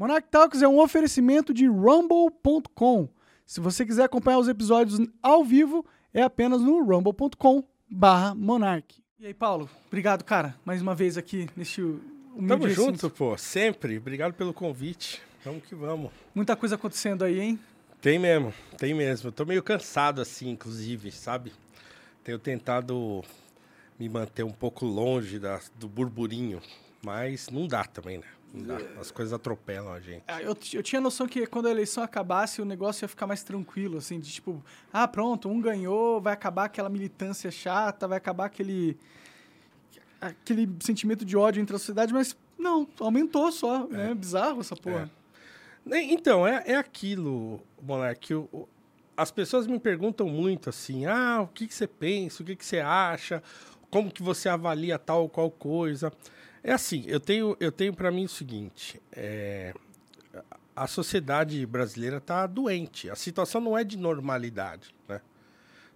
Monarch Talks é um oferecimento de rumble.com. Se você quiser acompanhar os episódios ao vivo, é apenas no rumble.com barra Monark. E aí, Paulo, obrigado, cara, mais uma vez aqui neste Tamo junto, pô. Sempre. Obrigado pelo convite. Vamos que vamos. Muita coisa acontecendo aí, hein? Tem mesmo, tem mesmo. Eu tô meio cansado assim, inclusive, sabe? Tenho tentado me manter um pouco longe da, do burburinho, mas não dá também, né? Dá. As coisas atropelam a gente. Ah, Eu, eu tinha noção que quando a eleição acabasse, o negócio ia ficar mais tranquilo, assim, de tipo, ah, pronto, um ganhou, vai acabar aquela militância chata, vai acabar aquele. aquele sentimento de ódio entre a sociedade, mas não, aumentou só, né? Bizarro essa porra. Ne- Então, é, é aquilo, Monark. o- as pessoas me perguntam muito assim: ah, o que, que você pensa, o que, que você acha, como que você avalia tal ou qual coisa. É assim, eu tenho, eu tenho para mim o seguinte: é, a sociedade brasileira está doente. A situação não é de normalidade, né?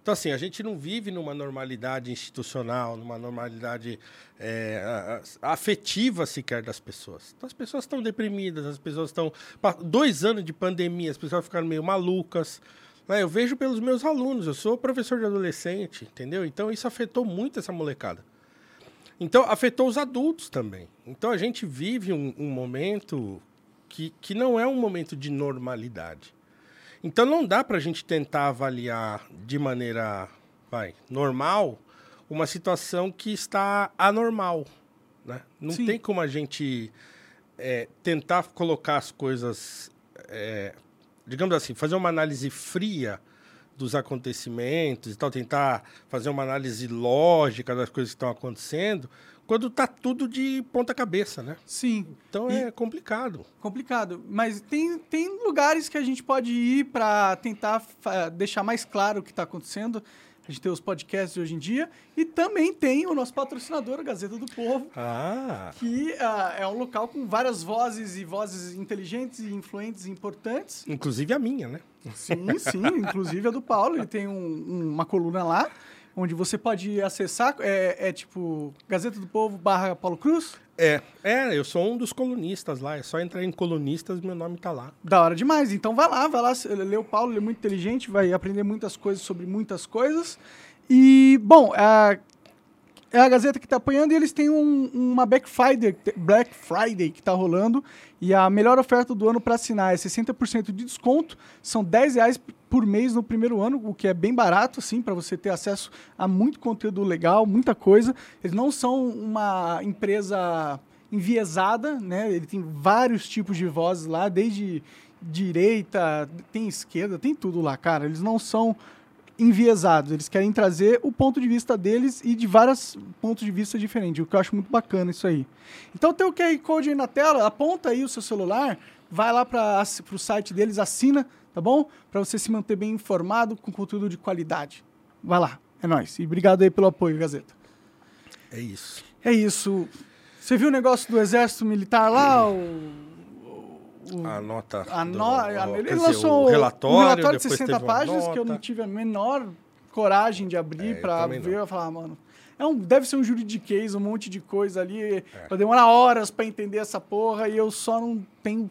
Então, assim, a gente não vive numa normalidade institucional, numa normalidade é, afetiva sequer das pessoas. Então, as pessoas estão deprimidas, as pessoas estão. Dois anos de pandemia, as pessoas ficaram meio malucas. né? Eu vejo pelos meus alunos, eu sou professor de adolescente, entendeu? Então, isso afetou muito essa molecada. Então, afetou os adultos também. Então, a gente vive um, um momento que, que não é um momento de normalidade. Então não dá para a gente tentar avaliar de maneira vai, normal uma situação que está anormal. Né? Não Sim. tem como a gente é, tentar colocar as coisas, é, digamos assim, fazer uma análise fria dos acontecimentos e tal, tentar fazer uma análise lógica das coisas que estão acontecendo, quando está tudo de ponta cabeça, né? Sim. Então E- é complicado. Complicado, mas tem, tem lugares que a gente pode ir para tentar deixar mais claro o que está acontecendo. A gente tem os podcasts de hoje em dia e também tem o nosso patrocinador, a Gazeta do Povo, Ah, que ah, é um local com várias vozes e vozes inteligentes e influentes e importantes. inclusive a minha, né? Sim, sim, inclusive a do Paulo, ele tem um- uma coluna lá, onde você pode acessar, é, é tipo Gazeta do Povo barra Paulo Cruz, É, é, eu sou um dos colunistas lá. É só entrar em colunistas, meu nome tá lá. Da hora demais. Então vai lá, vai lá, lê o Paulo, ele é muito inteligente, vai aprender muitas coisas sobre muitas coisas. E, bom, a, é a Gazeta que está apoiando e eles têm um- uma Black Friday, Black Friday que está rolando. E a melhor oferta do ano para assinar é 60% de desconto. São 10 reais por mês no primeiro ano, o que é bem barato, assim, para você ter acesso a muito conteúdo legal, muita coisa. Eles não são uma empresa enviesada, né? Ele tem vários tipos de vozes lá, desde direita, tem esquerda, tem tudo lá, cara. Eles não são enviesados, eles querem trazer o ponto de vista deles e de vários pontos de vista diferentes, o que eu acho muito bacana isso aí. Então tem o QR Code aí na tela, aponta aí o seu celular, vai lá para o site deles, assina, tá bom? Para você se manter bem informado com conteúdo de qualidade. Vai lá, é nóis. E obrigado aí pelo apoio, Gazeta. É isso. É isso. Você viu o negócio do exército militar lá? O, o- A nota. a do- no, o- a- ele dizer, lançou o relatório, um relatório de depois 60 teve uma páginas que eu não tive a menor coragem de abrir É, também ver. Eu falar, ah, mano, é um, deve ser um juridiquês, um monte de coisa ali. É. Vai demorar horas pra entender essa porra e eu só não tenho.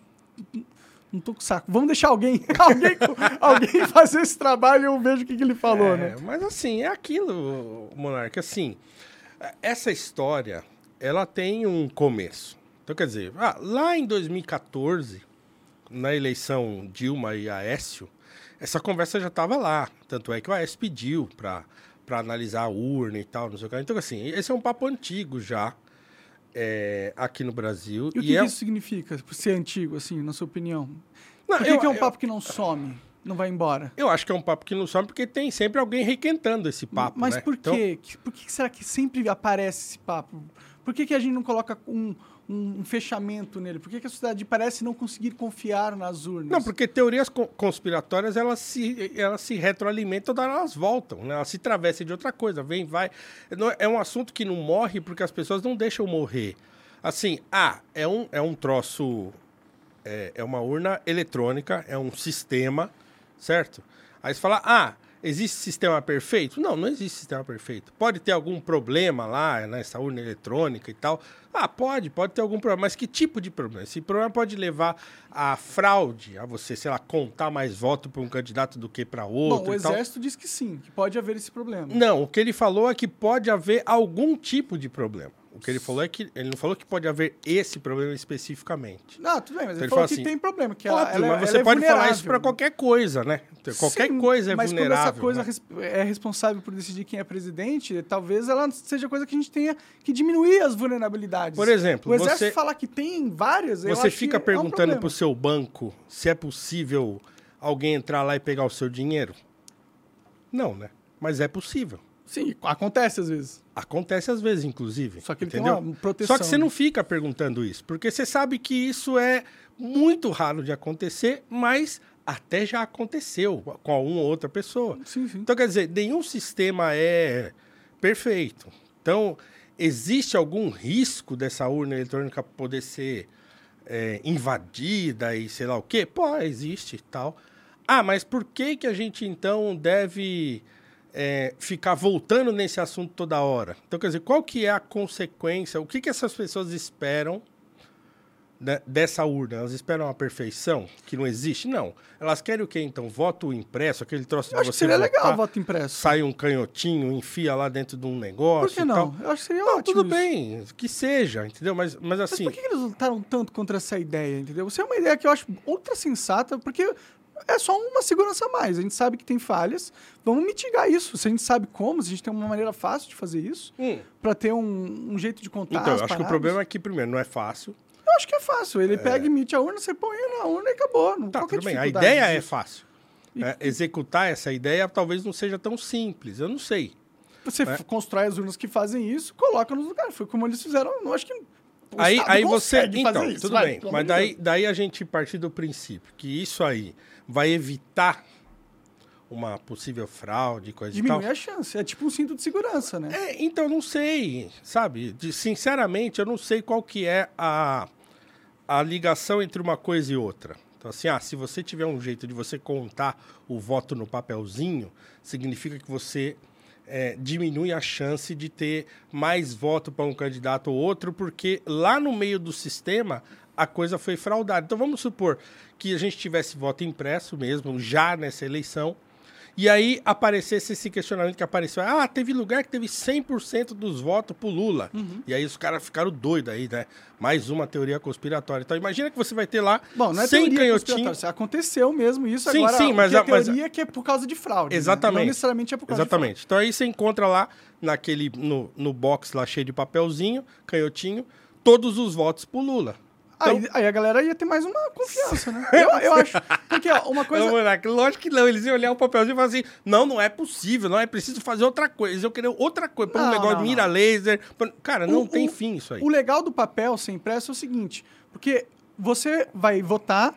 Não tô com saco. Vamos deixar alguém, alguém, alguém fazer esse trabalho e eu vejo o que, que ele falou, É, né? Mas assim, é aquilo, Monarca. Assim, essa história, ela tem um começo. Então, quer dizer, ah, lá em 2014, na eleição Dilma e Aécio, essa conversa já estava lá. Tanto é que o Aécio pediu para analisar a urna e tal, não sei o que. Então, assim, esse é um papo antigo já é, aqui no Brasil. E o que, é... que isso significa, por ser antigo, assim, na sua opinião? Não, Por que, eu- que é um eu- papo que não some, não vai embora? Eu acho que é um papo que não some porque tem sempre alguém requentando esse papo. Mas né? por Então, quê? Que- Por que será que sempre aparece esse papo? Por que, que a gente não coloca um, um- fechamento nele? Por que, que a sociedade parece não conseguir confiar nas urnas? Não, porque teorias co- conspiratórias elas se, elas se retroalimentam, elas voltam, né? elas se travessem de outra coisa, vem, vai. É- É um assunto que não morre porque as pessoas não deixam morrer. Assim, ah, é um, é um troço, é, é uma urna eletrônica, é um sistema, certo? Aí você fala, ah, Existe sistema perfeito? Não, não existe sistema perfeito. Pode ter algum problema lá nessa urna eletrônica e tal. Ah, pode, pode ter algum problema. Mas que tipo de problema? Esse problema pode levar a fraude, a você, sei lá, contar mais voto para um candidato do que para outro. Bom, o e tal. Exército diz que sim, que pode haver esse problema. Não, o que ele falou é que pode haver algum tipo de problema. O que ele falou é que ele não falou que pode haver esse problema especificamente. Não, tudo bem, mas ele, Ele falou que assim, tem problema, que ela, Óbvio, ela, mas ela você é pode falar isso para qualquer coisa, né? Qualquer Sim, coisa é mas vulnerável. quando essa coisa né? é responsável por decidir quem é presidente, talvez ela seja coisa que a gente tenha que diminuir as vulnerabilidades. Por exemplo, o exército você- falar que tem várias, Você fica perguntando é um problema. pro seu banco se é possível alguém entrar lá e pegar o seu dinheiro? Não, né? Mas é possível. Sim, acontece às vezes. Acontece às vezes, inclusive. Só que ele tem entendeu? uma proteção, Só que você né? não fica perguntando isso, porque você sabe que isso é muito raro de acontecer, mas até já aconteceu com uma ou outra pessoa. Sim, sim. Então, quer dizer, nenhum sistema é perfeito. Então, existe algum risco dessa urna eletrônica poder ser é, invadida e sei lá o quê? Pô, existe e tal. Ah, mas por que, que a gente então deve é, ficar voltando nesse assunto toda hora? Então, quer dizer, qual que é a consequência? O que, que essas pessoas esperam né, dessa urna? Elas esperam a perfeição, que não existe? Não. Elas querem o quê, então? Voto impresso, aquele troço Eu de acho que você seria legal votar, o voto impresso. sai um canhotinho, enfia lá dentro de um negócio Por que não? tal. Eu acho que seria Não, ótimo tudo isso. bem, que seja, entendeu? Mas, mas Mas assim, por que que eles lutaram tanto contra essa ideia, entendeu? Isso é uma ideia que eu acho ultra sensata, porque é só uma segurança a mais. A gente sabe que tem falhas, vamos mitigar isso. Se a gente sabe como, se a gente tem uma maneira fácil de fazer isso, Hum. para ter um, um jeito de contar então, acho que o problema é que, primeiro, não é fácil. Eu acho que é fácil. Ele pega e emite a urna, você põe na urna e acabou. Não, Tá, é tudo bem. A ideia é disso? fácil. né? Executar essa ideia talvez não seja tão simples, eu não sei. Você né? f- constrói as urnas que fazem isso, coloca nos lugares. Foi como eles fizeram. Eu acho que. o Aí, aí você. Então, fazer isso, tudo vai, bem. Mas daí, daí a gente partir do princípio que isso aí vai evitar uma possível fraude, coisa e tal. Diminui a chance. É tipo um cinto de segurança, né? É, então não sei, sabe? De- sinceramente, eu não sei qual que é a, a ligação entre uma coisa e outra. Então, assim, ah, se você tiver um jeito de você contar o voto no papelzinho, significa que você é, diminui a chance de ter mais voto para um candidato ou outro, porque lá no meio do sistema a coisa foi fraudada. Então, vamos supor que a gente tivesse voto impresso mesmo, já nessa eleição, e aí aparecesse esse questionamento que apareceu. Ah, teve lugar que teve 100% dos votos pro Lula. Uhum. E aí os caras ficaram doidos aí, né? Mais uma teoria conspiratória. Então imagina que você vai ter lá Bom, não é 100 teoria canhotinhos. conspiratória. Aconteceu mesmo isso Sim, agora. sim, mas é a- mas a- teoria que é por causa de fraude. né? Exatamente. Não necessariamente é por causa Exatamente. Então aí você encontra lá, naquele, no, no box lá cheio de papelzinho, canhotinho, todos os votos pro Lula. Então- Aí, aí a galera ia ter mais uma confiança, né? Eu, eu acho. Porque, ó, uma coisa. Não, moleque, lógico que não. Eles iam olhar o papelzinho e falar assim: não, não é possível, não é preciso fazer outra coisa. Eles iam querer outra coisa. Põe um negócio não, de mira não. laser. põe- Cara, não O- tem o- fim isso aí. O legal do papel ser impresso é o seguinte, porque você vai votar,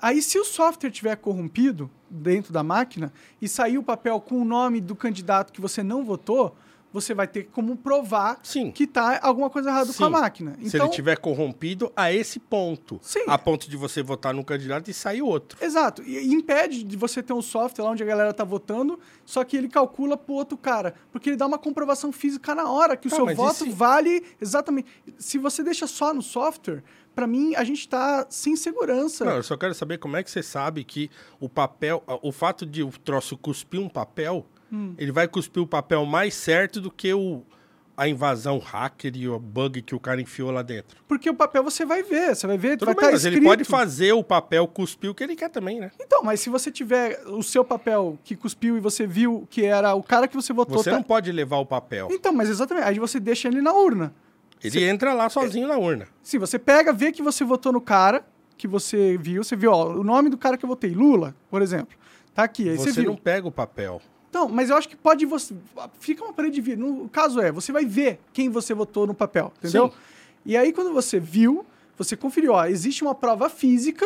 aí se o software tiver corrompido dentro da máquina e sair o papel com o nome do candidato que você não votou, você vai ter como provar Sim. que tá alguma coisa errada com a Sim. máquina. Se ele tiver corrompido a esse ponto. Sim. A ponto de você votar num candidato e sair outro. Exato. E impede de você ter um software lá onde a galera tá votando, só que ele calcula pro outro cara. Porque ele dá uma comprovação física na hora, que o Tá, seu voto se- vale exatamente. Se você deixa só no software, pra mim, a gente tá sem segurança. Não, eu só quero saber como é que você sabe que o papel, o fato de o troço cuspir um papel, Hum. ele vai cuspir o papel mais certo do que o, a invasão hacker e o bug que o cara enfiou lá dentro. Porque o papel você vai ver, você vai ver, Tudo vai bem, estar mas escrito. ele pode fazer o papel cuspir o que ele quer também, né? Então, mas se você tiver o seu papel que cuspiu e você viu que era o cara que você votou... Você tá- não pode levar o papel. Então, mas exatamente, aí você deixa ele na urna. Ele entra lá sozinho na urna. Sim, você pega, vê que você votou no cara que você viu, você viu, ó, o nome do cara que eu votei, Lula, por exemplo. Tá aqui, aí você, Você viu. não pega o papel. Então, mas eu acho que pode você. Fica uma parede de vidro. No- caso é, você vai ver quem você votou no papel, entendeu? Sim. E aí, quando você viu, você conferiu, ó, existe uma prova física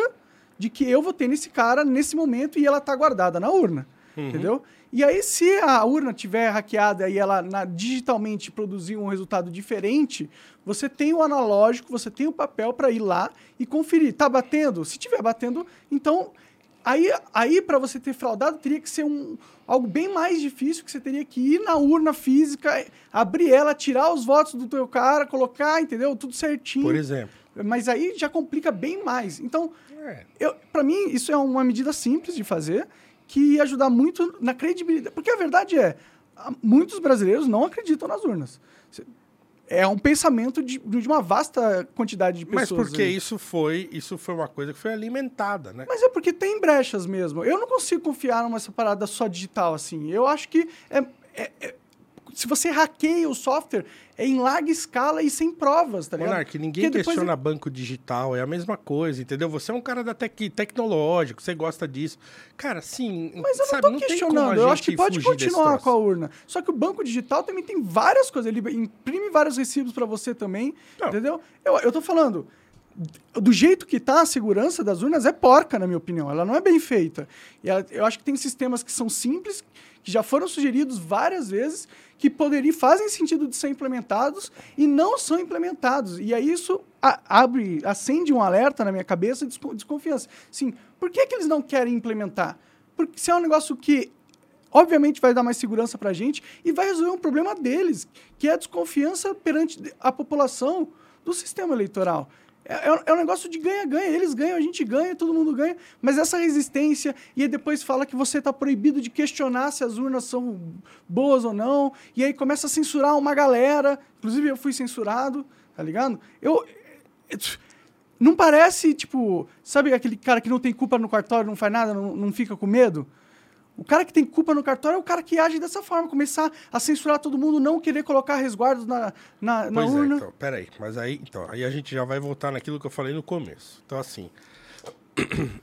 de que eu votei nesse cara nesse momento e ela tá guardada na urna. Uhum. Entendeu? E aí, se a urna tiver hackeada e ela na- digitalmente produzir um resultado diferente, você tem o analógico, você tem o papel para ir lá e conferir. Tá batendo? Se tiver batendo, então Aí, aí para você ter fraudado, teria que ser um, algo bem mais difícil, que você teria que ir na urna física, abrir ela, tirar os votos do teu cara, colocar, entendeu? Tudo certinho. Por exemplo. Mas aí já complica bem mais. Então, É. para mim, isso é uma medida simples de fazer, que ia ajudar muito na credibilidade. Porque a verdade é, muitos brasileiros não acreditam nas urnas. É um pensamento de, de uma vasta quantidade de Mas pessoas. porque aí. isso foi, isso foi uma coisa que foi alimentada, né? Mas é porque tem brechas mesmo. Eu não consigo confiar numa essa parada só digital assim. Eu acho que é, é- é- se você hackeia o software, é em larga escala e sem provas, tá ligado? Monark, ninguém Porque questiona banco digital, é a mesma coisa, entendeu? Você é um cara da tec tecnológico, você gosta disso. Cara, sim, Mas eu sabe, não não tô como questionando. Eu acho que pode continuar com a urna. Só que o banco digital também tem várias coisas. Ele imprime vários recibos para você também. Não. Entendeu? Eu, eu tô falando. Do jeito que tá a segurança das urnas é porca, na minha opinião. Ela não é bem feita. E ela- eu acho que tem sistemas que são simples, que já foram sugeridos várias vezes, que poderiam fazem sentido de ser implementados e não são implementados. E aí isso abre, acende um alerta na minha cabeça de desco- desconfiança. Sim, por que, que eles não querem implementar? Porque se é um negócio que obviamente vai dar mais segurança para a gente e vai resolver um problema deles, que é a desconfiança perante a população do sistema eleitoral. É, é um- é um negócio de ganha-ganha. Eles ganham, a gente ganha, todo mundo ganha. Mas essa resistência, e depois fala que você está proibido de questionar se as urnas são boas ou não, e aí começa a censurar uma galera. Inclusive, eu fui censurado, tá ligado? Eu. Não parece, tipo, sabe aquele cara que não tem culpa no cartório, não faz nada, não, não fica com medo? O cara que tem culpa no cartório é o cara que age dessa forma, começar a censurar todo mundo, não querer colocar resguardos na, na, na Pois urna. é, então, peraí. Mas aí, então, aí a gente já vai voltar naquilo que eu falei no começo. Então, assim,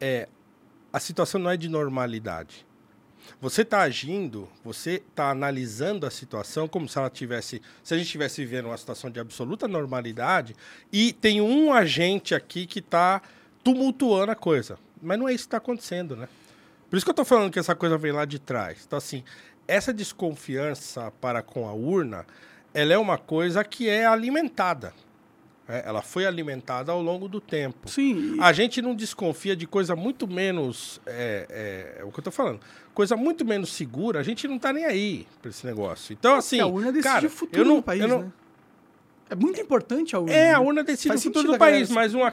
é, a situação não é de normalidade. Você está agindo, você está analisando a situação como se ela tivesse, se a gente estivesse vivendo uma situação de absoluta normalidade e tem um agente aqui que está tumultuando a coisa. Mas não é isso que está acontecendo, né? Por isso que eu estou falando que essa coisa vem lá de trás. Então, assim, essa desconfiança para com a urna, ela é uma coisa que é alimentada. né? Ela foi alimentada ao longo do tempo. Sim, A gente não desconfia de coisa muito menos. É, é, é o que eu tô falando. Coisa muito menos segura, a gente não tá nem aí pra esse negócio. Então, assim. a urna decide cara, o futuro eu não, do país, eu não, né? É muito importante a urna. É, né? a urna decide Faz o futuro do galera país, mas uma,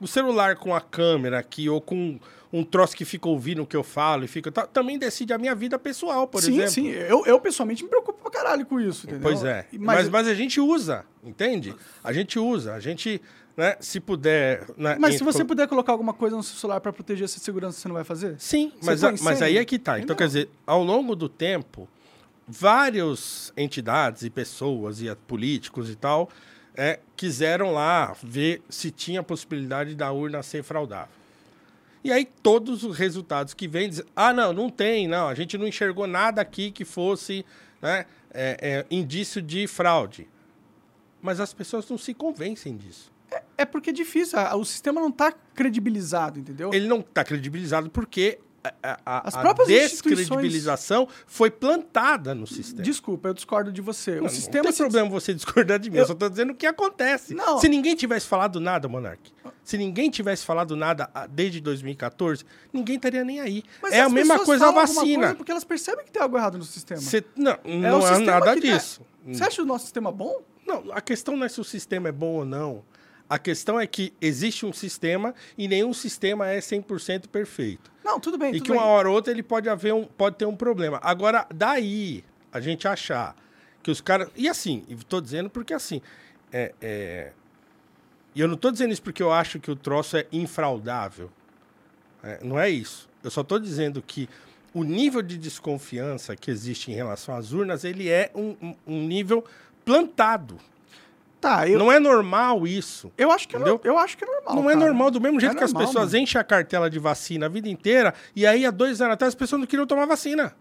o celular com a câmera aqui, ou com um troço que fica ouvindo o que eu falo e fica. tá- também decide a minha vida pessoal, por sim, exemplo. sim. Eu, eu pessoalmente me preocupo pra caralho com isso, entendeu? Pois é. E- Mas, mas, a gente usa, entende? A gente usa. A gente, né, se puder. Né, Mas se você puder colocar alguma coisa no seu celular pra proteger essa segurança, você não vai fazer? Sim, Você mas, a- mas aí é que tá. Então, Entendeu? quer dizer, ao longo do tempo, várias entidades e pessoas e políticos e tal é, quiseram lá ver se tinha possibilidade da urna ser fraudável. E aí todos os resultados que vêm dizem, ah, não, não tem, não, a gente não enxergou nada aqui que fosse né, é, é, indício de fraude. Mas as pessoas não se convencem disso. É porque é difícil. O sistema não tá credibilizado, entendeu? Ele não está credibilizado porque a, a- a- As a próprias descredibilização foi plantada no sistema. Desculpa, eu discordo de você. Não, o sistema não tem se- problema você discordar de mim, eu, Eu- só estou dizendo o que acontece. Não. Se ninguém tivesse falado nada, Monark, se ninguém tivesse falado nada ah, desde 2014, ninguém estaria nem aí. Mas é a mesma coisa a vacina. coisa porque elas percebem que tem algo errado no sistema. Você- não, É não é nada tá- disso. Você acha o nosso sistema bom? Não, a questão não é se o sistema é bom ou não. A questão é que existe um sistema e nenhum sistema é 100% perfeito. Não, tudo bem. E tudo que bem. uma hora ou outra ele pode haver um, pode ter um problema. Agora, daí a gente achar que os caras. E assim, estou dizendo porque assim. É, é, E eu não estou dizendo isso porque eu acho que o troço é infraudável. É, não é isso. Eu só estou dizendo que o nível de desconfiança que existe em relação às urnas, ele é um, um- um nível plantado. Tá, eu, Não é normal isso. eu, acho que é, Entendeu? no- eu acho que é normal. Não é cara. normal, do mesmo jeito É que as normal, pessoas mano. enchem a cartela de vacina a vida inteira, e aí há dois anos atrás as pessoas não queriam tomar vacina.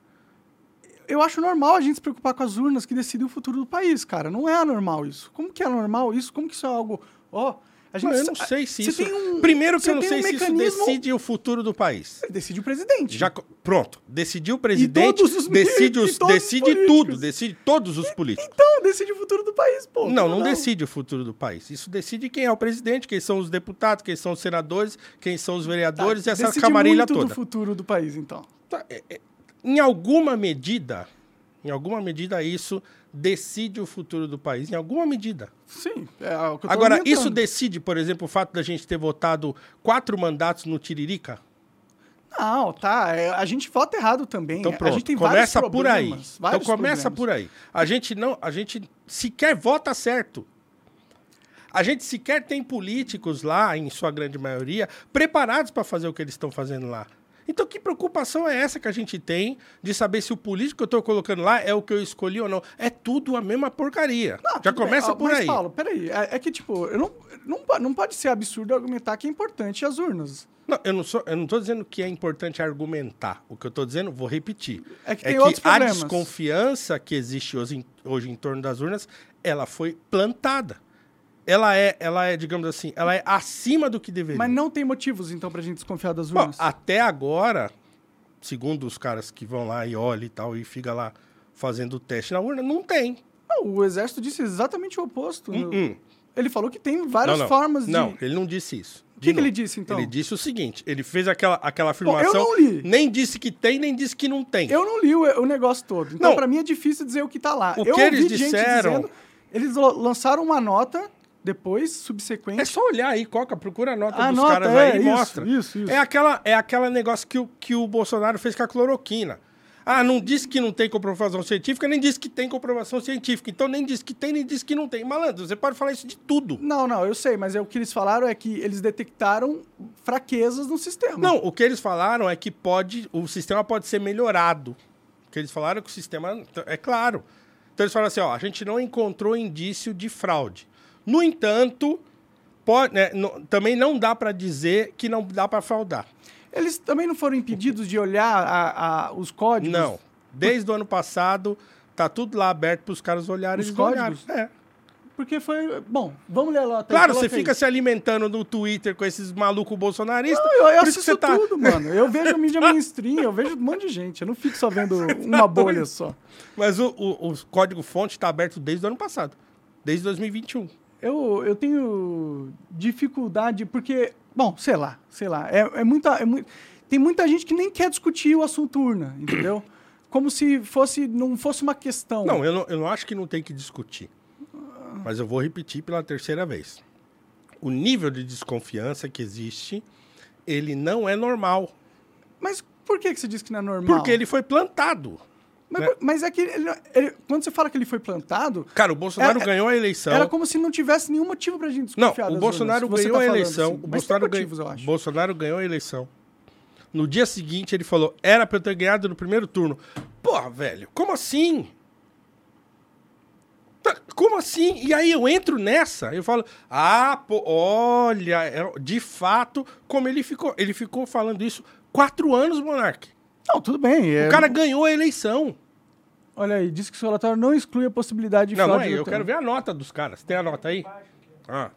Eu acho normal a gente se preocupar com as urnas que decidem o futuro do país, cara. Não é anormal isso. Como que é normal isso? Como que isso é algo. Ó, a A gente Não, eu não sei se isso. um- Primeiro que eu não sei um se isso mecanismo- decide o futuro do país. Decide o presidente. Já, pronto, decidiu o presidente, todos os- decide, os, os decide políticos. tudo, decide todos os políticos. Então, decide o futuro do país, pô. Não, Como não decide o futuro do país. Isso decide quem é o presidente, quem são os deputados, quem são os senadores, quem são os vereadores e essa Tá, Decide camarilha muito toda. do futuro do país, então. Tá, é- é- Em alguma medida, em alguma medida isso decide o futuro do país, em alguma medida. Sim, é Agora, isso decide, por exemplo, o fato da gente ter votado quatro mandatos no Tiririca? Não, tá. é, a gente vota errado também. Então a pronto, gente tem começa por aí. Então começa problemas. por aí. A gente não, a gente sequer vota certo. A gente sequer tem políticos lá, em sua grande maioria, preparados para fazer o que eles estão fazendo lá. Então, que preocupação é essa que a gente tem de saber se o político que eu estou colocando lá é o que eu escolhi ou não? É tudo a mesma porcaria. Não, Já tudo bem. começa Ó, por mas, aí. Paulo, peraí. É, é que, tipo, eu não, não, não pode ser absurdo argumentar que é importante as urnas. Não, eu não sou, eu não estou dizendo que é importante argumentar. O que eu estou dizendo, vou repetir, É que tem outros a desconfiança que existe hoje em, hoje em torno das urnas, ela foi plantada. Ela é, ela é, digamos assim, ela é acima do que deveria. Mas não tem motivos, então, pra gente desconfiar das Bom, urnas. até agora, segundo os caras que vão lá e olham e tal, e fica lá fazendo o teste na urna, não tem. Não, o exército disse exatamente o oposto. Hum. Ele falou que tem várias não, não. formas de. Não, ele não disse isso. O que, que ele disse, então? Ele disse o seguinte: ele fez aquela, aquela afirmação. não li. Nem disse que tem, nem disse que não tem. Eu não li o, o negócio todo. Então, pra mim, é difícil dizer o que tá lá. O eu que eles disseram- dizendo- eles lançaram uma nota depois, subsequente. É só olhar aí, Coca, procura a nota A dos nota, caras é, aí e isso, mostra. isso, isso. É aquela, é aquela negócio que o, que o Bolsonaro fez com a cloroquina. Ah, não disse que não tem comprovação científica, nem disse que tem comprovação científica. Então nem disse que tem, nem disse que não tem. Malandro, você pode falar isso de tudo. Não, não, eu sei, mas é, o que eles falaram é que eles detectaram fraquezas no sistema. Não, o que eles falaram é que pode, o sistema pode ser melhorado. O que eles falaram é que o sistema, é claro. Então eles falaram assim, ó, a gente não encontrou indício de fraude. No entanto, pode, né, no- também não dá para dizer que não dá para fraudar. Eles também não foram impedidos de olhar a- a- os códigos? Não. Desde o ano passado, tá tudo lá aberto para os caras olharem. Os códigos? olharam. É. Porque foi. Bom, vamos ler lá. Claro, você fica se alimentando no Twitter com esses malucos bolsonaristas. Não, eu, eu assisto tá- tudo, mano. Eu vejo mídia mainstream, eu vejo um monte de gente. Eu não fico só vendo uma bolha só. Mas o, o, o código-fonte está aberto desde o ano passado. Desde 2021. Eu, eu tenho dificuldade, porque. Bom, sei lá, sei lá. É, é muita. é mui- tem muita gente que nem quer discutir o assunto urna, entendeu? Como se fosse, não fosse uma questão. Não, eu não, eu não acho que não tem que discutir. Mas eu vou repetir pela terceira vez. O nível de desconfiança que existe, ele não é normal. Mas por que, que você diz que não é normal? Porque ele foi plantado. Mas, né? mas é que ele não- ele- quando você fala que ele foi plantado, Cara, o Bolsonaro Era- ganhou a eleição. era como se não tivesse nenhum motivo pra gente Não, desconfiar o das Bolsonaro ganhou tá a eleição. assim. O Bolsonaro, motivos, ganhou. Bolsonaro ganhou a eleição. No dia seguinte, ele falou: era pra eu ter ganhado no primeiro turno. Porra, velho, como assim? Tá, Como assim? E aí eu entro nessa, eu falo, ah, pô, olha, é- de fato, como ele ficou. Ele ficou falando isso quatro anos, Monark. Não, tudo bem. é- O cara ganhou a eleição. Olha aí, diz que o seu relatório não exclui a possibilidade de Não, não é, eu quero ver a nota dos caras. Tem a nota aí? Ah.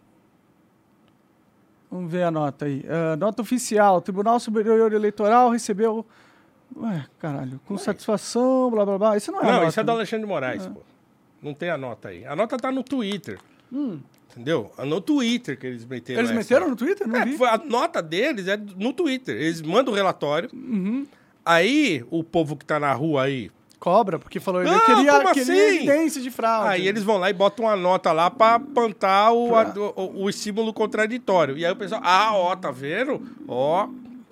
Vamos ver a nota aí. Ah, nota oficial. O Tribunal Superior Eleitoral recebeu. Ué, caralho. Com satisfação, blá blá blá. Isso não é Não, nota, isso é do né? Alexandre de Moraes, pô. Não tem a nota aí. A nota tá no Twitter. Entendeu? É no Twitter que eles meteram Eles essa. meteram no Twitter? Não É, vi. a nota deles é no Twitter. Eles mandam o relatório. Uhum. Aí, o povo que tá na rua aí, Cobra, porque falou ele Não, queria, como queria assim? evidência de fraude. aí eles vão lá e botam uma nota lá pra plantar o, a- o, o estímulo contraditório. E aí o pessoal, ah, ó, tá vendo? Ó.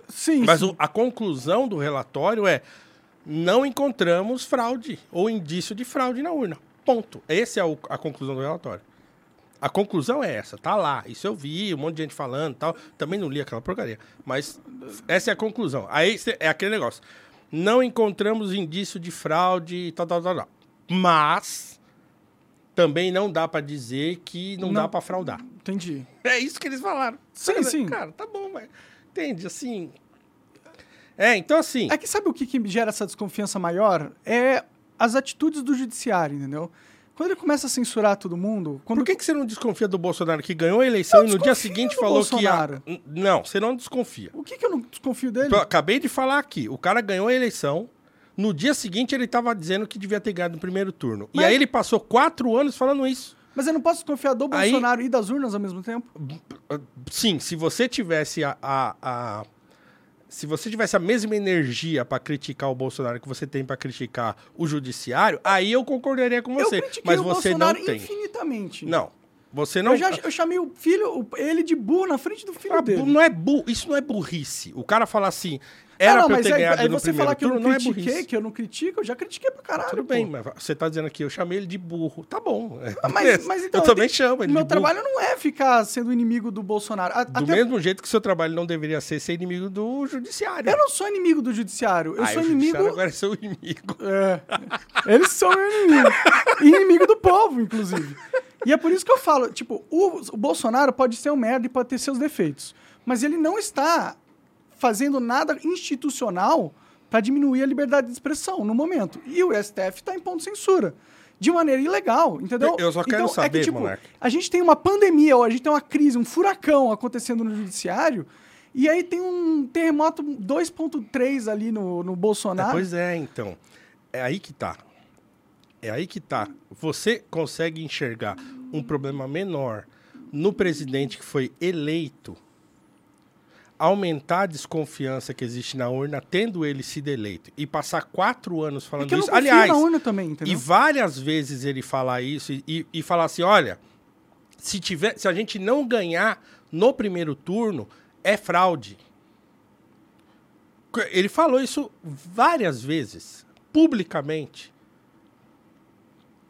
Sim, Mas sim. o- a conclusão do relatório é: não encontramos fraude ou indício de fraude na urna. Ponto. Essa é a conclusão do relatório. A conclusão é essa, tá lá. Isso eu vi, um monte de gente falando e tal. Também não li aquela porcaria. Mas essa é a conclusão. Aí é aquele negócio. Não encontramos indício de fraude e tal, tal, tal, tal. Mas também não dá pra dizer que não, Não. dá pra fraudar. Entendi. É isso que eles falaram. Sim, Cara, sim. Cara, tá bom, mas. Entende? Assim. É, então assim. É que sabe o que, que gera essa desconfiança maior? É as atitudes do judiciário, entendeu? Quando ele começa a censurar todo mundo. Quando Por que, que você não desconfia do Bolsonaro que ganhou a eleição e no dia seguinte falou que ia... Bolsonaro. N- Não, você não desconfia. O que, que eu não desconfio dele? Eu acabei de falar aqui. O cara ganhou a eleição. No dia seguinte, ele estava dizendo que devia ter ganhado no primeiro turno. Mas- E aí ele passou quatro anos falando isso. Mas eu não posso desconfiar do Aí- Bolsonaro e das urnas ao mesmo tempo? Sim, se você tivesse a. a- a- se você tivesse a mesma energia para criticar o Bolsonaro que você tem para criticar o judiciário, aí eu concordaria com você. Mas o você não Bolsonaro tem. infinitamente. Não. Você não. Eu, já, eu chamei o filho, ele de burro na frente do filho Ah, dele. não é bu... Isso não é burrice. O cara fala assim, era Ah, não, pra eu ter aí, ganhado aí no você primeiro falar que eu não é critiquei, burrice. que eu não critico, eu já critiquei pra caralho. Tudo pô. bem, mas você tá dizendo aqui, eu chamei ele de burro. Tá bom. é, Ah, Mas, mas então, eu também tenho- chamo ele Meu de burro. trabalho não é ficar sendo inimigo do Bolsonaro. A- Do até- mesmo jeito que seu trabalho não deveria ser ser inimigo do judiciário. Eu não sou inimigo do judiciário. Eu Ah, sou inimigo. agora é seu inimigo. É. Eles são meu inimigo. Inimigo do povo, inclusive. E é por isso que eu falo, tipo, o, o Bolsonaro pode ser um merda e pode ter seus defeitos. Mas ele não está fazendo nada institucional para diminuir a liberdade de expressão no momento. E o STF está em ponto de censura. De maneira ilegal, entendeu? Eu só quero Então, é saber, que, tipo, Monark. a gente tem uma pandemia, ou a gente tem uma crise, um furacão acontecendo no judiciário, e aí tem um terremoto 2.3 ali no, no É, Bolsonaro. pois é, então. É aí que tá. É aí que tá. Você consegue enxergar um problema menor no presidente que foi eleito, aumentar a desconfiança que existe na urna, tendo ele sido eleito, e passar quatro anos É falando não isso. Aliás, também, e várias vezes ele falar isso e, e, e falar assim: olha, se, tiver, se a gente não ganhar no primeiro turno, é fraude. Ele falou isso várias vezes, publicamente.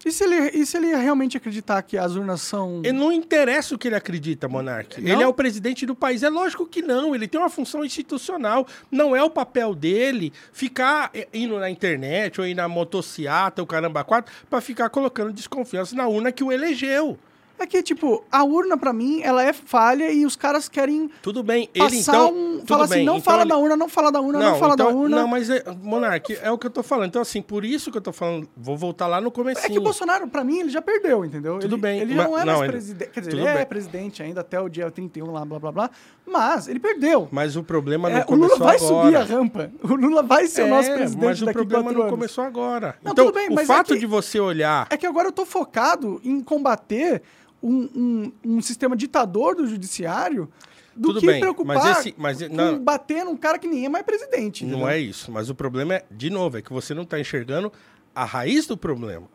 E se, ele, e se ele realmente acreditar que as urnas são. E não interessa o que ele acredita, Monark. Não? Ele é o presidente do país. É lógico que não. Ele tem uma função institucional. Não é o papel dele ficar eh, indo na internet ou ir na motociata, o caramba quatro, para ficar colocando desconfiança na urna que o elegeu. É que, tipo, a urna, pra mim, ela é falha e os caras querem Tudo bem. passar ele então. um. tudo Falar assim, não então fala ele- da urna, não fala da urna, não, fala então- da urna. Não, mas, é, Monark, é o que eu tô falando. Então, assim, por isso que eu tô falando. Vou voltar lá no começo. É que o Bolsonaro, pra mim, ele já perdeu, entendeu? Tudo ele, bem, Ele mas- não é não, mais presidente. Quer dizer, ele é bem. presidente ainda até o dia 31 lá, blá blá blá. Mas ele perdeu. Mas o problema não É, o Lula começou vai agora. subir a rampa. O Lula vai ser o nosso É, presidente mas o problema não anos. começou agora. Não, então, tudo bem, o mas é fato que- de você olhar. É que agora eu tô focado em combater um, um, um sistema ditador do judiciário do Tudo que bem, preocupar mas esse- mas não- bater num cara que nem é mais presidente. Não entendeu? é isso. Mas o problema é, de novo, é que você não está enxergando a raiz do problema.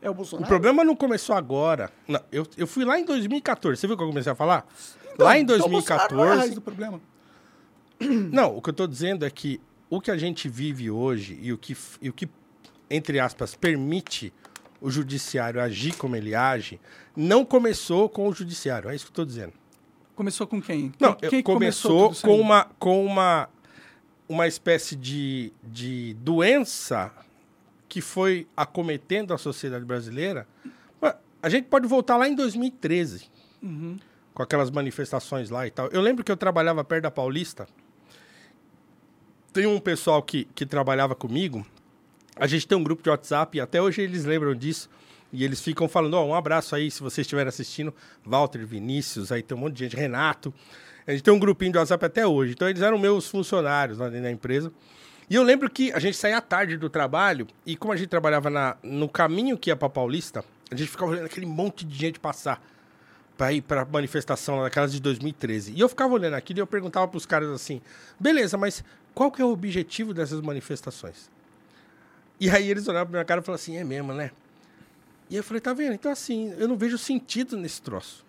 É o O Bolsonaro? problema não começou agora. Não, eu, eu fui lá em 2014. Você viu que eu comecei a falar? Então, lá em então o Bolsonaro não é a raiz 2014. do problema. Não, o que eu tô dizendo é que o que a gente vive hoje e o que, e o que entre aspas, permite o judiciário agir como ele age, não começou com o judiciário. É isso que eu tô dizendo. Começou com quem? Não, quem, quem começou isso com uma, com uma, uma espécie de, de doença que foi acometendo a sociedade brasileira. A gente pode voltar lá em 2013, Uhum. com aquelas manifestações lá e tal. Eu lembro que eu trabalhava perto da Paulista. Tem um pessoal que, que trabalhava comigo. A gente tem um grupo de WhatsApp e até hoje eles lembram disso. E eles ficam falando, ó, um abraço aí, se vocês estiverem assistindo, Walter, Vinícius, aí tem um monte de gente, Renato. A gente tem um grupinho de WhatsApp até hoje. Então eles eram meus funcionários lá dentro da empresa. E eu lembro que a gente saía à tarde do trabalho e como a gente trabalhava na, no caminho que ia pra Paulista, a gente ficava olhando aquele monte de gente passar pra ir pra manifestação lá daquelas de 2013. E eu ficava olhando aquilo e eu perguntava pros caras assim, beleza, mas qual que é o objetivo dessas manifestações? E aí eles olhavam pra minha cara e falavam assim, é mesmo, né? E eu falei, tá vendo? Então assim, eu não vejo sentido nesse troço.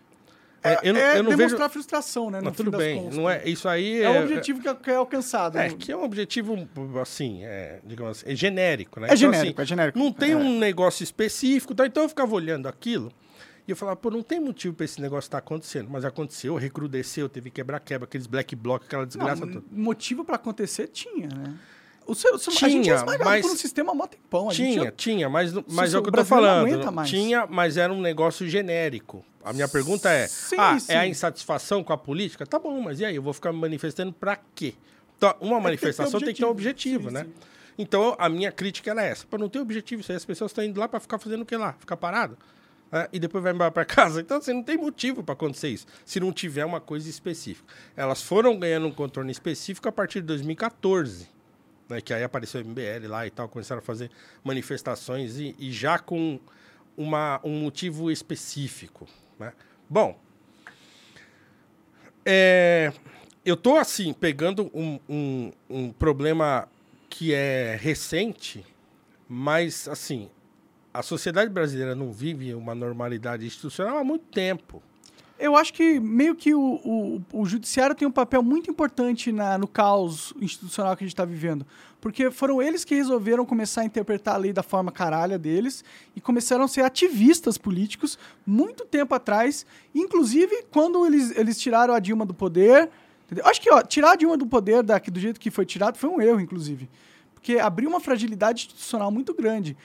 É, eu não, é eu não demonstrar vejo... frustração, né? Mas tudo bem, contas. não é, isso aí É o objetivo que é, que é alcançado. é, né? que é um objetivo, assim, é, digamos assim, é genérico, né? É genérico, é genérico. Não tem É. um negócio específico, tá? então eu ficava olhando aquilo e eu falava, pô, não tem motivo pra esse negócio estar acontecendo. Mas aconteceu, recrudesceu, teve quebra-quebra, aqueles black bloc, aquela desgraça Não, toda. motivo pra acontecer tinha, né? O ser, o ser- a Tinha, gente é esmagado mas- por um sistema mó tempão. A gente Tinha, é- tinha, mas, mas é o que eu tô falando. Tinha, mas era um negócio genérico. A minha pergunta é: Sim, ah, sim. é a insatisfação com a política? Tá bom, mas e aí? Eu vou ficar me manifestando pra quê? Então, uma manifestação tem que ter um objetivo, sim, né? Então, a minha crítica era essa. Para não ter objetivo, isso aí as pessoas estão indo lá para ficar fazendo o que lá? Ficar parado? né? E depois vai embora para casa. Então, assim, não tem motivo para acontecer isso, se não tiver uma coisa específica. Elas foram ganhando um contorno específico a partir de 2014, né? Que aí apareceu o MBL lá e tal, começaram a fazer manifestações e, e já com uma, um motivo específico, né? Bom, é, eu tô assim, pegando um, um, um problema que é recente, mas assim, a sociedade brasileira não vive uma normalidade institucional há muito tempo. Eu acho que meio que o, o, o judiciário tem um papel muito importante na, no caos institucional que a gente está vivendo. Porque foram eles que resolveram começar a interpretar a lei da forma caralha deles e começaram a ser ativistas políticos muito tempo atrás. Inclusive, quando eles, eles tiraram a Dilma do poder. Entendeu? Acho que ó, tirar a Dilma do poder daqui, do jeito que foi tirado foi um erro, inclusive. Porque abriu uma fragilidade institucional muito grande.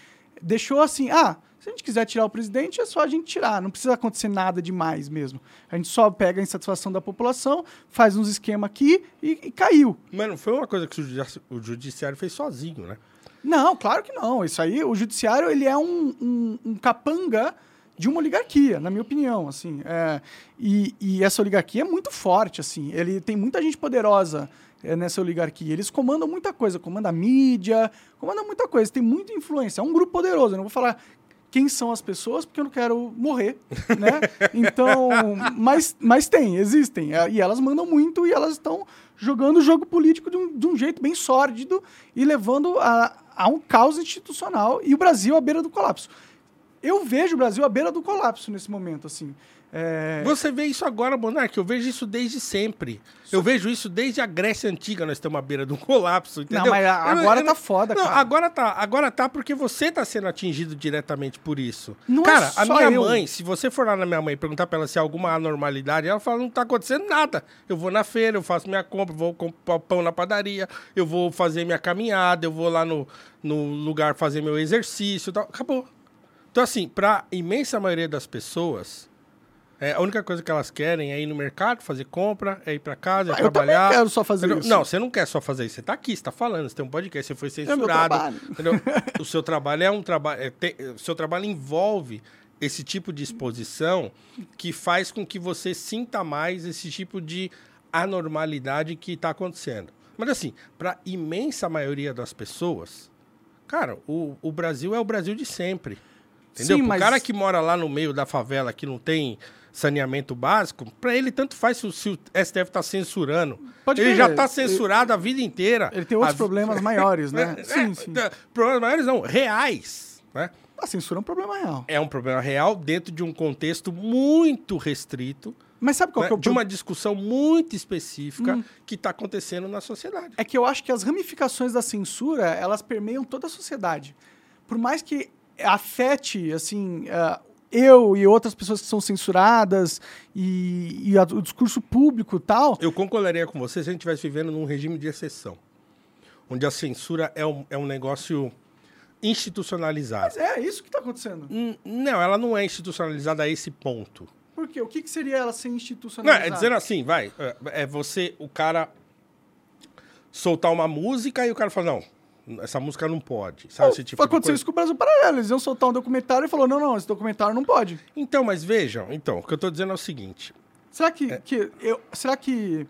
Deixou assim, ah, se a gente quiser tirar o presidente, é só a gente tirar. Não precisa acontecer nada demais mesmo. A gente só pega a insatisfação da população, faz uns esquemas aqui e, e caiu. Mas não foi uma coisa que o judiciário fez sozinho, né? Não, claro que não. Isso aí, o judiciário, ele é um, um, um capanga de uma oligarquia, na minha opinião, assim. É, e, e essa oligarquia é muito forte, assim. Ele tem muita gente poderosa é, nessa oligarquia. Eles comandam muita coisa, comandam a mídia, comandam muita coisa, tem muita influência. É um grupo poderoso. Eu não vou falar quem são as pessoas, porque eu não quero morrer, né? Então, mas, mas tem, existem. é, E elas mandam muito e elas estão jogando o jogo político de um, de um jeito bem sórdido e levando a, a um caos institucional e o Brasil à beira do colapso. Eu vejo o Brasil à beira do colapso nesse momento, assim. É, Você vê isso agora, Monark, eu vejo isso desde sempre. Eu vejo isso desde a Grécia Antiga, nós estamos à beira de um colapso, entendeu? mas a- Eu agora tá foda, não, cara. agora tá, agora tá porque você tá sendo atingido diretamente por isso. Não é cara, a só minha eu. mãe, se você for lá na minha mãe e perguntar pra ela se há alguma anormalidade, ela fala, não tá acontecendo nada. Eu vou na feira, eu faço minha compra, vou comprar pão na padaria, eu vou fazer minha caminhada, eu vou lá no, no lugar fazer meu exercício e tal. Acabou. Então, assim, pra imensa maioria das pessoas, é, a única coisa que elas querem é ir no mercado, fazer compra, é ir pra casa, é Ah, eu trabalhar. também quero só fazer Entendeu? isso. Não, você não quer só fazer isso. Você tá aqui, você tá falando, você tem um podcast, você foi meu censurado. entendeu? o seu trabalho é um trabalho. é, tem- o seu trabalho envolve esse tipo de exposição que faz com que você sinta mais esse tipo de anormalidade que está acontecendo. Mas assim, para imensa maioria das pessoas, cara, o, o Brasil é o Brasil de sempre. Entendeu? Sim, o mas- cara que mora lá no meio da favela, que não tem saneamento básico, para ele tanto faz se o, se o STF tá censurando. Pode ele crer, já tá ele- censurado a vida inteira. Ele tem outros A problemas maiores, né? É, sim, é, sim. é, Problemas maiores não, reais. Né? A censura é um problema real. É um problema real dentro de um contexto muito restrito, Mas sabe qual né? que é o de uma discussão muito específica Hum. que está acontecendo na sociedade. É que eu acho que as ramificações da censura, elas permeiam toda a sociedade. Por mais que afete, assim, ah, eu e outras pessoas que são censuradas e, e a- o discurso público tal, Eu concordaria com você se a gente estivesse vivendo num regime de exceção, onde a censura é um, é um negócio institucionalizado. é isso que está acontecendo. Hum, Não, ela não é institucionalizada a esse ponto. Por quê? O que, que seria ela ser Não, institucionalizada? é dizendo assim, vai, é, é você, o cara soltar uma música e o cara fala, não, essa música não pode, sabe? Esse tipo Aconteceu coisa. isso com o Brasil Paralelo. Eles iam soltar um documentário e falou, não, não, esse documentário não pode. Então, mas vejam, então, o que eu tô dizendo é o seguinte, Será que, É. que eu, será que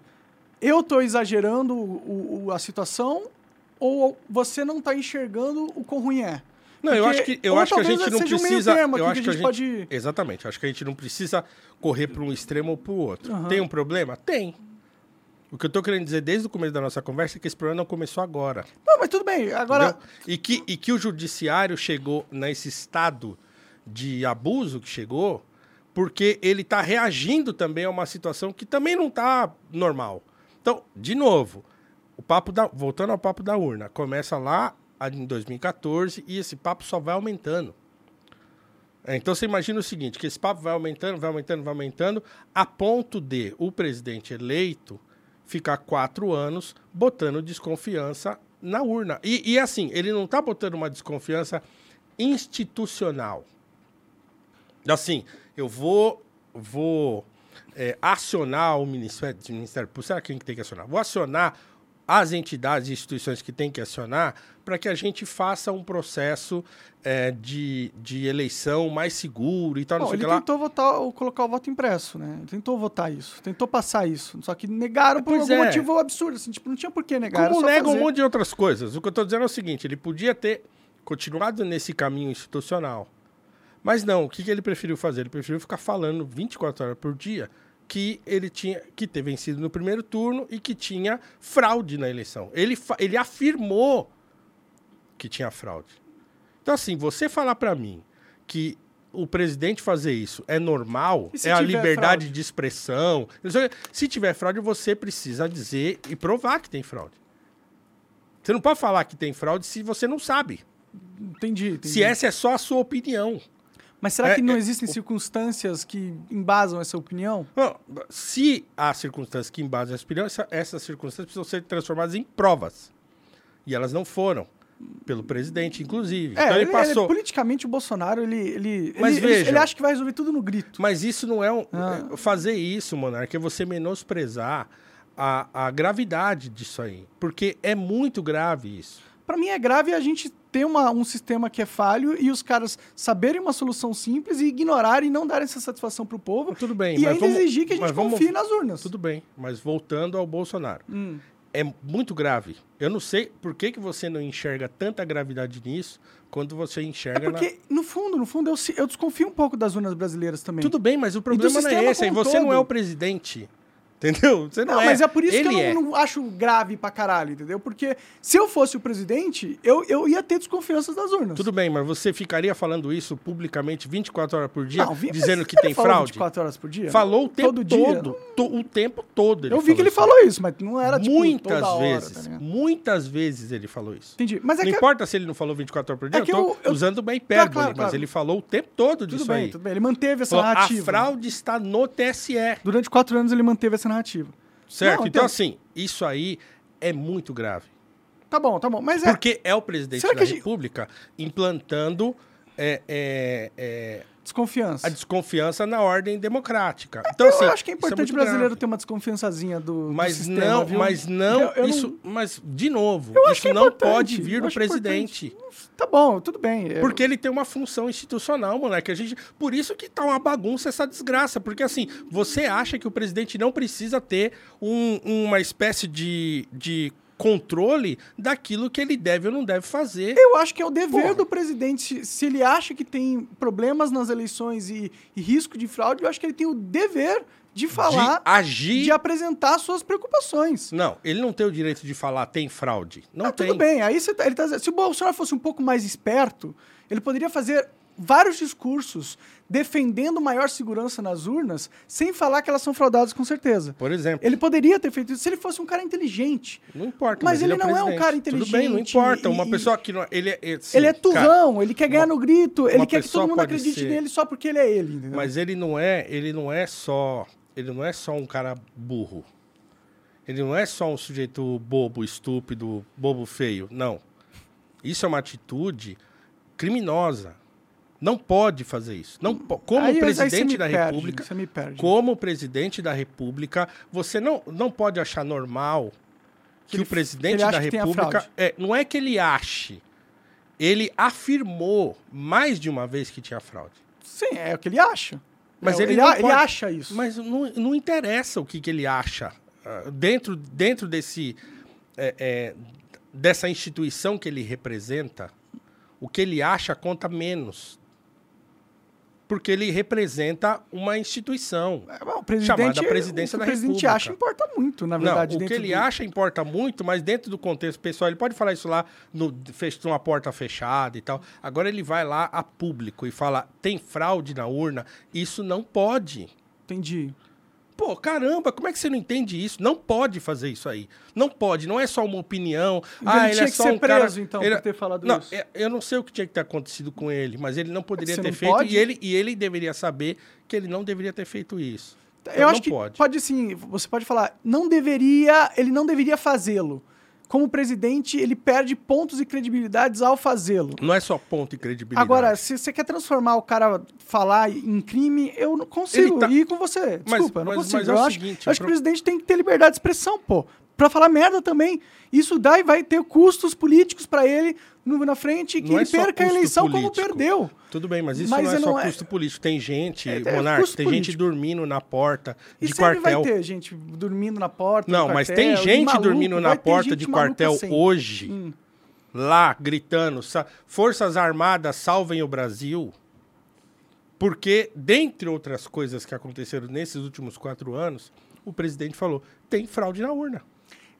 eu tô exagerando o, o- a situação ou você não tá enxergando o quão ruim é? Não, eu Porque- acho que, eu acho que a gente não um precisa. termo eu acho que a gente pode- Exatamente. Acho que a gente não precisa correr para um extremo ou para o outro. Aham. Tem um problema? Tem. O que eu tô querendo dizer desde o começo da nossa conversa é que esse problema não começou agora. Não, mas tudo bem. Agora, entendeu? E que, e que o judiciário chegou nesse estado de abuso que chegou, porque ele está reagindo também a uma situação que também não está normal. Então, de novo, o papo da, voltando ao papo da urna, começa lá em 2014 e esse papo só vai aumentando. Então você imagina o seguinte, que esse papo vai aumentando, vai aumentando, vai aumentando, a ponto de o presidente eleito ficar quatro anos botando desconfiança na urna. E, e assim, ele não está botando uma desconfiança institucional. Assim, eu vou, vou é, acionar o Ministério, Ministério Público. Será quem que tem que acionar? Vou acionar as entidades e instituições que tem que acionar para que a gente faça um processo é, de, de eleição mais seguro e tal, não sei ele que lá. tentou votar, ou colocar o voto impresso, né? Ele tentou votar isso, tentou passar isso. Só que negaram por Pois algum é. motivo absurdo, assim, tipo, não tinha por que negar. Como era só nega um monte de outras coisas. O que eu estou dizendo é o seguinte: ele podia ter continuado nesse caminho institucional. Mas não, o que, que ele preferiu fazer? Ele preferiu ficar falando 24 horas por dia que ele tinha que ter vencido no primeiro turno e que tinha fraude na eleição. Ele, ele afirmou que tinha fraude. Então, assim, você falar para mim que o presidente fazer isso é normal, é a liberdade fraude? de expressão. Se tiver fraude, você precisa dizer e provar que tem fraude. Você não pode falar que tem fraude se você não sabe. Entendi, entendi. Se essa é só a sua opinião. Mas será É, que não é, existem circunstâncias que embasam essa opinião? Não, se há circunstâncias que embasam essa opinião, essa- essas circunstâncias precisam ser transformadas em provas. E elas não foram. Pelo presidente, inclusive. É, então ele, ele- passou. ele- politicamente o Bolsonaro, ele, ele, Mas ele, veja. ele acha que vai resolver tudo no grito. Mas isso não é um. Ah. Fazer isso, Monarca, é você menosprezar a, a gravidade disso aí. Porque é muito grave isso. Pra mim é grave a gente ter uma- um sistema que é falho e os caras saberem uma solução simples e ignorarem e não darem essa satisfação pro povo. Tudo bem, e mas ainda vamos- exigir que a gente mas vamos- confie nas urnas. Tudo bem. Mas voltando ao Bolsonaro. Hum. É muito grave. Eu não sei por que, que você não enxerga tanta gravidade nisso quando você É enxerga na. porque, no fundo, no fundo, eu, eu desconfio um pouco das urnas brasileiras também. Tudo bem, mas o problema não é esse. Um você não é todo. o presidente. Entendeu? Você não, Não, é. mas é por isso Ele que eu é. não, não acho grave pra caralho, entendeu? Porque se eu fosse o presidente, eu, eu ia ter desconfianças das urnas. Tudo bem, mas você ficaria falando isso publicamente 24 horas por dia, Não, vi- dizendo que tem fraude? 24 horas por dia? Falou o tempo Todo todo. to- o tempo todo. eu vi que ele isso. falou isso, mas não era tipo Muitas hora, vezes. tá muitas vezes ele falou isso. Entendi. Mas é não importa se ele não falou 24 horas por dia, É eu tô eu- usando uma Tá, hipérbole, claro, mas claro. ele falou o tempo todo tudo disso bem, aí. tudo bem. Ele manteve essa Falou, a narrativa. fraude está no TSE. Durante quatro anos ele manteve essa narrativa. Certo? Não, então, então- assim, isso aí é muito grave. Tá bom, tá bom. Mas é. Porque é o presidente Será da que a gente- República implantando é, é, é, Desconfiança. a desconfiança na ordem democrática. Então, eu assim, acho que é isso importante muito o brasileiro grave. ter uma desconfiançazinha do, do Mas sistema, não, viu? mas não, Eu- eu isso, mas de novo, isso é não importante, pode vir do presidente. Tá bom, tudo bem. Eu- Porque ele tem uma função institucional, moleque. A gente, por isso que tá uma bagunça essa desgraça. Porque assim, você acha que o presidente não precisa ter um- uma espécie de, de controle daquilo que ele deve ou não deve fazer. Eu acho que é o dever Porra. do presidente. Se, ele acha que tem problemas nas eleições e, e risco de fraude, eu acho que ele tem o dever de falar, de agir. de apresentar suas preocupações. Não, ele não tem o direito de falar tem fraude. Não Ah, tem. Tudo bem, aí você tá- ele tá se o Bolsonaro fosse um pouco mais esperto, ele poderia fazer vários discursos defendendo maior segurança nas urnas, sem falar que elas são fraudadas com certeza. Por exemplo, Ele poderia ter feito isso se ele fosse um cara inteligente. não importa. Mas Mas, ele é o não é um cara Tudo bem, não inteligente importa. e- Uma e- pessoa que não. Ele é, é- ele é cara, turrão, ele quer ganhar uma- no grito, ele quer que todo mundo acredite ser- nele só porque ele é ele, entendeu? Mas ele não é, ele não é só, ele não é só um cara burro. Ele não é só um sujeito bobo, estúpido, bobo feio, não. Isso é uma atitude criminosa. Não pode fazer isso. Não, como Aí- aí presidente me da perde, República, Você me perde. como presidente da República, você não, não pode achar normal que, ele- o presidente que ele da que República. É, não é que ele ache. Ele afirmou mais de uma vez que tinha fraude. Sim, é o que ele acha. Mas É, ele ele, a- ele pode- acha isso. Mas não, não interessa o que, que ele acha. Ah, dentro, dentro desse, é, é, dessa instituição que ele representa, o que ele acha conta menos. Porque ele representa uma instituição. É, bom, o presidente, chamada presidência o que da o presidente República. acha importa muito, na verdade. não, o que ele do- acha importa muito, mas dentro do contexto pessoal, ele pode falar isso lá no numa porta fechada e tal. Agora ele vai lá a público e fala: tem fraude na urna. Isso não pode. Entendi. Pô, caramba, como é que você não entende isso? Não pode fazer isso aí. Não pode, não é só uma opinião. Então ah, ele ele tinha é que ser um cara- preso, então, ele- por ter falado não, isso. é- Eu não sei o que tinha que ter acontecido com ele, mas ele não poderia Você ter não feito pode? e ele, e ele deveria saber que ele não deveria ter feito isso. Eu acho que pode. pode. assim, você pode falar, não deveria, ele não deveria fazê-lo. Como presidente, ele perde pontos e credibilidades ao fazê-lo. Não é só ponto e credibilidade. Agora, se você quer transformar o cara falar em crime, eu não consigo tá- ir com você. Mas- Desculpa, eu não mas- consigo. mas é eu acho, seguinte, eu acho o que pro- o presidente tem que ter liberdade de expressão, pô. Pra falar merda também. Isso daí vai ter custos políticos pra ele na frente, que Não é ele só perca a eleição como político. perdeu. Tudo bem, mas isso Mas não é eu só não é- custo político. Tem gente, É, é tem gente político. dormindo na porta E de sempre quartel. vai ter gente dormindo na porta. Não, do mas quartel, tem e gente maluco, dormindo na porta gente de quartel sempre. hoje, Hum. lá, gritando, "Sa- Forças Armadas salvem o Brasil. Porque, dentre outras coisas que aconteceram nesses últimos quatro anos, o presidente falou, tem fraude na urna.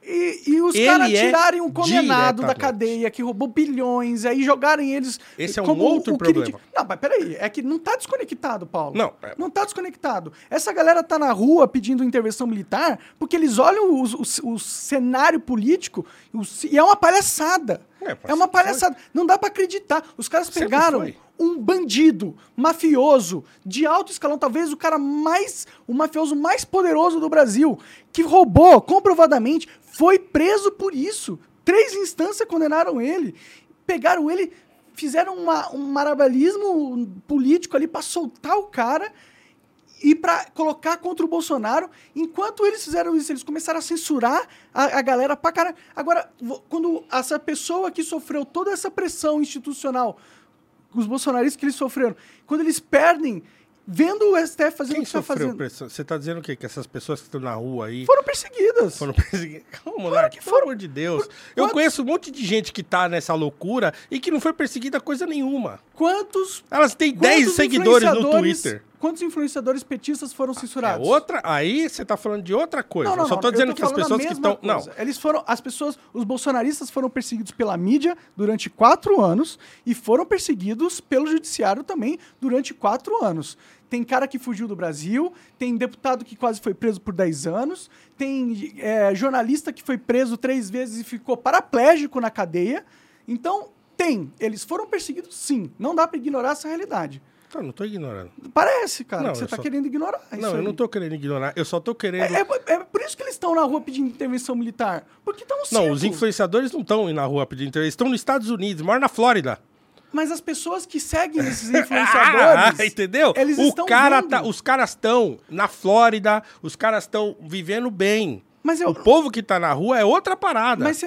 E, e os caras é tirarem um condenado da cadeia que roubou bilhões, aí jogarem eles. Esse é um outro o querido- problema. Não, mas peraí, é que não tá desconectado, Paulo. Não, é- Não tá desconectado. Essa galera tá na rua pedindo intervenção militar porque eles olham o, o- o cenário político o- e é uma palhaçada. É, É, uma palhaçada. Não dá pra acreditar. Os caras Sempre pegaram foi. um bandido, mafioso, de alto escalão, talvez o cara mais, o mafioso mais poderoso do Brasil, que roubou comprovadamente, foi preso por isso. Três instâncias condenaram ele. Pegaram ele, fizeram uma- um marabalismo político ali pra soltar o cara e pra colocar contra o Bolsonaro. Enquanto eles fizeram isso, eles começaram a censurar a, a galera pra caralho. Agora, quando essa pessoa que sofreu toda essa pressão institucional, os bolsonaristas que eles sofreram, quando eles perdem, vendo o STF fazendo Quem o que está fazendo, pressão? Você tá dizendo o quê? Que essas pessoas que estão na rua aí foram perseguidas. foram perseguidas? Calma, Monark, que pelo foram. amor de Deus. Por- Eu quantos- conheço um monte de gente que tá nessa loucura e que não foi perseguida coisa nenhuma. Quantos Elas têm 10 quantos seguidores no Twitter. Quantos influenciadores petistas foram É censurados? outra, aí você tá falando de outra coisa. Não, não, eu só tô dizendo eu que as pessoas que estão. Não. Eles foram. As pessoas. Os bolsonaristas foram perseguidos pela mídia durante quatro anos e foram perseguidos pelo judiciário também durante quatro anos. Tem cara que fugiu do Brasil, tem deputado que quase foi preso por 10 anos, tem é, jornalista que foi preso três vezes e ficou paraplégico na cadeia. Então, tem. Eles foram perseguidos sim. Não dá pra ignorar essa realidade. Tá, não tô ignorando. Parece, cara, Não, que você tá só- querendo ignorar. isso não, eu aí. não tô querendo ignorar. Eu só tô querendo. É, é- é por isso que eles estão na rua pedindo intervenção militar. Porque estão Não, os influenciadores não estão na rua pedindo intervenção. Eles estão nos Estados Unidos, moram na Flórida. Mas as pessoas que seguem esses Ah, influenciadores. entendeu? Eles o estão cara tá, os caras estão na Flórida, os caras estão vivendo bem. Mas eu- O povo que tá na rua é outra parada. Mas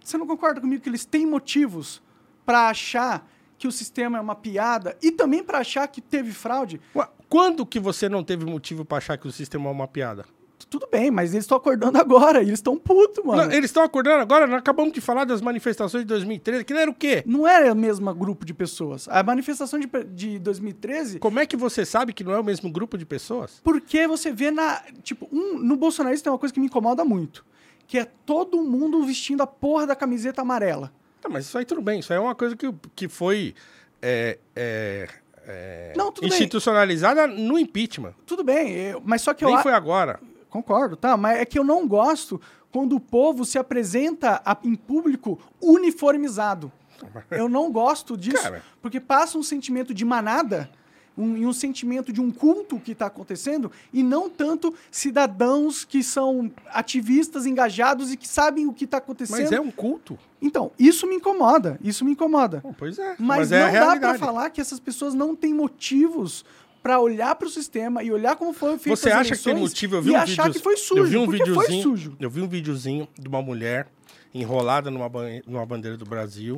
você não concorda comigo que eles têm motivos pra achar que o sistema é uma piada e também pra achar que teve fraude? Ué, Quando que você não teve motivo pra achar que o sistema é uma piada? Tudo bem, mas eles estão acordando agora eles estão putos, mano. Não, eles estão acordando agora, nós acabamos de falar das manifestações de 2013, que era o quê? Não era o mesmo grupo de pessoas. A manifestação de, de 2013 Como é que você sabe que não é o mesmo grupo de pessoas? Porque você vê na. Tipo, um, no bolsonarismo tem uma coisa que me incomoda muito. Que é todo mundo vestindo a porra da camiseta amarela. Tá, mas isso aí tudo bem, isso aí é uma coisa que, que foi é, é, é, Não, tudo bem. institucionalizada no impeachment. Tudo bem, eu- mas só que eu. Nem foi agora. Concordo, tá? Mas é que eu não gosto quando o povo se apresenta a- em público uniformizado. Eu não gosto disso, Cara. porque passa um sentimento de manada um, um sentimento de um culto que está acontecendo e não tanto cidadãos que são ativistas engajados e que sabem o que está acontecendo. Mas é um culto. Então, isso me incomoda, isso me incomoda. Bom, pois é. Mas, é a não dá pra realidade. falar que essas pessoas não têm motivos pra olhar pro sistema e olhar como foi feito Você acha que tem motivo? Eu vi e um achar vídeo, que foi sujo, eu vi um porque foi videozinho, sujo. Eu vi um videozinho de uma mulher enrolada numa, ban- numa bandeira do Brasil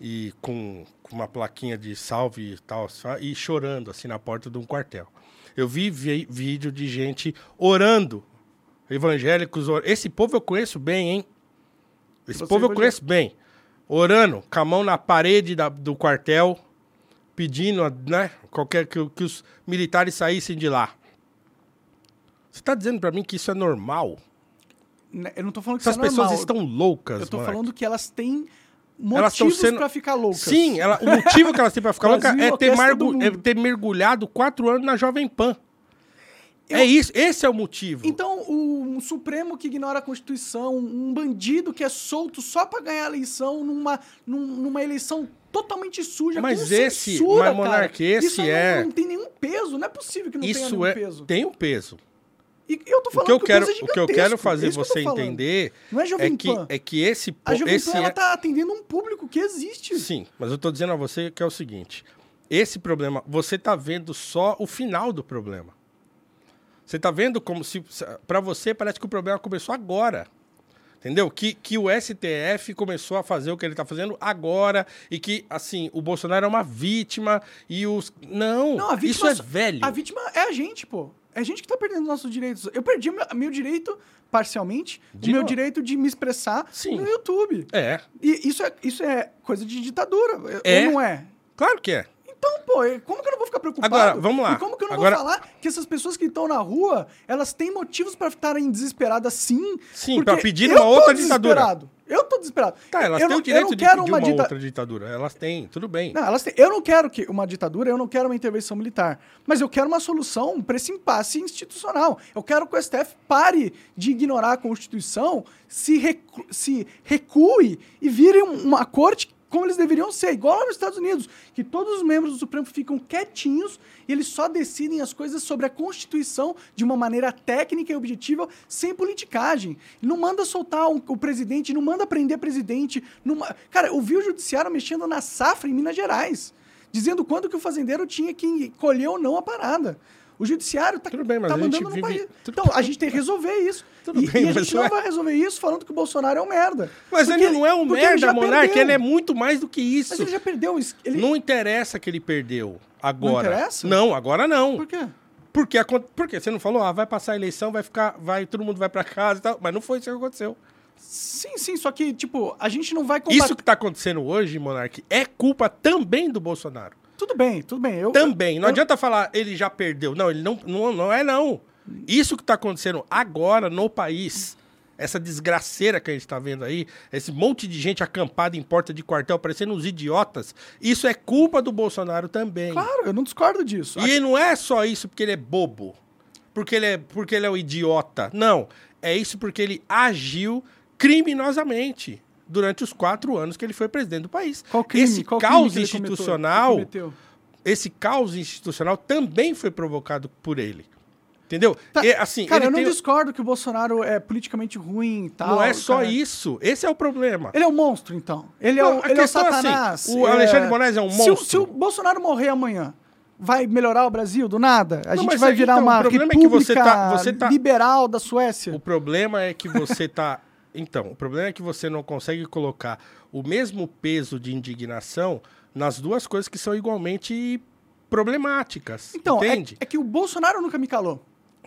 e com, com uma plaquinha de salve e tal, e chorando assim na porta de um quartel. Eu vi vi- vídeo de gente orando, evangélicos. or- Esse povo eu conheço bem, hein? Esse Você povo eu conheço bem. Orando, com a mão na parede da- do quartel, pedindo, né, qualquer que, que os militares saíssem de lá. Você tá dizendo pra mim que isso é normal? Né, Eu não tô falando que Essas isso é pessoas normal. estão loucas, Eu tô falando que elas têm motivos sendo- pra ficar loucas. Sim, ela- o motivo que elas têm pra ficar louca é ter, margu- é ter mergulhado quatro anos na Jovem Pan. Eu- É isso, esse é o motivo. Então, o um Supremo que ignora a Constituição, um bandido que é solto só pra ganhar a eleição numa, num- numa eleição totalmente suja, Mas com esse- censura, mas, Monark, esse Isso é- não, não tem nenhum peso, não é possível que não tenha isso nenhum é peso. tem um peso. E eu tô O falando que eu o quero, é o que eu quero fazer é que você entender Não é Jovem é que, Pan. é que esse, A Jovem esse Pan, ela é- tá atendendo um público que existe. Sim, mas eu tô dizendo a você que é o seguinte: esse problema, você tá vendo só o final do problema. Você tá vendo como se. Para você, parece que o problema começou agora. Entendeu? Que, que o STF começou a fazer o que ele tá fazendo agora e que, assim, o Bolsonaro é uma vítima e os. Não, Não, isso é velho. A vítima é a gente, pô. É a gente que tá perdendo nossos direitos. Eu perdi meu, meu direito, parcialmente, De o meu direito de me expressar Sim. no YouTube. É, E isso é, isso é coisa de ditadura, É. ou não é? claro que é. Então, pô, como que eu não vou ficar preocupado? Agora, vamos lá. E como que eu não Agora- vou falar que essas pessoas que estão na rua, elas têm motivos pra estarem desesperadas sim? Sim, pra pedir uma outra ditadura. Eu tô desesperado. Tá, elas eu têm não, o direito de quero pedir uma, dita- outra ditadura. Elas têm, tudo bem. Não, elas têm- Eu não quero que uma ditadura, eu não quero uma intervenção militar. Mas eu quero uma solução para esse impasse institucional. Eu quero que o STF pare de ignorar a Constituição, se, recu- se recue e vire um- uma corte como eles deveriam ser, igual nos Estados Unidos, que todos os membros do Supremo ficam quietinhos e eles só decidem as coisas sobre a Constituição de uma maneira técnica e objetiva, sem politicagem. Não manda soltar o presidente, não manda prender presidente. não Cara, eu vi o judiciário mexendo na safra em Minas Gerais, dizendo quando que o fazendeiro tinha que colher ou não a parada. O judiciário tá, mas tá gente mandando no país. Então, a gente tem que resolver isso. Tudo e, bem, e a gente não ué. vai resolver isso falando que o Bolsonaro é um merda. Mas Porque ele não é um merda, Monark, perdeu. ele é muito mais do que isso. Mas ele já perdeu. Ele... Não interessa que ele perdeu agora. interessa? Não, agora não. Por quê? Porque, porque você não falou, ah, vai passar a eleição, vai ficar, vai, todo mundo vai pra casa e tal. Mas não foi isso que aconteceu. Sim, sim, só que, tipo, a gente não vai combater... Isso que tá acontecendo hoje, Monark, é culpa também do Bolsonaro. Tudo bem, tudo bem. Eu, Também. Não eu- adianta falar, ele já perdeu. Não, ele não, não, não é não. Isso que tá acontecendo agora no país, essa desgraceira que a gente tá vendo aí, esse monte de gente acampada em porta de quartel, parecendo uns idiotas, isso é culpa do Bolsonaro também. Claro, eu não discordo disso. E não é só isso porque ele é bobo, porque ele é, porque ele é um idiota. Não. É isso porque ele agiu criminosamente durante os quatro anos que ele foi presidente do país. Qual crime? Esse Qual crime caos ele cometeu- institucional, esse caos institucional também foi provocado por ele. Entendeu? Tá, E, assim, Cara, ele eu não tem- discordo que o Bolsonaro é politicamente ruim e tal. não é só cara. isso. Esse é o problema. Ele é um monstro, então. Ele é Não, o, ele é o questão é assim, satanás. o Alexandre de Moraes é um se o- monstro. Se o, Bolsonaro morrer amanhã, vai melhorar o Brasil do nada? A Não, gente vai é- virar então, uma o problema é que república você tá- você tá- liberal da Suécia? O problema é que você tá. Então, o problema é que você não consegue colocar o mesmo peso de indignação nas duas coisas que são igualmente problemáticas. Então, é, entende? é que o Bolsonaro nunca me calou.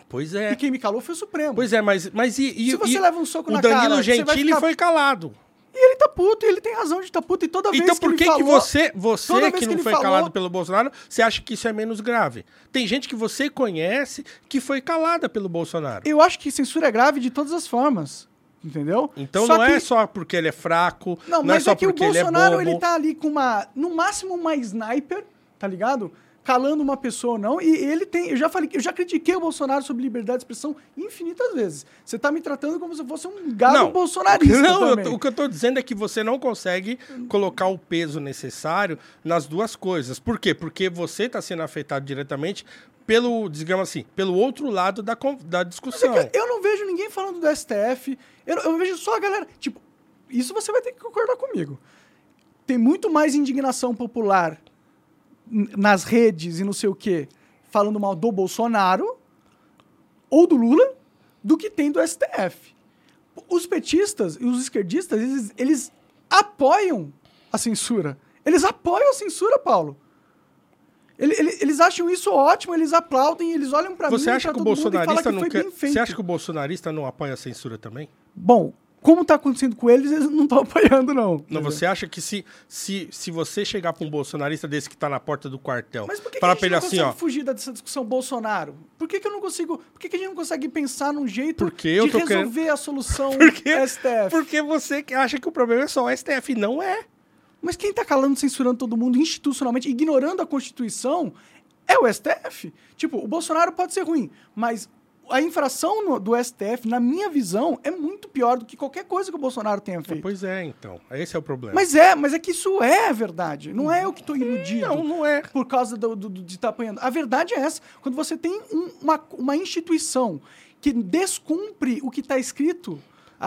Pois é. E quem me calou foi o Supremo. Pois é, mas, mas e, e- Se você e leva um soco o na Danilo cara, você vai Gentili ficar- foi calado. E ele tá puto, e ele tem razão de estar puto. E toda vez Então que por ele que, que falou- você, você que que não foi falou- calado pelo Bolsonaro, você acha que isso é menos grave? Tem gente que você conhece que foi calada pelo Bolsonaro. Eu acho que censura é grave de todas as formas. Entendeu? Então Só não que- é só porque ele é fraco, Não, não, é mas só é que o porque ele é Bolsonaro, bobo. ele tá ali com uma, no máximo uma sniper, tá ligado? Calando uma pessoa ou não, e ele tem, eu já falei, eu já critiquei o Bolsonaro sobre liberdade de expressão infinitas vezes. Você tá me tratando como se eu fosse um gado bolsonarista Não, eu o que eu tô dizendo é que você não consegue colocar o peso necessário nas duas coisas. Por quê? Porque você está sendo afetado diretamente pelo, digamos assim, pelo outro lado da, da é discussão. que eu não vejo ninguém falando do STF. Eu, eu vejo só a galera. Tipo, isso você vai ter que concordar comigo. Tem muito mais indignação popular nas redes e não sei o quê, falando mal do Bolsonaro ou do Lula, do que tem do STF. Os petistas e os esquerdistas, eles, eles apoiam a censura. Eles apoiam a censura, Paulo. Ele- ele- Eles acham isso ótimo, eles aplaudem, eles olham pra mim Você e acha que o bolsonarista que não foi quer. bem feito. Você acha que o bolsonarista não apoia a censura também? Bom, como tá acontecendo com eles, eles não estão apoiando, não. Não, você acha que se, se, se você chegar pra um bolsonarista desse que tá na porta do quartel, Mas por que, que a gente não assim, consegue ó. fugir dessa discussão Bolsonaro? Por que, que eu não consigo. Por que, que a gente não consegue pensar num jeito de resolver querendo- a solução Porque, STF? porque você acha que o problema é só o STF. Não é. Mas quem tá calando, censurando todo mundo institucionalmente, ignorando a Constituição, é o STF. Tipo, o Bolsonaro pode ser ruim, mas a infração no- do STF, na minha visão, é muito pior do que qualquer coisa que o Bolsonaro tenha feito. Pois é, então. Esse é o problema. Mas é, mas é que isso é verdade. Não é eu que tô iludido. Não, não é. Por causa do, do- do- de estar apanhando. A verdade é essa. Quando você tem um- uma, uma instituição que descumpre o que está escrito,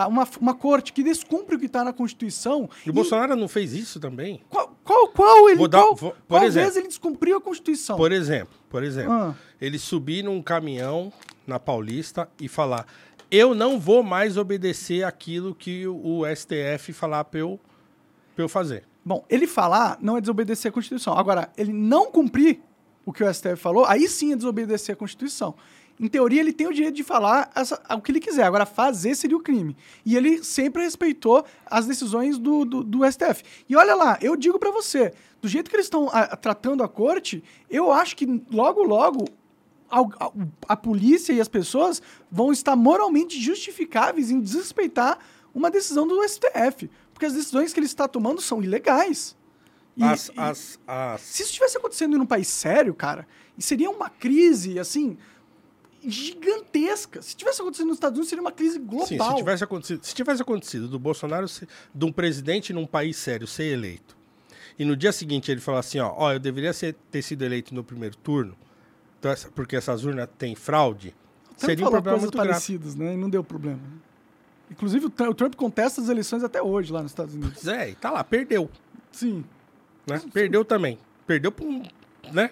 uma, uma corte que descumpre o que está na Constituição. E o Bolsonaro não fez isso também? Qual, qual, qual ele, Vou dar- qual, por qual exemplo. vez ele descumpriu a Constituição? Por exemplo, por exemplo, Ah. ele subir num caminhão na Paulista e falar: eu não vou mais obedecer aquilo que o o STF falar para eu, pra eu fazer. Bom, ele falar não é desobedecer a Constituição. Agora, ele não cumprir o que o STF falou, aí sim é desobedecer a Constituição. Em teoria, ele tem o direito de falar essa- o que ele quiser. Agora, fazer seria o crime. E ele sempre respeitou as decisões do, do, do STF. E olha lá, eu digo pra você, do jeito que eles estão ah, tratando a corte, eu acho que logo, logo, al- a, a polícia e as pessoas vão estar moralmente justificáveis em desrespeitar uma decisão do STF. Porque as decisões que ele está tomando são ilegais. E- As, e- as, as, se isso estivesse acontecendo num país sério, cara, seria uma crise, assim, gigantesca. Se tivesse acontecendo nos Estados Unidos, seria uma crise global. Sim, se tivesse acontecido, se tivesse acontecido do Bolsonaro, ser, de um presidente num país sério ser eleito, e no dia seguinte ele falar assim, ó, ó eu deveria ser- ter sido eleito no primeiro turno, então essa- porque essas urnas têm fraude, seria um problema coisas muito parecidas, né? E não deu problema. Inclusive, o Trump, o Trump contesta as eleições até hoje lá nos Estados Unidos. Pois é, e tá lá, perdeu, Sim. né? Perdeu também. Perdeu por um, né?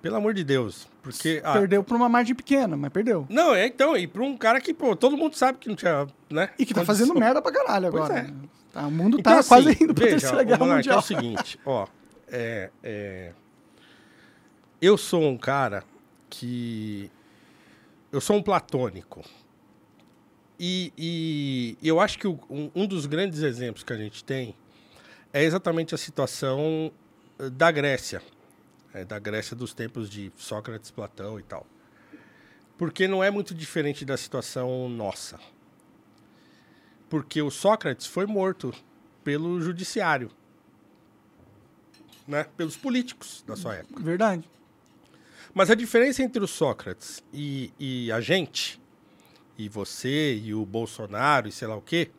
Pelo amor de Deus, porque ah, Perdeu por uma margem pequena, mas perdeu. Não, é então, e para um cara que, pô, todo mundo sabe que não tinha, né? E que tá condição. fazendo merda pra caralho Pois agora. é. né? Tá, o mundo Então, tá assim, quase indo pra veja, terceira guerra Monark, mundial. É o seguinte, ó. É, é, eu sou um cara que. Eu sou um platônico. E, e eu acho que o- um, um dos grandes exemplos que a gente tem é exatamente a situação eh, da Grécia. É, da Grécia dos tempos de Sócrates, Platão e tal. Porque não é muito diferente da situação nossa. Porque o Sócrates foi morto pelo judiciário, né? Pelos políticos da sua época. Verdade. Mas a diferença entre o Sócrates e, e a gente, e você, e o Bolsonaro, e sei lá o quê,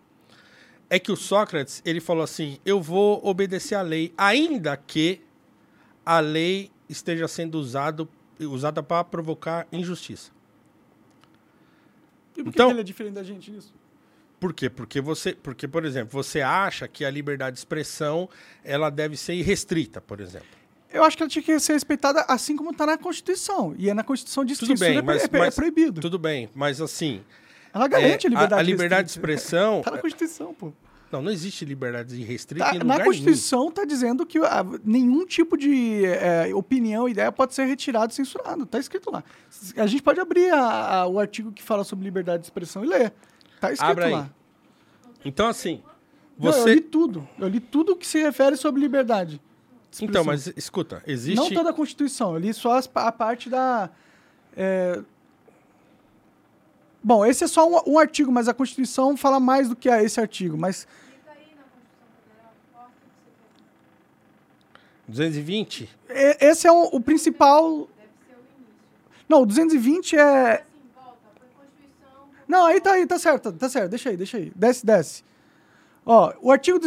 é que o Sócrates, ele falou assim, eu vou obedecer à lei, ainda que a lei esteja sendo usado, usada para provocar injustiça. E por que Então- que ele é diferente da gente nisso? Por quê? Porque você, porque por exemplo, você acha que a liberdade de expressão ela deve ser irrestrita, por exemplo. Eu acho que ela tinha que ser respeitada assim como tá na Constituição. E é na Constituição diz que Tudo censura bem, é, mas, é, é mas- proibido. Tudo bem, mas assim, Ela garante é, a liberdade a, a liberdade de expressão, Tá na Constituição, pô. Não, não existe liberdade irrestrita Tá, em na Constituição tá dizendo que ah, nenhum tipo de é, opinião, ideia pode ser retirado, censurado. Tá escrito lá. A gente pode abrir a- a- o artigo que fala sobre liberdade de expressão e ler. Tá escrito Abra aí. lá. nenhum. Então assim, Não, eu você, li tudo. Eu li tudo que se refere sobre liberdade. de então, mas escuta, existe, Não toda a Constituição, eu li só a parte da. é, Bom, esse é só um, um artigo, mas a Constituição fala mais do que a- esse artigo. Mas Clica aí na Constituição Federal, corta o que você quer. 220, e- esse é o, o principal. Deve ser o início. Não, o 220 é. Não, aí tá aí, tá certo, tá certo. Deixa aí, deixa aí. Desce, desce. Ó, o artigo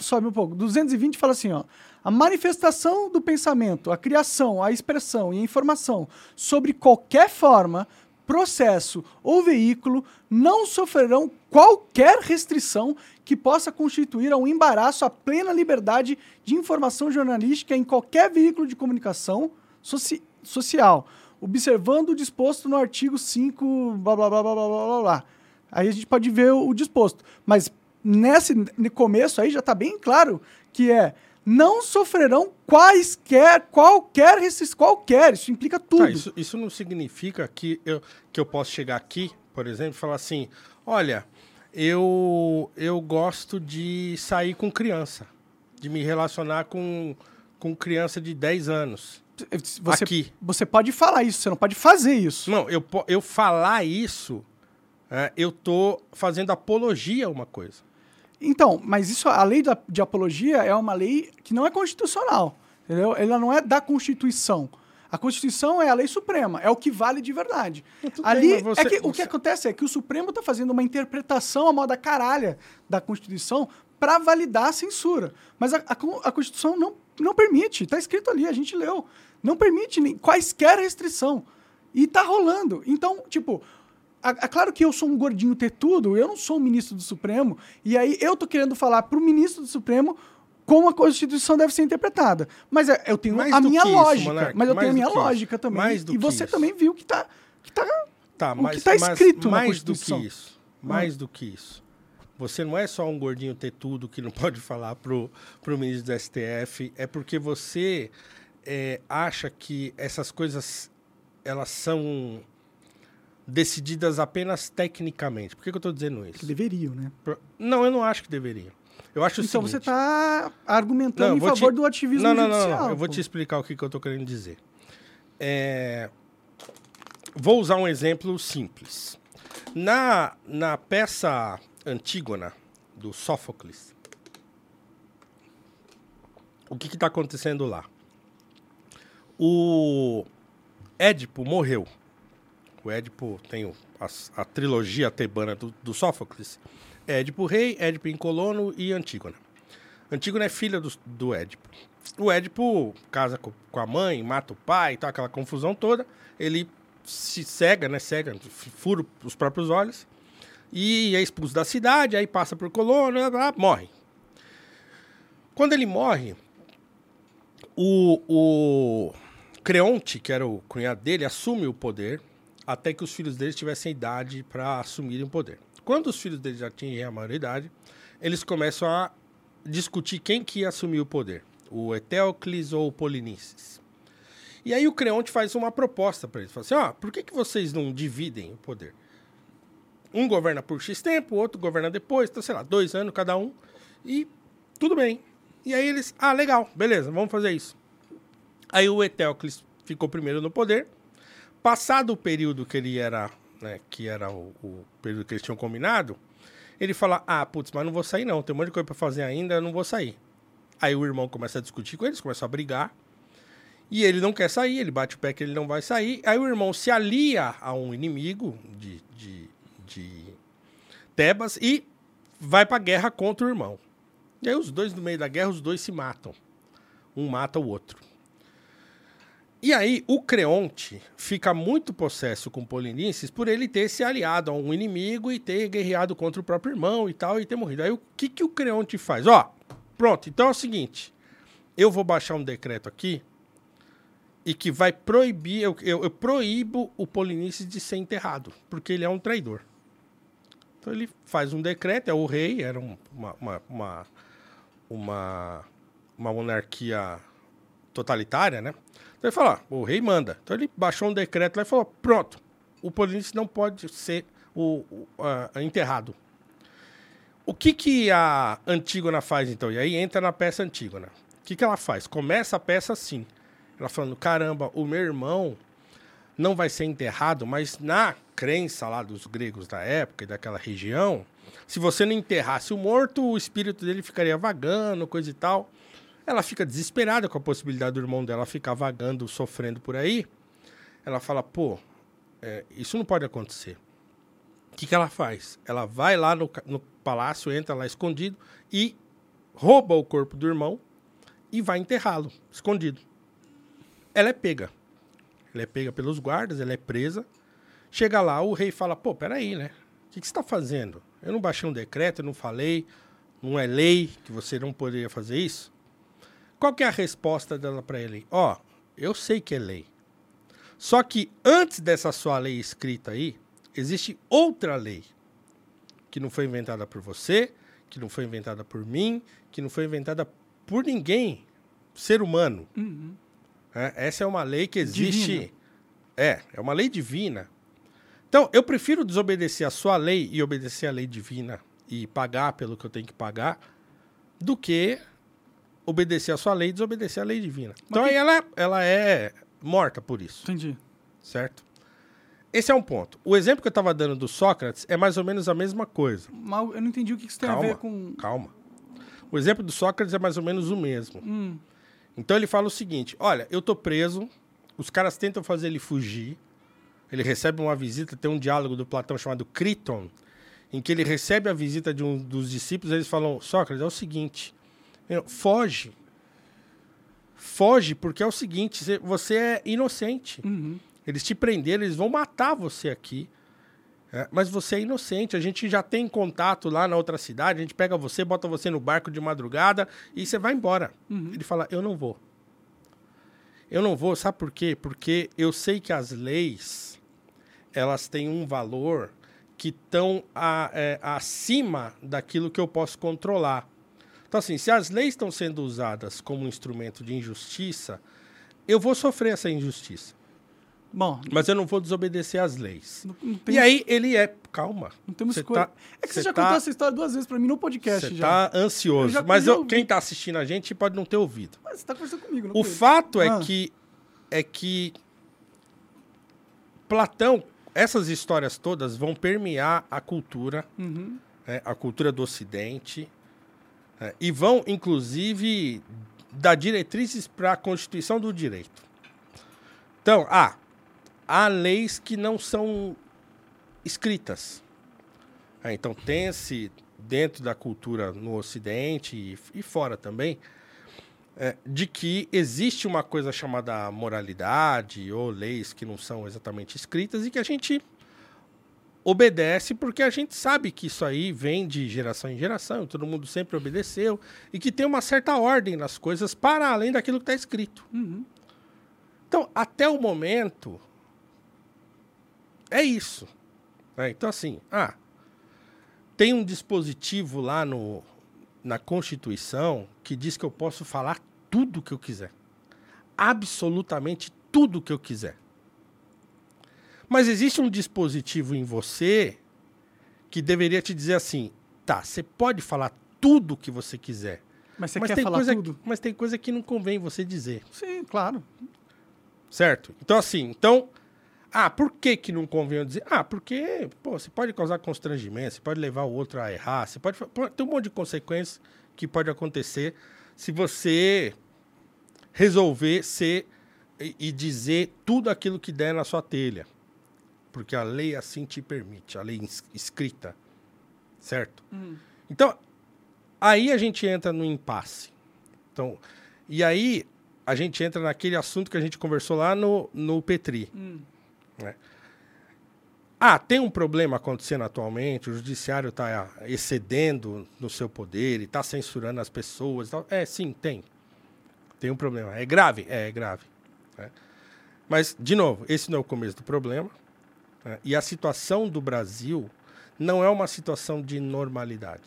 sobe um pouco. 220 fala assim, ó. A manifestação do pensamento, a criação, a expressão e a informação sobre qualquer forma, processo ou veículo não sofrerão qualquer restrição que possa constituir um embaraço à plena liberdade de informação jornalística em qualquer veículo de comunicação soci- social, observando o disposto no artigo 5, blá blá blá blá blá blá blá. Aí a gente pode ver o, o disposto. Mas nesse começo aí já está bem claro que é não sofrerão quaisquer, qualquer, restrição, qualquer, isso implica tudo. Tá, isso, isso não significa que eu, que eu posso chegar aqui, por exemplo, e falar assim: olha, eu, eu gosto de sair com criança, de me relacionar com, com criança de 10 anos. Você, aqui. você pode falar isso, você não pode fazer isso. Não, eu, eu falar isso, é, eu tô fazendo apologia a uma coisa. Então, mas isso, a lei da- de apologia é uma lei que não é constitucional, entendeu? Ela não é da Constituição. A Constituição é a lei suprema, é o que vale de verdade. Ali, bem, você- é que, o que você- acontece é que o Supremo está fazendo uma interpretação à moda caralha da Constituição para validar a censura. Mas a, a a Constituição não, não permite, está escrito ali, a gente leu. Não permite nem, quaisquer restrição. E tá rolando. Então, tipo, a- claro que eu sou um gordinho ter tudo, eu não sou um ministro do Supremo, e aí eu tô querendo falar pro ministro do Supremo como a Constituição deve ser interpretada. Mas é, eu tenho Mais a minha isso, lógica, mas eu mais tenho a minha que isso. lógica também. E você isso. também viu que tá, que tá Tá, O que mas, tá mas escrito na mais do que Constituição. isso. Mais do que isso. Você não é só um gordinho ter tudo que não pode falar pro, pro ministro do STF, é porque você é, acha que essas coisas elas são decididas apenas tecnicamente. Por que, que eu estou dizendo isso? que deveriam, né? Não, eu não acho que deveriam. Eu acho Então seguinte, você tá argumentando Não, em favor te- do ativismo não, não, não, judicial. não. Eu vou te explicar o que, que eu tô querendo dizer. É, Vou usar um exemplo simples. Na, na peça Antígona, do Sófocles, o que está acontecendo lá? O Édipo morreu. O Édipo tem as- a, trilogia tebana do, do Sófocles. Édipo rei, Édipo incolono e Antígona. Antígona é filha do, do Édipo. O Édipo casa co- com a mãe, mata o pai, tá, aquela confusão toda. Ele se cega, né? Cega, fura os próprios olhos. E é expulso da cidade, aí passa por Colono, morre. Quando ele morre, o, o Creonte, que era o cunhado dele, assume o poder até que os filhos dele tivessem idade para assumirem o poder. Quando os filhos dele já atingem a maioridade, eles começam a discutir quem que ia assumir o poder, o Eteocles ou o Polinices. E aí o Creonte faz uma proposta para eles, fala assim, ó, por que, que vocês não dividem o poder? Um governa por X tempo, o outro governa depois, então, sei lá, dois anos cada um, e tudo bem. E aí eles, ah, legal, beleza, vamos fazer isso. Aí o Eteocles ficou primeiro no poder. Passado o período que ele era, né, que era o, o período que eles tinham combinado, ele fala: Ah, putz, mas não vou sair não, tem um monte de coisa pra fazer ainda, não vou sair. Aí o irmão começa a discutir com eles, começa a brigar. E ele não quer sair, ele bate o pé que ele não vai sair. Aí o irmão se alia a um inimigo de, de, de Tebas e vai pra guerra contra o irmão. E aí os dois, no meio da guerra, os dois se matam. Um mata o outro. E aí, o Creonte fica muito possesso com Polinices por ele ter se aliado a um inimigo e ter guerreado contra o próprio irmão e tal, e ter morrido. Aí, o que, que o Creonte faz? Ó, pronto, então é o seguinte: eu vou baixar um decreto aqui e que vai proibir, eu, eu, eu proíbo o Polinices de ser enterrado, porque ele é um traidor. Então, ele faz um decreto, é o rei, era um- uma, uma, uma, uma, uma monarquia totalitária, né? Então ele falou, ó, o rei manda. Então ele baixou um decreto lá e falou, pronto, o Polinices não pode ser o, o- a- enterrado. O que que a Antígona faz então? E aí entra na peça Antígona. O que que ela faz? Começa a peça assim. Ela falando, caramba, o meu irmão não vai ser enterrado, mas na crença lá dos gregos da época e daquela região, se você não enterrasse o morto, o espírito dele ficaria vagando, coisa e tal. Ela fica desesperada com a possibilidade do irmão dela ficar vagando, sofrendo por aí. Ela fala, pô, é, isso não pode acontecer. O que, que ela faz? Ela vai lá no, no palácio, entra lá escondido e rouba o corpo do irmão e vai enterrá-lo, escondido. Ela é pega. Ela é pega pelos guardas, ela é presa. Chega lá, o rei fala: pô, peraí, né? O que, que você está fazendo? Eu não baixei um decreto, eu não falei, não é lei que você não poderia fazer isso? Qual que é a resposta dela para ele? Ó, eu sei que é lei. Só que antes dessa sua lei escrita aí, existe outra lei que não foi inventada por você, que não foi inventada por mim, que não foi inventada por ninguém, ser humano. É, essa é uma lei que existe. Divina. É, é uma lei divina. Então, eu prefiro desobedecer a sua lei e obedecer a lei divina e pagar pelo que eu tenho que pagar, do que obedecer a sua lei e desobedecer a lei divina. Então, que- aí ela, ela é morta por isso, Entendi. certo? Esse é um ponto. O exemplo que eu estava dando do Sócrates é mais ou menos a mesma coisa. Mas eu não entendi o que isso tem Calma, a ver com. calma. O exemplo do Sócrates é mais ou menos o mesmo. Hum, Então ele fala o seguinte: olha, eu tô preso, os caras tentam fazer ele fugir. Ele recebe uma visita, tem um diálogo do Platão chamado Criton, em que ele recebe a visita de um dos discípulos, eles falam: Sócrates, é o seguinte, foge. Foge, porque é o seguinte, você- é inocente. uhum. Eles te prenderam, eles vão matar você aqui. É, mas você é inocente, a gente já tem contato lá na outra cidade, a gente pega você, bota você no barco de madrugada e você vai embora. Ele fala, eu não vou. Eu não vou, sabe por quê? Porque eu sei que as leis, elas têm um valor que estão é, acima daquilo que eu posso controlar. Então, assim, se as leis estão sendo usadas como um instrumento de injustiça, eu vou sofrer essa injustiça. Bom, Mas eu não vou desobedecer às leis. não, não tem, E aí ele é. Calma. não temos escolha. tá- é que você já tá- contou essa história duas vezes pra mim no podcast Você já. tá ansioso. Eu já- mas eu quem tá assistindo a gente pode não ter ouvido. Mas você tá conversando comigo, não O fato é Ah. que é que Platão, essas histórias todas vão permear a cultura, Uhum. né, a cultura do Ocidente, né, e vão, inclusive, dar diretrizes para a Constituição do Direito. Então, ah, há leis que não são escritas. É, então, tem-se dentro da cultura no Ocidente e, e fora também, é, de que existe uma coisa chamada moralidade ou leis que não são exatamente escritas e que a gente obedece porque a gente sabe que isso aí vem de geração em geração, todo mundo sempre obedeceu e que tem uma certa ordem nas coisas para além daquilo que está escrito. Uhum. Então, até o momento, é isso. né? Então, assim, ah, tem um dispositivo lá no, na Constituição que diz que eu posso falar tudo o que eu quiser. Absolutamente tudo o que eu quiser. Mas existe um dispositivo em você que deveria te dizer assim: tá, você pode falar tudo o que você quiser. Mas você mas, quer tem falar coisa, tudo? mas tem coisa que não convém você dizer. Sim, claro. Certo? Então, assim, então. Ah, por que, que não convém eu dizer? Ah, porque, pô, você pode causar constrangimento, você pode levar o outro a errar, você pode. Tem um monte de consequências que pode acontecer se você resolver ser e, e dizer tudo aquilo que der na sua telha. Porque a lei assim te permite, a lei escrita. Certo? Então, aí a gente entra no impasse. Então, e aí a gente entra naquele assunto que a gente conversou lá no, no Petri. né? Ah, tem um problema acontecendo atualmente, o judiciário está excedendo no seu poder e está censurando as pessoas. tal. É, sim, tem. Tem um problema. É grave? É, é grave. né? Mas, de novo, esse não é o começo do problema. Né? E a situação do Brasil não é uma situação de normalidade.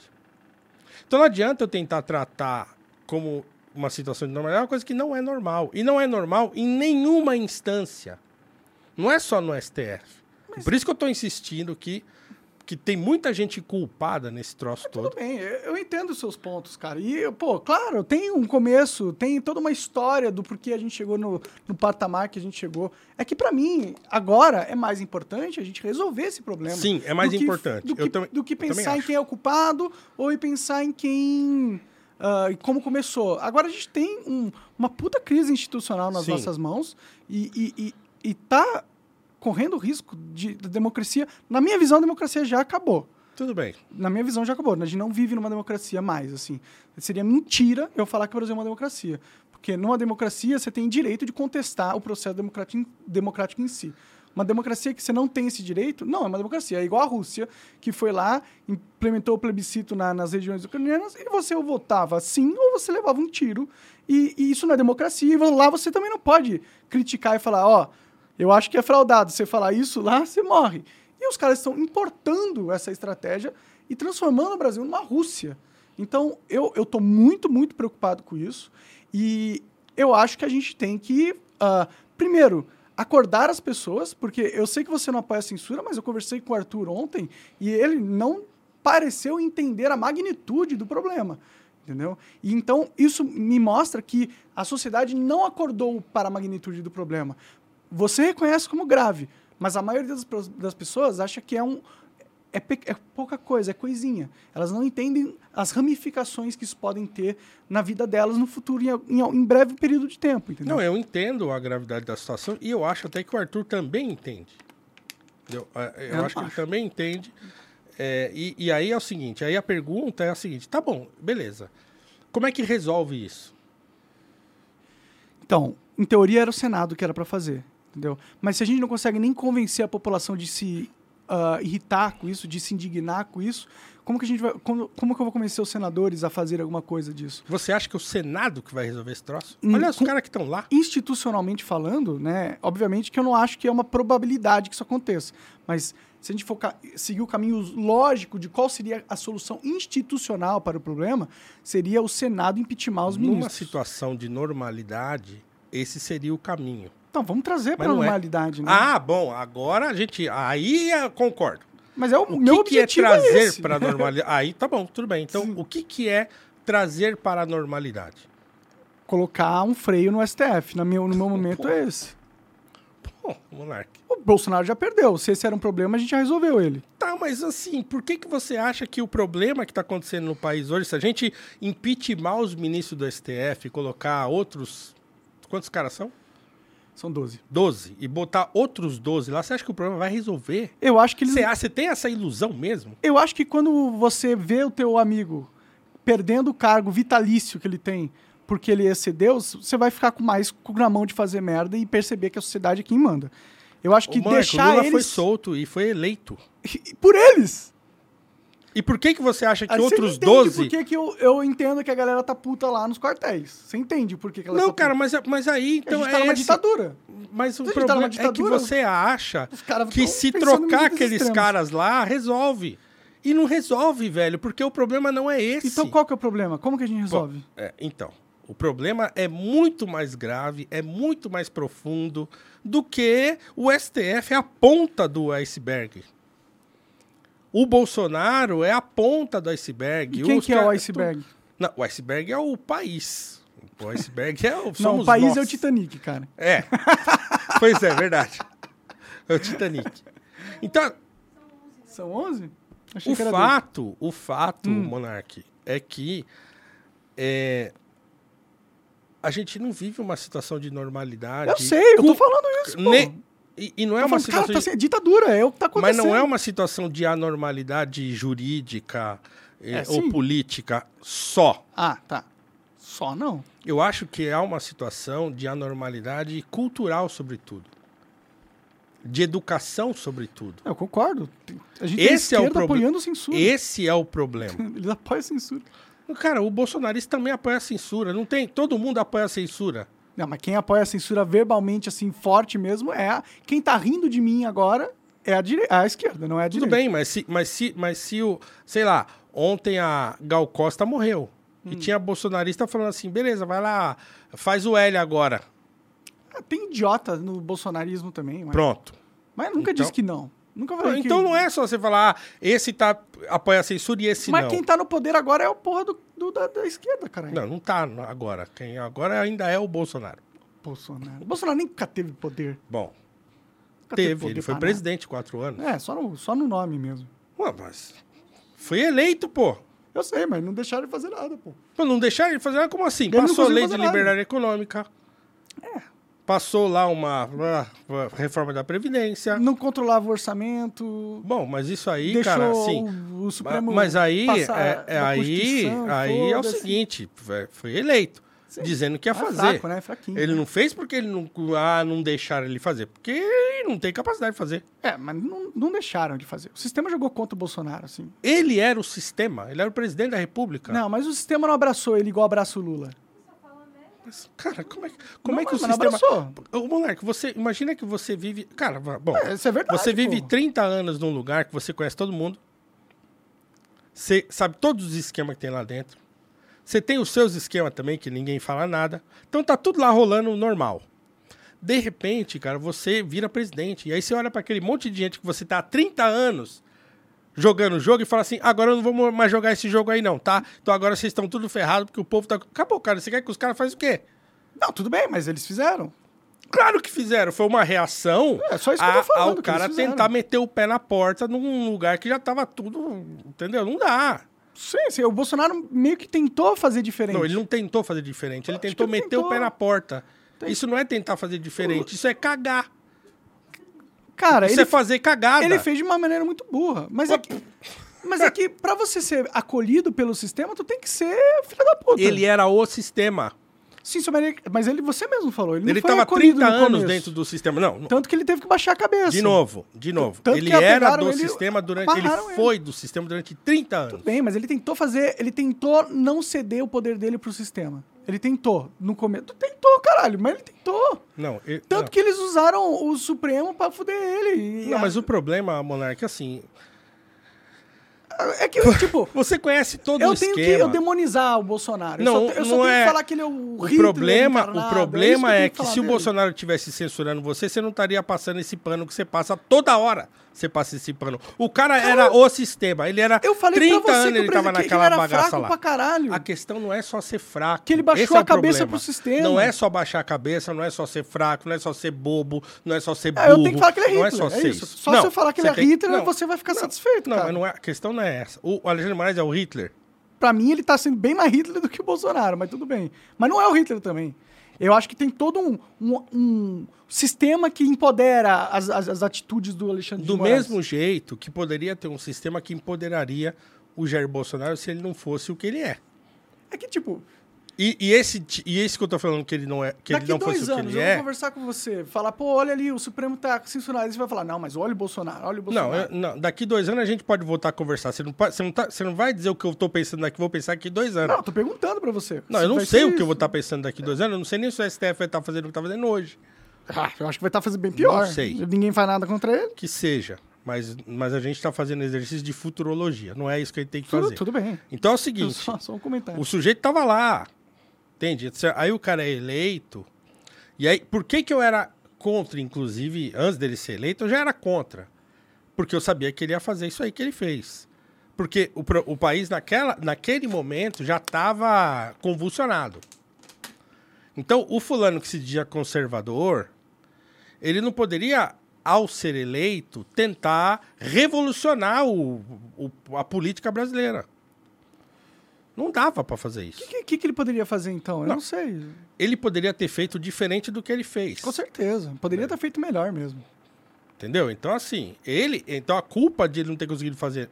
Então não adianta eu tentar tratar como uma situação de normalidade, é uma coisa que não é normal. E não é normal em nenhuma instância. Não é só no STF. Por isso que eu estou insistindo que, que tem muita gente culpada nesse troço todo. Tudo bem, eu entendo os seus pontos, cara. E, pô, claro, tem um começo, tem toda uma história do porquê a gente chegou no, no patamar que a gente chegou. É que, pra mim, agora é mais importante a gente resolver esse problema. Sim, é mais do que- importante. Do que, também- do que pensar em quem é o culpado ou em pensar em quem. e como começou. Agora a gente tem um- uma puta crise institucional nas Sim. nossas mãos e, e, e, e tá correndo risco de, da democracia. Na minha visão, a democracia já acabou Tudo bem. na minha visão, já acabou. A gente não vive numa democracia mais, assim. Seria mentira eu falar que o Brasil é uma democracia. Porque numa democracia você tem direito de contestar o processo democrático, em si. Uma democracia que você não tem esse direito, não é uma democracia. É igual a Rússia, que foi lá, implementou o plebiscito na- nas regiões ucranianas, e você ou votava sim ou você levava um tiro. E, e isso não é democracia. E lá você também não pode criticar e falar, ó, eu acho que é fraudado. Você falar isso lá, você morre. E os caras estão importando essa estratégia e transformando o Brasil numa Rússia. Então, eu estou muito, muito preocupado com isso. E eu acho que a gente tem que, ah, primeiro, acordar as pessoas, porque eu sei que você não apoia a censura, mas eu conversei com o Arthur ontem e ele não pareceu entender a magnitude do problema. Entendeu? E então isso me mostra que a sociedade não acordou para a magnitude do problema. Você reconhece como grave, mas a maioria das, das pessoas acha que é um é, pe- é pouca coisa, é coisinha. Elas não entendem as ramificações que isso podem ter na vida delas no futuro, em, em, em breve período de tempo, entendeu? Não, eu entendo a gravidade da situação e eu acho até que o Arthur também entende. Entendeu? É, Eu, Eu acho que ele também entende. É, e, e aí é o seguinte, aí a pergunta é a seguinte, tá bom, beleza. Como é que resolve isso? Então, em teoria era o Senado que era para fazer, entendeu? Mas se a gente não consegue nem convencer a população de se ah, irritar com isso, de se indignar com isso, como que a gente vai. Como, como que eu vou convencer os senadores a fazer alguma coisa disso? Você acha que é o Senado que vai resolver esse troço? Hum, Olha os caras que estão lá. institucionalmente falando, né, obviamente que eu não acho que é uma probabilidade que isso aconteça, mas se a gente for seguir o caminho lógico de qual seria a solução institucional para o problema, seria o Senado impeachment os Numa ministros. situação de normalidade, esse seria o caminho. Então, vamos trazer para a é. normalidade, né? Ah, bom, agora a gente. Aí eu concordo. mas é o, O meu que, que é objetivo trazer esse. para a normalidade? Aí tá bom, tudo bem. Então, Sim. o que, que é trazer para a normalidade? Colocar um freio no STF, na meu, no meu momento é esse. Pô, Monark. O Bolsonaro já perdeu. Se esse era um problema, a gente já resolveu ele. Tá, mas assim, por que, que você acha que o problema que está acontecendo no país hoje, se a gente impeachment os ministros do STF colocar outros. Quantos caras são? São 12. 12. E botar outros 12 lá, você acha que o problema vai resolver? Eu acho que eles Você, acha- você tem essa ilusão mesmo? Eu acho que quando você vê o teu amigo perdendo o cargo vitalício que ele tem porque ele excedeu, você vai ficar com mais cu na mão de fazer merda e perceber que a sociedade é quem manda. Eu acho que o Monark, deixar o Lula eles... foi solto e foi eleito. Por eles! E por que, que você acha que Aí você outros entende 12. por que que eu, eu entendo que a galera tá puta lá nos quartéis. Você entende por que, que ela Não, tá cara, mas, mas aí então a gente é tá numa esse- ditadura. Mas o Se a gente tá problema numa é que ditadura, você acha que se trocar aqueles extremas. caras lá, resolve. E não resolve, velho, porque o problema não é esse. Então qual que é o problema? Como que a gente resolve? É, então, o problema é muito mais grave, é muito mais profundo do que o STF é a ponta do iceberg. O Bolsonaro é a ponta do iceberg. E quem Os que é o iceberg? Não, o iceberg é o país. O iceberg é o. Não, o país nós. é o Titanic, cara. É. pois é, verdade. É o Titanic. Então, São 11? Achei o que era fato, o fato, Hum. Monark, é que é, a gente não vive uma situação de normalidade. Eu sei, eu tô falando isso, ne- e, e não é Tô uma falando, cara, situação. tá de- sendo ditadura, é o que tá mas acontecendo. não é uma situação de anormalidade jurídica eh, É, ou sim. política só. Ah, tá. Só não. Eu acho que é uma situação de anormalidade cultural, sobretudo. De educação, sobretudo. Eu concordo. A gente Esse tem é o apoiando censura. Esse é o problema. Eles apoiam a censura. Cara, o bolsonarista também apoia a censura. Não tem. Todo mundo apoia a censura. Não, mas quem apoia a censura verbalmente, assim, forte mesmo, é a... Quem tá rindo de mim agora é a, dire... a esquerda, não é a Tudo direita. bem, mas se, mas, se, mas se o. Sei lá, ontem a Gal Costa morreu. Hum. E tinha bolsonarista falando assim: beleza, vai lá, faz o L agora. Ah, Tem idiota no bolsonarismo também, mas, Pronto. mas nunca Então- disse que não. Nunca falei que... Então não é só você falar, ah, esse tá, apoia a censura e esse Mas não. quem tá no poder agora é o porra do, do- da, da esquerda, caralho. Não, não tá agora. Quem agora ainda é o Bolsonaro. Bolsonaro. O Bolsonaro nunca teve poder. Bom, Nunca teve, poder ele foi presidente quatro anos. É, só no, só no nome mesmo. Ué, mas foi eleito, pô. Eu sei, mas não deixaram ele fazer nada, pô. Pô, não deixaram ele fazer nada? Como assim? Ele Passou a lei de fazer nada. liberdade econômica. Passou lá uma, reforma da Previdência. Não controlava o orçamento. Bom, mas isso aí, deixou cara, assim. o, Supremo Mas aí, é, é aí, aí é o foda-se. seguinte: foi- foi eleito, dizendo que ia É fazer. fraco, né? Ele não fez porque ele não, ah, não deixaram ele fazer, porque ele não tem capacidade de fazer. É, mas não, não deixaram de fazer. O sistema jogou contra o Bolsonaro, assim. Ele era o sistema, ele era o presidente da República. Não, mas o sistema não abraçou ele igual abraça o Lula. Mas, cara, como é, que- como Não, é que o sistema. abraçou. Ô, Monarque, você imagina que você vive. Cara, bom. É, isso é verdade, Você vive pô. 30 anos num lugar que você conhece todo mundo. Você sabe todos os esquemas que tem lá dentro. Você tem os seus esquemas também, que ninguém fala nada. Então tá tudo lá rolando normal. De repente, cara, você vira presidente. E aí você olha para aquele monte de gente que você tá há 30 anos jogando o jogo e fala assim: agora eu não vou mais jogar esse jogo aí, não, tá? Então agora vocês estão tudo ferrado porque o povo tá. Acabou, cara. Você quer que os caras façam o quê? Não, tudo bem, mas eles fizeram. Claro que fizeram. Foi uma reação É, só isso que eu tô falando, ao cara tentar meter o pé na porta num lugar que já tava tudo. Entendeu? Não dá. Sim, sim, o Bolsonaro meio que tentou fazer diferente. Não, ele não tentou fazer diferente. Ele Acho tentou ele meter o tentou. pé na porta. Isso não é tentar fazer diferente. Isso é cagar. Cara, ele, é fazer cagada. ele fez de uma maneira muito burra. Mas é que, mas é que pra você ser acolhido pelo sistema, tu tem que ser filho da puta. Ele era o sistema. Sim, mas ele, você mesmo falou, ele, foi estava acolhido 30 no anos dentro do sistema. Não. Tanto que ele teve que baixar a cabeça. de novo, de novo. Tanto ele era do ele, sistema durante. Ele amarraram ele. foi do sistema durante 30 anos. Tudo bem, mas ele tentou fazer, ele tentou não ceder o poder dele pro sistema. Ele tentou, no começo. Tentou, caralho, mas ele tentou. Não, Tanto não. que eles usaram o Supremo pra fuder ele. Não, a- mas o problema, Monark, é assim. É que, tipo, Você conhece todo eu o tenho esquema. que eu demonizar o Bolsonaro. Eu Não, só, eu só não tenho é- que falar que ele é o O Hitler problema, encarnado, o isso problema eu é tenho que falar se o dele. Bolsonaro estivesse censurando você, você não estaria passando esse pano que você passa toda hora. Você pano. O cara, era o sistema. Ele era Eu falei 30 pra você anos ele tava naquela ele era bagaça fraco lá. pra caralho. A questão não é só ser fraco. Que ele baixou Esse é a o cabeça problema. pro sistema. Não é só baixar a cabeça, não é só ser fraco, não é só ser bobo, não é só ser É, burro. eu tenho que falar que ele é Não Hitler. é É, só ser isso. Só se eu falar que ele é tem- Hitler, não, você vai ficar não, satisfeito, Não, cara. mas não é, a questão não é essa. O Alexandre Moraes é o Hitler. Pra mim, ele tá sendo bem mais Hitler do que o Bolsonaro, mas tudo bem. Mas não é o Hitler também. Eu acho que tem todo um, um, um sistema que empodera as, as, as atitudes do Alexandre Do mesmo jeito que poderia ter um sistema que empoderaria o Jair Bolsonaro se ele não fosse o que ele é. É que, tipo, E, e esse, e esse que eu tô falando que ele não é, que ele daqui não fosse dois o que anos ele eu vou é. conversar com você, falar, pô, olha ali, o Supremo tá censurado. Você vai falar, não, mas olha o Bolsonaro, olha o Não, Bolsonaro. eu- não, daqui dois anos a gente pode voltar a conversar. Você não, você, não tá- você não vai dizer o que eu tô pensando daqui, vou pensar aqui dois anos. Não, eu tô perguntando pra você. Não, Se eu não sei o que eu isso. vou estar pensando daqui dois anos. Eu não sei nem se o STF vai estar fazendo o que tá fazendo hoje. Ah, eu acho que vai estar fazendo bem pior. Não sei. Ninguém faz nada contra ele. Que seja. Mas, mas a gente tá fazendo exercício de futurologia. Não é isso que a gente tem que Tudo, fazer. tudo bem. Então é o seguinte. Só, só um comentário. O sujeito tava lá. Entende? Aí o cara é eleito. E aí, por que que eu era contra, inclusive, antes dele ser eleito, eu já era contra. Porque eu sabia que ele ia fazer isso aí que ele fez. Porque o, o país, naquela, naquele momento, já estava convulsionado. Então, o fulano que se dizia conservador, ele não poderia, ao ser eleito, tentar revolucionar o, o- a política brasileira. Não dava para fazer isso. O que, que, que ele poderia fazer então? Eu Não. não sei. Ele poderia ter feito diferente do que ele fez. Com certeza. É. Poderia ter feito melhor mesmo. Entendeu? Então, assim, ele. Então a culpa de ele não ter conseguido fazer,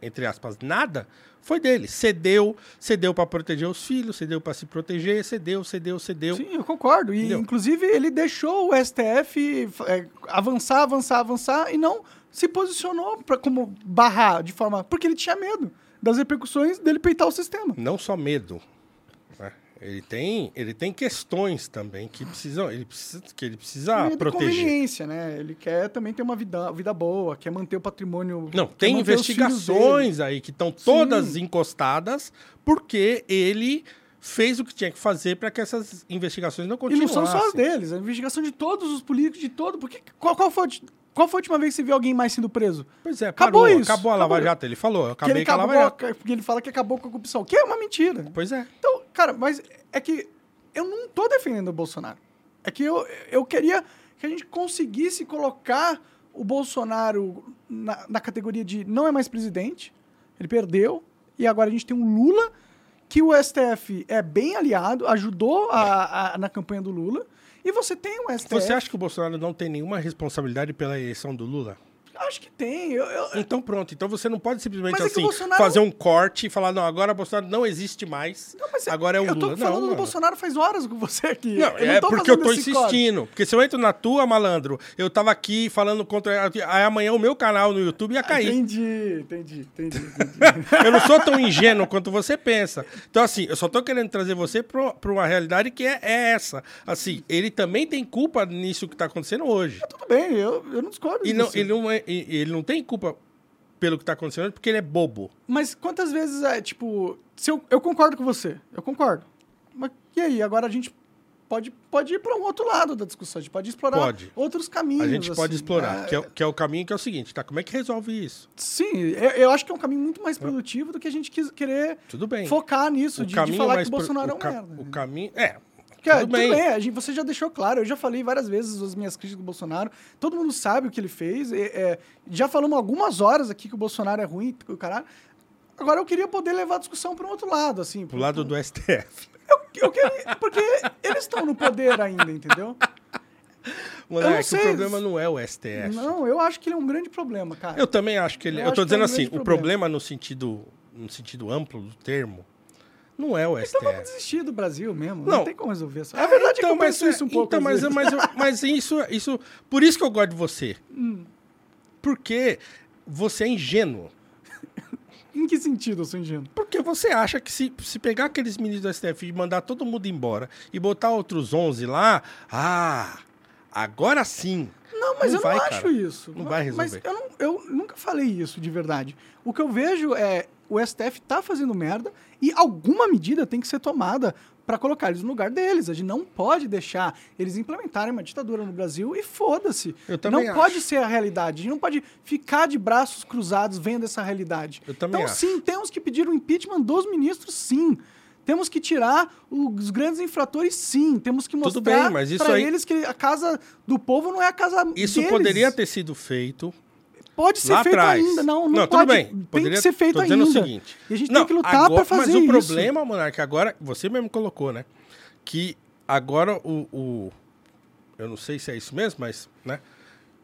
entre aspas, nada, foi dele. Cedeu, cedeu para proteger os filhos, cedeu para se proteger, cedeu, cedeu, cedeu. Sim, eu concordo. E, Entendeu? inclusive, ele deixou o STF é, avançar, avançar, avançar e não se posicionou pra, como barrar de forma. Porque ele tinha medo das repercussões dele peitar o sistema. Não só medo. né? Ele tem, ele tem questões também que precisam, ele precisa, que ele precisa Medo e proteger. conveniência, né? Ele quer também ter uma vida, vida boa, quer manter o patrimônio. Não, tem investigações aí que estão todas Sim. encostadas porque ele fez o que tinha que fazer para que essas investigações não E continuassem. não são só as deles, a investigação de todos os políticos, de todo. Porque, qual, qual, foi, qual foi a última vez que você viu alguém mais sendo preso? Pois é, Acabou parou, isso, acabou a Lava acabou. Jato, ele falou, eu acabei com a Lava Jato. porque ele fala que acabou com a corrupção, que é uma mentira. Pois é. Então, cara, mas é que eu não tô defendendo o Bolsonaro. É que eu, eu queria que a gente conseguisse colocar o Bolsonaro na, na categoria de não é mais presidente, ele perdeu, e agora a gente tem um Lula que o STF é bem aliado, ajudou a, a- na campanha do Lula, e você tem o STF... Você acha que o Bolsonaro não tem nenhuma responsabilidade pela eleição do Lula? Acho que tem. Eu, eu- Então pronto, então você não pode simplesmente é assim Bolsonaro- fazer um corte e falar não, agora o Bolsonaro não existe mais. Não, mas agora é o eu tô Lula. falando não, do. Bolsonaro faz horas com você aqui. Não, Eu é tô porque eu tô esse corte. insistindo. Porque se eu entro na tua, malandro, eu tava aqui falando contra. Aí amanhã o meu canal no YouTube ia cair. Entendi, entendi, entendi, entendi. Eu não sou tão ingênuo quanto você pensa. Então, assim, eu só tô querendo trazer você pra pra uma realidade que é, é essa. Assim, ele também tem culpa nisso que tá acontecendo hoje. Tudo bem, eu, eu não discordo E não, disso. ele, não é- e- ele não tem culpa pelo que tá acontecendo porque ele é bobo. Mas quantas vezes é, tipo... Se eu, eu concordo com você, eu concordo. Mas e aí, agora a gente pode, pode ir para um outro lado da discussão, a gente pode explorar Pode. outros caminhos. A gente pode assim. explorar. É, Que, é, o- que é o caminho que é o seguinte, tá? Como é que resolve isso? Sim, eu, eu acho que é um caminho muito mais produtivo do que a gente quis, querer Tudo bem. focar nisso, O de, de falar que o pro- Bolsonaro é o um ca- merda. O caminho. É. Que, é, tudo bem. a gente, você já deixou claro, eu já falei várias vezes as minhas críticas do Bolsonaro, todo mundo sabe o que ele fez, é, é, já falamos algumas horas aqui que o Bolsonaro é ruim, o caralho. Agora eu queria poder levar a discussão para um outro lado, assim. Pro lado do STF. Eu, eu queria, porque eles estão no poder ainda, entendeu? Mano, é que o problema não é o STF. Não, eu acho que ele é um grande problema, cara. Eu também acho que ele. Eu Eu, tô é dizendo um assim, grande o problema. problema no sentido, no sentido amplo do termo Não é o STF. Então vamos desistir do Brasil mesmo. Não, Não. tem como resolver isso. A verdade é que eu penso é- isso um pouco. Então, mas, mas, mas isso, isso. Por isso que eu gosto de você. Hum. Porque você é ingênuo. Em que sentido eu sou ingênuo? Porque você acha que se, se pegar aqueles ministros do STF e mandar todo mundo embora e botar outros 11 lá, ah, agora sim. Não, mas Não eu vai, não cara. acho isso. Não vai Mas resolver. eu, não- eu nunca falei isso de verdade. O que eu vejo é o STF tá fazendo merda e alguma medida tem que ser tomada para colocar eles no lugar deles. A gente não pode deixar eles implementarem uma ditadura no Brasil e foda-se. Não acho. pode ser a realidade. A gente não pode ficar de braços cruzados vendo essa realidade. Então, acho. sim, temos que pedir o impeachment dos ministros, sim. Temos que tirar os grandes infratores, sim. Temos que mostrar para aí- eles que a casa do povo não é a casa Isso deles. poderia ter sido feito Pode ser feito atrás. ainda. Não, não, não pode. tudo bem. Tem Poderia- que ser feito ainda. o seguinte. E a gente Não, tem que lutar para fazer Mas o isso. problema, Monark, agora, você mesmo colocou, né? Que agora o. o- eu não sei se é isso mesmo, mas, né?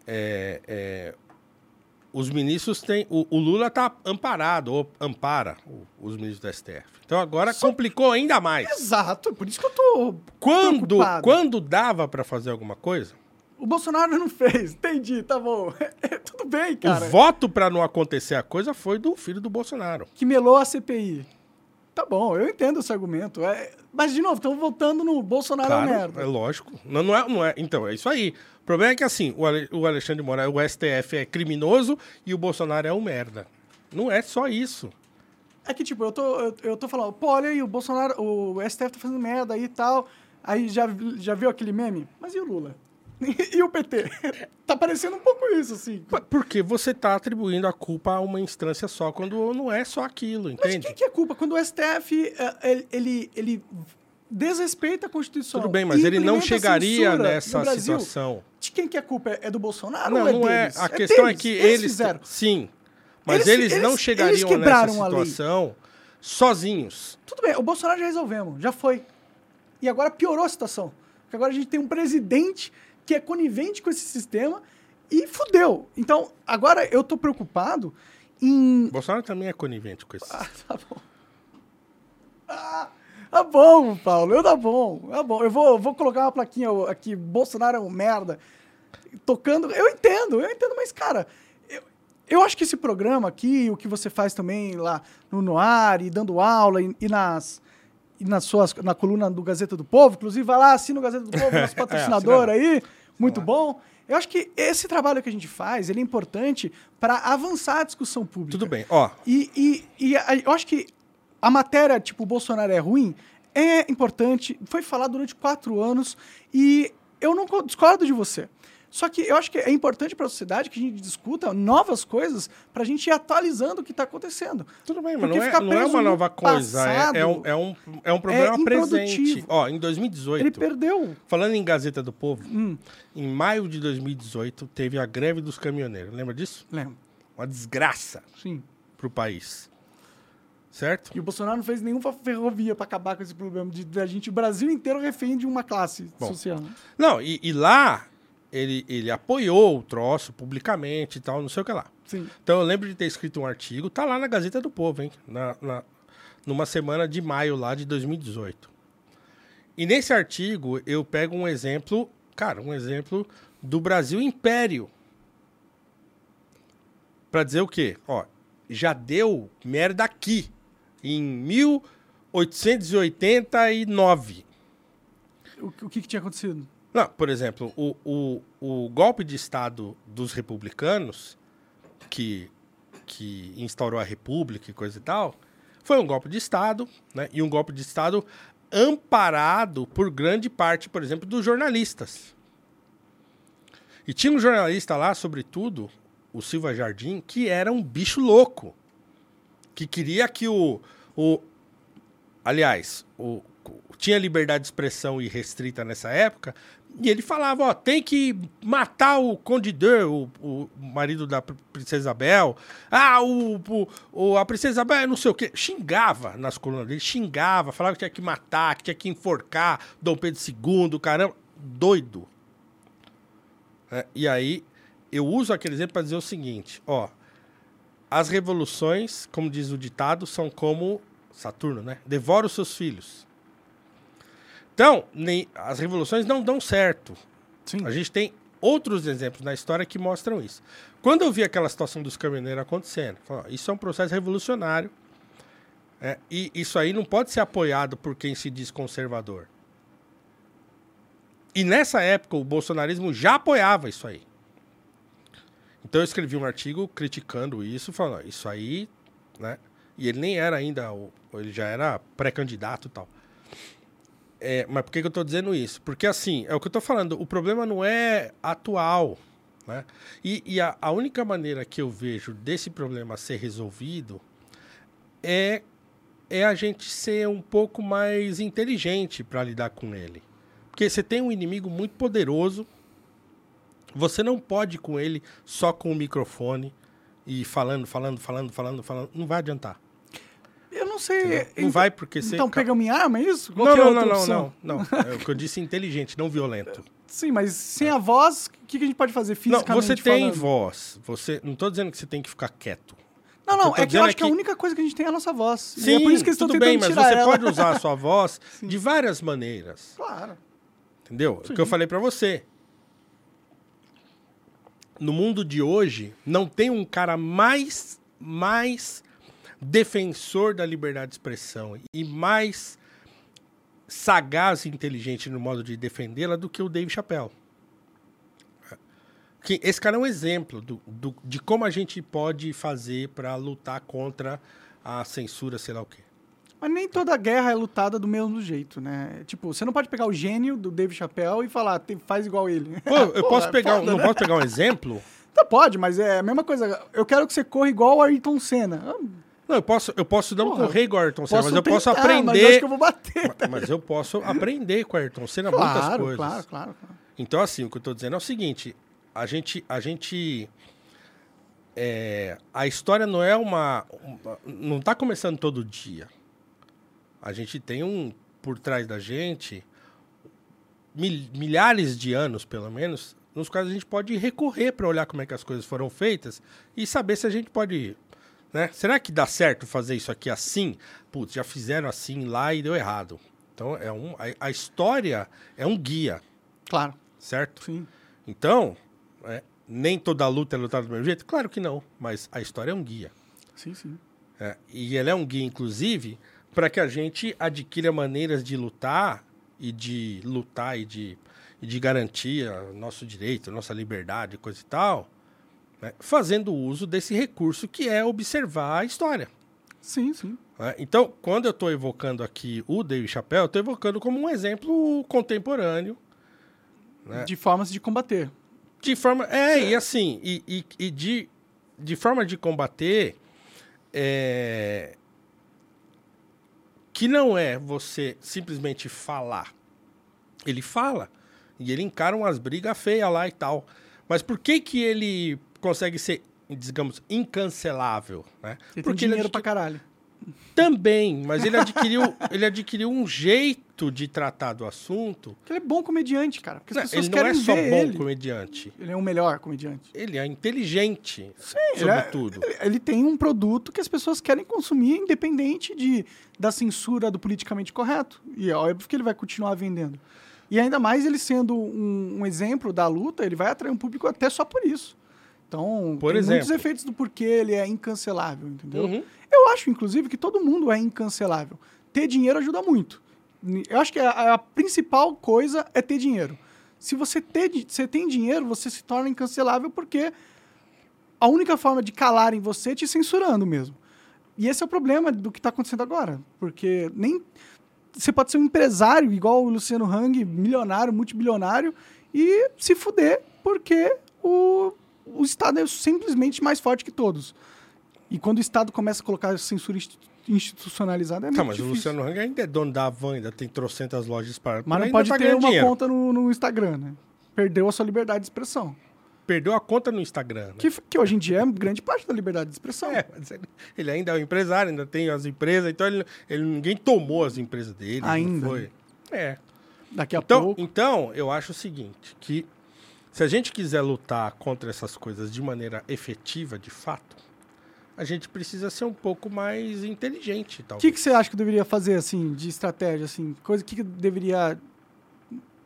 é, é, os ministros têm. O, o Lula tá amparado, ou ampara o- os ministros do STF. Então agora complicou ainda mais. Exato, por isso que eu tô Quando, preocupado. quando dava para fazer alguma coisa, O Bolsonaro não fez. Entendi, tá bom. Tudo bem, cara. o voto para não acontecer a coisa foi do filho do Bolsonaro. Que melou a CPI. Tá bom, eu entendo esse argumento. É... Mas, de novo, estamos voltando no Bolsonaro é Claro, uma merda. é lógico. Não, não é, não é. Então, é isso aí. O problema é que, assim, o, Ale- o Alexandre de Moraes, o STF é criminoso e o Bolsonaro é um merda. Não é só isso. É que, tipo, eu tô, eu, eu tô falando, pô, olha aí, o Bolsonaro, o STF tá fazendo merda aí e tal. Aí já, já viu aquele meme? Mas e o Lula? e o PT? tá parecendo um pouco isso, assim. Porque você está atribuindo a culpa a uma instância só, quando não é só aquilo, Mas entende? o que, que é culpa? Quando o STF, eh, ele, ele, ele desrespeita a Constituição. Tudo bem, mas ele não chegaria nessa Brasil, situação. De quem que é culpa? É do Bolsonaro Não, ou é não é. deles? A questão deles. é que eles. fizeram. Sim. Mas Eles- eles, eles- não eles chegariam nessa quebraram a lei. situação sozinhos. Tudo bem, o Bolsonaro já resolvemos, já foi. E agora piorou a situação. Porque agora a gente tem um presidente que é conivente com esse sistema e fudeu. Então, agora eu tô preocupado em Bolsonaro também é conivente com isso. Ah, tá bom. Ah, tá bom, Paulo. Eu tá bom. Tá bom. Eu vou, vou colocar uma plaquinha aqui, Bolsonaro é um merda. Tocando. Eu entendo, eu entendo, mas, cara, eu, eu acho que esse programa aqui, o que você faz também lá no Noir e dando aula e, e nas. E nas suas, na coluna do Gazeta do Povo, inclusive vai lá, assina o Gazeta do Povo, nosso patrocinador assina aí, muito bom. Eu acho que esse trabalho que a gente faz, ele é importante para avançar a discussão pública. Tudo bem, ó. E, e, e a- eu acho que a matéria, tipo, o Bolsonaro é ruim, é importante, foi falado durante quatro anos e eu não co- discordo de você. Só que eu acho que é importante para a sociedade que a gente discuta novas coisas para a gente ir atualizando o que está acontecendo. Tudo bem, mas Porque não é, não é uma no nova coisa. passado É, é um, é, um, é um problema presente. improdutivo. Ó, em 2018, Ele perdeu. falando em Gazeta do Povo, Hum, em maio de 2018, teve a greve dos caminhoneiros. Lembra disso? lembro. Uma desgraça Sim. pro país. Certo? E o Bolsonaro não fez nenhuma ferrovia para acabar com esse problema de, de a gente, o Brasil inteiro refém de uma classe Bom. social. Não, e, e lá ele, ele apoiou o troço publicamente e tal, não sei o que lá. Sim. Então eu lembro de ter escrito um artigo, tá lá na Gazeta do Povo, hein? Na, na- numa semana de maio lá de 2018. E nesse artigo eu pego um exemplo, cara, um exemplo do Brasil Império. Pra dizer o quê? Ó, já deu merda aqui em 1889. O, o que, que tinha acontecido? Não, por exemplo, o, o, o golpe de Estado dos republicanos, que, que instaurou a República e coisa e tal, foi um golpe de Estado, né? E um golpe de Estado amparado por grande parte, por exemplo, dos jornalistas. E tinha um jornalista lá, sobretudo, o Silva Jardim, que era um bicho louco. Que queria que o. o aliás, o, tinha liberdade de expressão irrestrita nessa época, e ele falava, ó, tem que matar o Conde de, o, o marido da pr- Princesa Isabel. Ah, o, o- a Princesa Isabel é não sei o quê. Xingava nas colunas dele, xingava, falava que tinha que matar, que tinha que enforcar Dom Pedro II, caramba. Doido. É, e aí, eu uso aquele exemplo para dizer o seguinte, ó. As revoluções, como diz o ditado, são como Saturno, né? Devora os seus filhos. Então, nem, as revoluções não dão certo. Sim. A gente tem outros exemplos na história que mostram isso. Quando eu vi aquela situação dos caminhoneiros acontecendo, falei, ó, isso é um processo revolucionário. é, e isso aí não pode ser apoiado por quem se diz conservador. E nessa época o bolsonarismo já apoiava isso aí. Então eu escrevi um artigo criticando isso, falando, ó, isso aí, né? E ele nem era ainda, ele já era pré-candidato e tal. É, mas por que, que eu tô dizendo isso? Porque assim, é o que eu tô falando, o problema não é atual, né? E, e a, a única maneira que eu vejo desse problema ser resolvido é, é a gente ser um pouco mais inteligente para lidar com ele. Porque você tem um inimigo muito poderoso, você não pode com ele só com o microfone e falando, falando, falando, falando, falando, não vai adiantar. Eu não sei. Não vai porque você... Então pega minha arma, é isso? Não, é a não, não, não, não, não. É o que eu disse inteligente, não violento. Sim, mas sem a voz, o que, que a gente pode fazer Não, fisicamente você tem falando? voz. Você, não tô dizendo que você tem que ficar quieto. Não, não, é que eu acho é que a que- única coisa que a gente tem é a nossa voz. Sim, e é por isso que eles estão tudo bem, mas você ela. pode usar a sua voz de várias maneiras. Claro. Entendeu? O que eu falei pra você. No mundo de hoje, não tem um cara mais, mais defensor da liberdade de expressão e mais sagaz e inteligente no modo de defendê-la do que o Dave Chappelle. Que esse cara é um exemplo do, do- de como a gente pode fazer pra lutar contra a censura, sei lá o quê. Mas nem toda guerra é lutada do mesmo jeito, né? Tipo, você não pode pegar o gênio do Dave Chappelle e falar, "Tem- faz igual ele. Pô, eu Pô, posso é pegar, um- foda, não né? posso pegar um exemplo? Tá, pode, mas é a mesma coisa. Eu quero que você corra igual o Ayrton Senna. Não, eu posso, eu posso não Porra, correr igual Ayrton Senna, mas eu posso tentar, Mas eu aprender. acho que eu vou bater. Ma- Mas eu posso aprender com o Ayrton Senna muitas Claro, coisas. claro, claro, claro. Então, assim, o que eu tô dizendo é o seguinte: a gente. A gente é, a história não é uma, uma- Não tá começando todo dia. A gente tem um. Por trás da gente. mil- milhares de anos, pelo menos, nos quais a gente pode recorrer para olhar como é que as coisas foram feitas e saber se a gente pode. Né? Será que dá certo fazer isso aqui assim? Putz, já fizeram assim lá e deu errado. Então, é um, a, a história é um guia, Claro, certo? sim. Então, é, nem toda luta é lutada do mesmo jeito? Claro que não, mas a história é um guia. Sim, sim. É, e ela é um guia, inclusive, para que a gente adquira maneiras de lutar e de lutar e de, e de garantir nosso direito, a nossa liberdade, coisa e tal, né, fazendo uso desse recurso que é observar a história. Sim, sim. né? Então, quando eu estou evocando aqui o Chappelle, eu estou evocando como um exemplo contemporâneo É. De formas de combater. De forma. É, e assim, e, e, e de, de forma de combater. é, que não é você simplesmente falar. Ele fala. E ele encara umas brigas feias lá e tal. Mas por que que ele consegue ser, digamos, incancelável? Né? Ele Porque tem dinheiro adqui- pra caralho. Também, mas ele adquiriu, ele adquiriu um jeito de tratar do assunto. Ele é bom comediante, cara. Porque as Não, pessoas ele não querem é só bom ele. comediante. Ele é o melhor comediante. Ele é inteligente, ele é- sobretudo. Ele- Ele tem um produto que as pessoas querem consumir, independente de, da censura do politicamente correto. E é óbvio que ele vai continuar vendendo. E ainda mais ele sendo um, um exemplo da luta, ele vai atrair um público até só por isso. Então, Por tem muitos exemplo. efeitos do porquê ele é incancelável, entendeu? Uhum. Eu acho, inclusive, que todo mundo é incancelável. Ter dinheiro ajuda muito. Eu acho que a, a principal coisa é ter dinheiro. Se você, ter, você tem dinheiro, você se torna incancelável porque a única forma de calar em você é te censurando mesmo. E esse é o problema do que está acontecendo agora. Porque nem. Você pode ser um empresário igual o Luciano Hang, milionário, multibilionário, e se fuder porque o, o Estado é simplesmente mais forte que todos. E quando o Estado começa a colocar censura institu- institucionalizada, é Tá, muito mas o difícil. Luciano Hang ainda é dono da Havan, ainda tem trocentas lojas para. Mas não pode tá ter uma dinheiro. conta no, no Instagram, né? Perdeu a sua liberdade de expressão. Perdeu a conta no Instagram. Né? Que, que hoje em dia é grande parte da liberdade de expressão. É, mas ele, ainda é um empresário, ainda tem as empresas, então ele, ele- ninguém tomou as empresas dele. não Ainda. Foi. É. Daqui a Então, pouco. então, eu acho o seguinte, que se a gente quiser lutar contra essas coisas de maneira efetiva, de fato, a gente precisa ser um pouco mais inteligente, O que, que você acha que deveria fazer, assim, de estratégia, assim? Coisa que, que deveria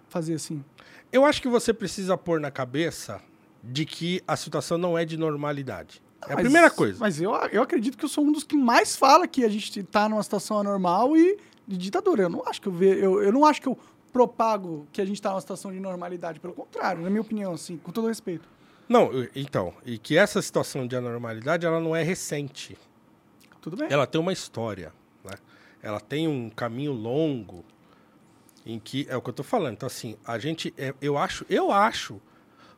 fazer, assim? Eu acho que você precisa pôr na cabeça de que a situação não é de normalidade. É a Mas- primeira coisa. Mas eu, eu acredito que eu sou um dos que mais fala que a gente tá numa situação anormal e de ditadura. Eu não acho que eu, ve, eu, eu não acho que eu propago que a gente tá numa situação de normalidade. Pelo contrário, na minha opinião, assim, com todo respeito. Não, então, e que essa situação de anormalidade, ela não é recente. Tudo bem. Ela tem uma história, né? Ela tem um caminho longo em que é o que eu tô falando. Então assim, a gente é- eu acho, eu acho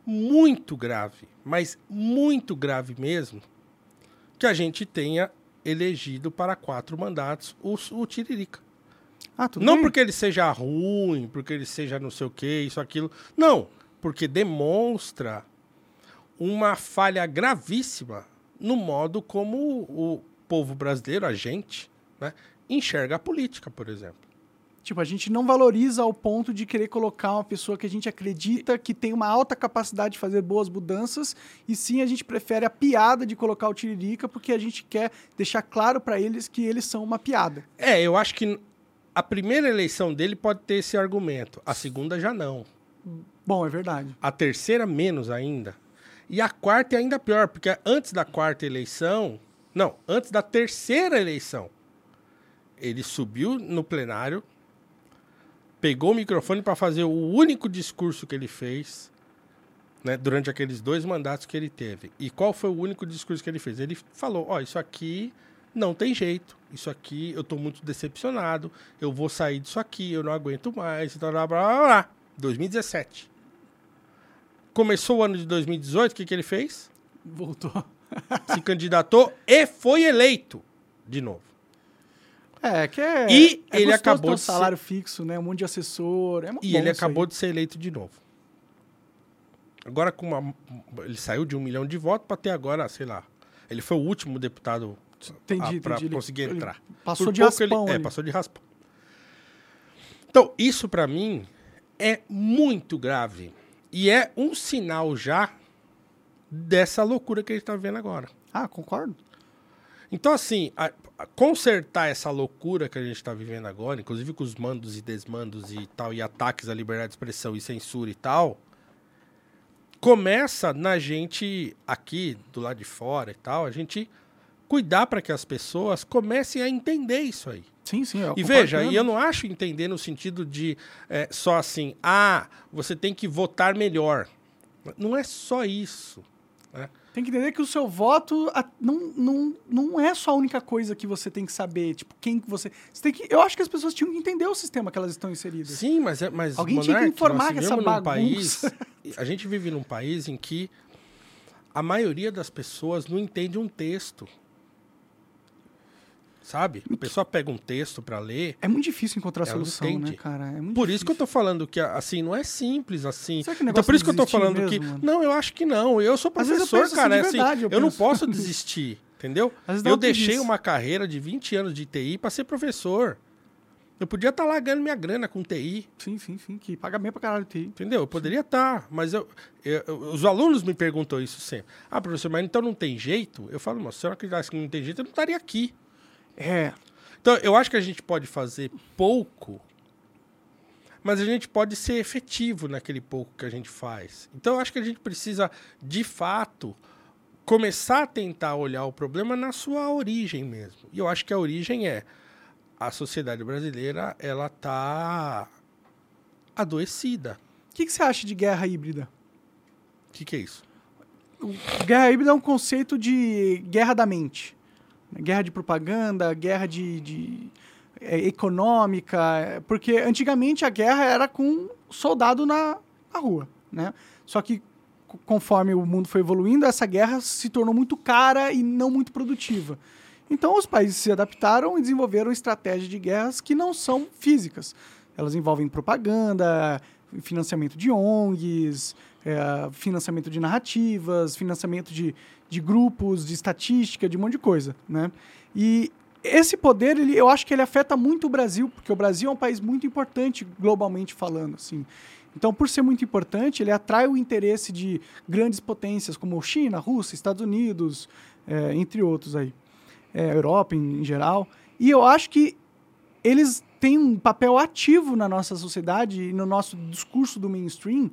muito grave, mas muito grave mesmo, que a gente tenha elegido para quatro mandatos o, o Tiririca. Ah, Não bem. porque ele seja ruim, porque ele seja não sei o que, isso, aquilo. Não, porque demonstra uma falha gravíssima no modo como o povo brasileiro, a gente, né, enxerga a política, por exemplo. Tipo, a gente não valoriza ao ponto de querer colocar uma pessoa que a gente acredita que tem uma alta capacidade de fazer boas mudanças, e sim a gente prefere a piada de colocar o Tiririca porque a gente quer deixar claro pra eles que eles são uma piada. É, eu acho que a primeira eleição dele pode ter esse argumento, a segunda já não. Bom, é verdade. A terceira, menos ainda. E a quarta é ainda pior, porque antes da quarta eleição. Não, antes da terceira eleição. Ele subiu no plenário, pegou o microfone para fazer o único discurso que ele fez né, durante aqueles dois mandatos que ele teve. E qual foi o único discurso que ele fez? Ele falou: Ó, isso aqui não tem jeito. Isso aqui eu tô muito decepcionado. Eu vou sair disso aqui, eu não aguento mais. Blá, blá, blá, blá, blá. 2017. Começou o ano de 2018, o que, que ele fez? Voltou. Se candidatou e foi eleito de novo. É, que é. E é ele acabou ter um de ser- salário fixo, né? Um monte de assessor. É E ele acabou aí. de ser eleito de novo. Agora com uma. Ele saiu de um milhão de votos para ter agora, sei lá. Ele foi o último deputado Entendi, para entendi. Ele- conseguir ele entrar. Passou Por de pouco ele- raspão. É, passou de raspão. Então, isso para mim é muito grave. E é um sinal já dessa loucura que a gente tá vendo agora. Ah, concordo. Então, assim, a- a- consertar essa loucura que a gente está vivendo agora, inclusive com os mandos e desmandos e tal, e ataques à liberdade de expressão e censura e tal, começa na gente aqui, do lado de fora e tal, a gente cuidar para que as pessoas comecem a entender isso aí. Sim, sim. eu E veja, e eu não acho entender no sentido de é, só assim, ah, você tem que votar melhor. Não é só isso. né? Tem que entender que o seu voto não, não, não é só a única coisa que você tem que saber. Tipo, quem que você. você tem que, eu acho que as pessoas tinham que entender o sistema que elas estão inseridas. Sim, mas, é, mas Alguém tinha que informar que essa num país, bagunça- a gente vive num país em que a maioria das pessoas não entende um texto. Sabe? A pessoa pega um texto para ler. É muito difícil encontrar solução, né, entende. cara? É muito Por isso que eu difícil. tô falando que assim não é simples assim. Será que o Então negócio por isso que eu tô falando mesmo, que mano? não, eu acho que não. Eu sou eu professor, penso assim cara, é assim, verdade, eu eu, não posso desistir, entendeu? Eu deixei uma carreira de 20 anos de TI para ser professor. Eu podia estar lá ganhando minha grana com TI. Sim, sim, sim. Que paga bem pra caralho TI. Entendeu? Eu poderia estar, mas eu, eu- eu- os alunos me perguntam isso sempre. Ah, professor, mas então não tem jeito? Eu falo, mas se eu acreditasse que não tem jeito, eu não estaria aqui. É. Então, eu acho que a gente pode fazer pouco, mas a gente pode ser efetivo naquele pouco que a gente faz. Então, eu acho que a gente precisa, de fato, começar a tentar olhar o problema na sua origem mesmo. E eu acho que a origem é a sociedade brasileira, ela tá adoecida. O que, que você acha de guerra híbrida? O que, que é isso? Guerra híbrida é um conceito de guerra da mente. Guerra de propaganda, guerra de, de, é, econômica. Porque antigamente a guerra era com soldado na, na rua, né? Só que co- conforme o mundo foi evoluindo, essa guerra se tornou muito cara e não muito produtiva. Então os países se adaptaram e desenvolveram estratégias de guerras que não são físicas. Elas envolvem propaganda, financiamento de ONGs, é, financiamento de narrativas, financiamento de, de grupos, de estatística, de um monte de coisa, né? E esse poder, ele, eu acho que ele afeta muito o Brasil, porque o Brasil é um país muito importante globalmente falando, assim. Então, por ser muito importante, ele atrai o interesse de grandes potências como China, Rússia, Estados Unidos, é, entre outros aí, é, Europa em, em geral. E eu acho que eles têm um papel ativo na nossa sociedade e no nosso discurso do mainstream,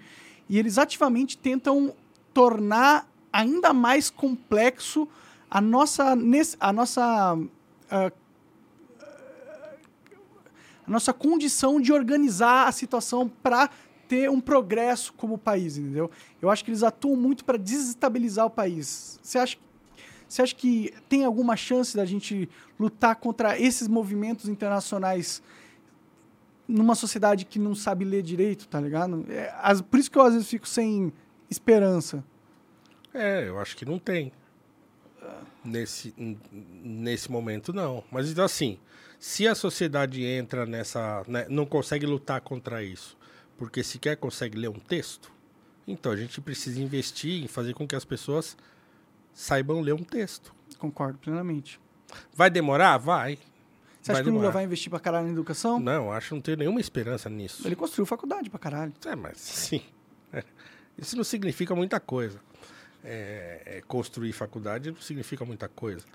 e eles ativamente tentam tornar ainda mais complexo a nossa, a nossa, ah, a nossa condição de organizar a situação para ter um progresso como país, entendeu? Eu acho que eles atuam muito para desestabilizar o país. Você acha, você acha que tem alguma chance da gente lutar contra esses movimentos internacionais numa sociedade que não sabe ler direito, tá ligado? É, as- por isso que eu às vezes fico sem esperança. É, eu acho que não tem. Nesse, nesse momento, não. Mas então, assim, se a sociedade entra nessa. né, não consegue lutar contra isso, porque sequer consegue ler um texto, então a gente precisa investir em fazer com que as pessoas saibam ler um texto. Concordo plenamente. Vai demorar? Vai. Você acha Vai que o Lula vai investir pra caralho na educação? Não, acho que não tenho nenhuma esperança nisso. Ele construiu faculdade pra caralho. É, mas sim. Isso não significa muita coisa. É, é, construir faculdade não significa muita coisa.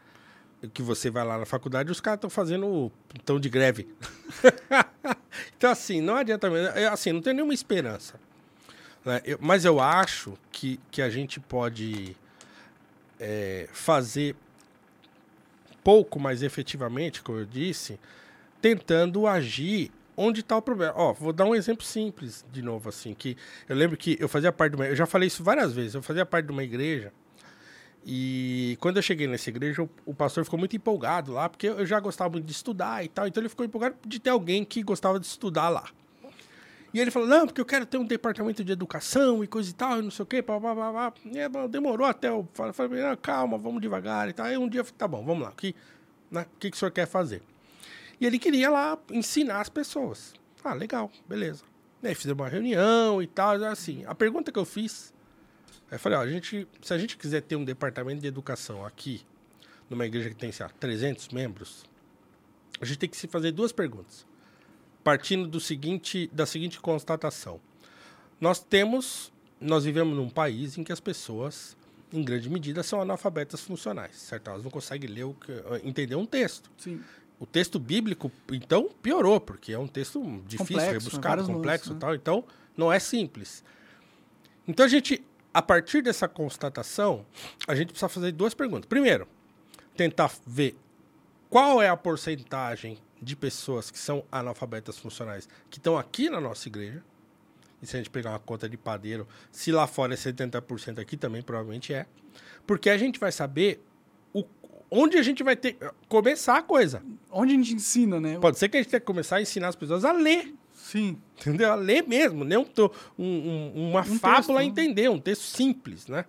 Que você vai lá na faculdade os caras estão fazendo tão de greve. então, assim, não adianta mesmo. É, Assim, não tem nenhuma esperança. né? Eu- mas eu acho que, que a gente pode é, fazer pouco mais efetivamente, como eu disse, tentando agir onde está o problema. Ó, vou dar um exemplo simples de novo, assim, que eu lembro que eu fazia parte de uma, eu já falei isso várias vezes, eu fazia parte de uma igreja e quando eu cheguei nessa igreja, o, pastor ficou muito empolgado lá, porque eu já gostava muito de estudar e tal, então ele ficou empolgado de ter alguém que gostava de estudar lá. E ele falou, não, porque eu quero ter um departamento de educação e coisa e tal, e não sei o quê, pá, pá, pá, pá. E demorou até eu falei, não, calma, vamos devagar e tal. Aí um dia eu falei, tá bom, vamos lá, o que, né, que, que o senhor quer fazer? E ele queria lá ensinar as pessoas. Ah, legal, beleza. E aí uma reunião e tal, assim. A pergunta que eu fiz, eu falei, ó, a gente, se a gente quiser ter um departamento de educação aqui, numa igreja que tem, sei lá, 300 membros, a gente tem que se fazer duas perguntas. Partindo do seguinte, da seguinte constatação. Nós temos, nós vivemos num país em que as pessoas, em grande medida, são analfabetas funcionais, certo? Elas não conseguem ler o que, entender um texto. Sim. O texto bíblico, então, piorou, porque é um texto difícil, Complexo, rebuscado, vários complexo e né? tal. Então, não é simples. Então, a gente, a partir dessa constatação, a gente precisa fazer duas perguntas. Primeiro, tentar ver qual é a porcentagem de pessoas que são analfabetas funcionais que estão aqui na nossa igreja. E se a gente pegar uma conta de padeiro, se lá fora é 70%, aqui também provavelmente é. Porque a gente vai saber o, onde a gente vai ter começar a coisa. Onde a gente ensina, né? Pode ser que a gente tenha que começar a ensinar as pessoas a ler. Sim. Entendeu? A ler mesmo, não to- um- um- uma Um fábula texto, a né? entender, um texto simples, né?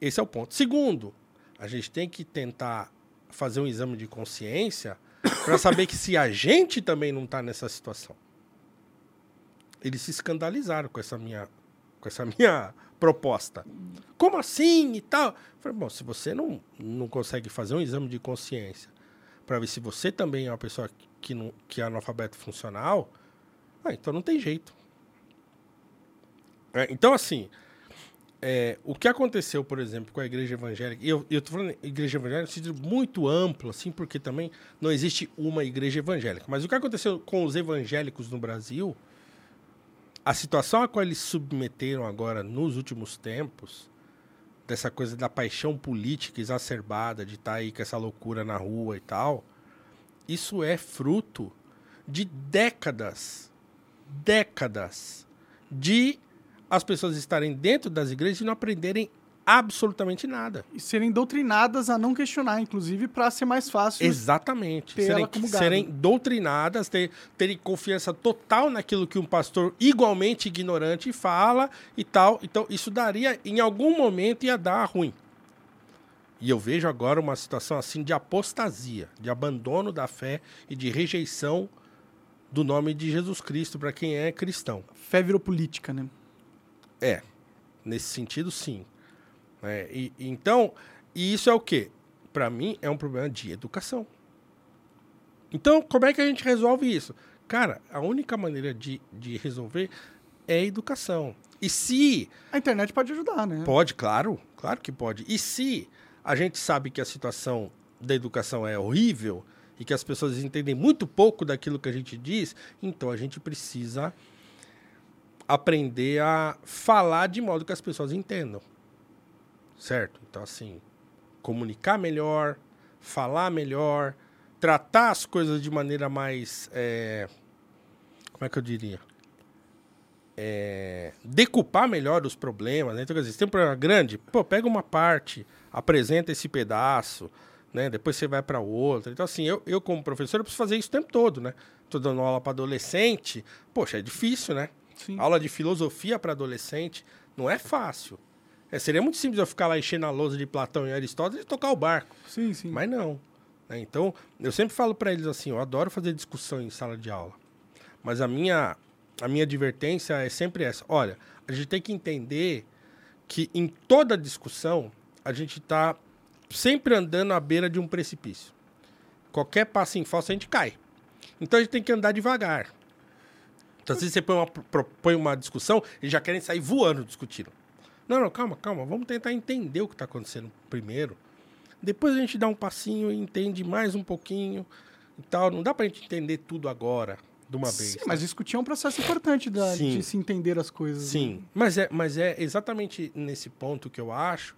Esse é o ponto. Segundo, a gente tem que tentar fazer um exame de consciência para saber que se a gente também não está nessa situação. Eles se escandalizaram com essa minha, com essa minha proposta. Como assim e tal? Eu Falei, bom, se você não, não consegue fazer um exame de consciência para ver se você também é uma pessoa que, não, que é analfabeto funcional, ah, então não tem jeito. É, então, assim, é, o que aconteceu, por exemplo, com a igreja evangélica, e eu, eu tô falando igreja evangélica no sentido muito amplo, assim, porque também não existe uma igreja evangélica. Mas o que aconteceu com os evangélicos no Brasil, a situação a qual eles submeteram agora nos últimos tempos, dessa coisa da paixão política exacerbada, de estar aí com essa loucura na rua e tal, isso é fruto de décadas, décadas de as pessoas estarem dentro das igrejas e não aprenderem absolutamente nada. E serem doutrinadas a não questionar, inclusive, para ser mais fácil. Exatamente. Serem, serem doutrinadas, ter, terem confiança total naquilo que um pastor igualmente ignorante fala e tal. Então, isso daria, em algum momento, ia dar ruim. E eu vejo agora uma situação assim de apostasia, de abandono da fé e de rejeição do nome de Jesus Cristo para quem é cristão. Fé virou política, né? É, nesse sentido, sim. É, e, então, e isso é o quê? Para mim, é um problema de educação. Então, como é que a gente resolve isso? Cara, a única maneira de, de resolver é a educação. E se A internet pode ajudar, né? Pode, claro, claro que pode. E se a gente sabe que a situação da educação é horrível e que as pessoas entendem muito pouco daquilo que a gente diz, então a gente precisa aprender a falar de modo que as pessoas entendam. Certo? Então, assim, comunicar melhor, falar melhor, tratar as coisas de maneira mais. é, como é que eu diria? É, decupar melhor os problemas, né? Então, quer dizer, se tem um problema grande, pô, pega uma parte, apresenta esse pedaço, né? Depois você vai para outra. Então, assim, eu, eu como professor, eu preciso fazer isso o tempo todo, né? Tô dando aula para adolescente, poxa, é difícil, né? Sim. Aula de filosofia para adolescente não é fácil. É, seria muito simples eu ficar lá enchendo a lousa de Platão e Aristóteles e tocar o barco. Sim, sim. Mas não. né? Então, eu sempre falo para eles assim, eu adoro fazer discussão em sala de aula. Mas a minha, a minha advertência é sempre essa. Olha, a gente tem que entender que em toda discussão, a gente está sempre andando à beira de um precipício. Qualquer passo em falso, a gente cai. Então, a gente tem que andar devagar. Então, às vezes você põe uma, propõe uma discussão e já querem sair voando discutindo. Não, não, calma, calma. Vamos tentar entender o que está acontecendo primeiro. Depois a gente dá um passinho e entende mais um pouquinho e tal. Não dá pra gente entender tudo agora, de uma vez. Sim, né? mas discutir é um processo importante da- Sim. de se entender as coisas. né? Sim, mas é, mas é exatamente nesse ponto que eu acho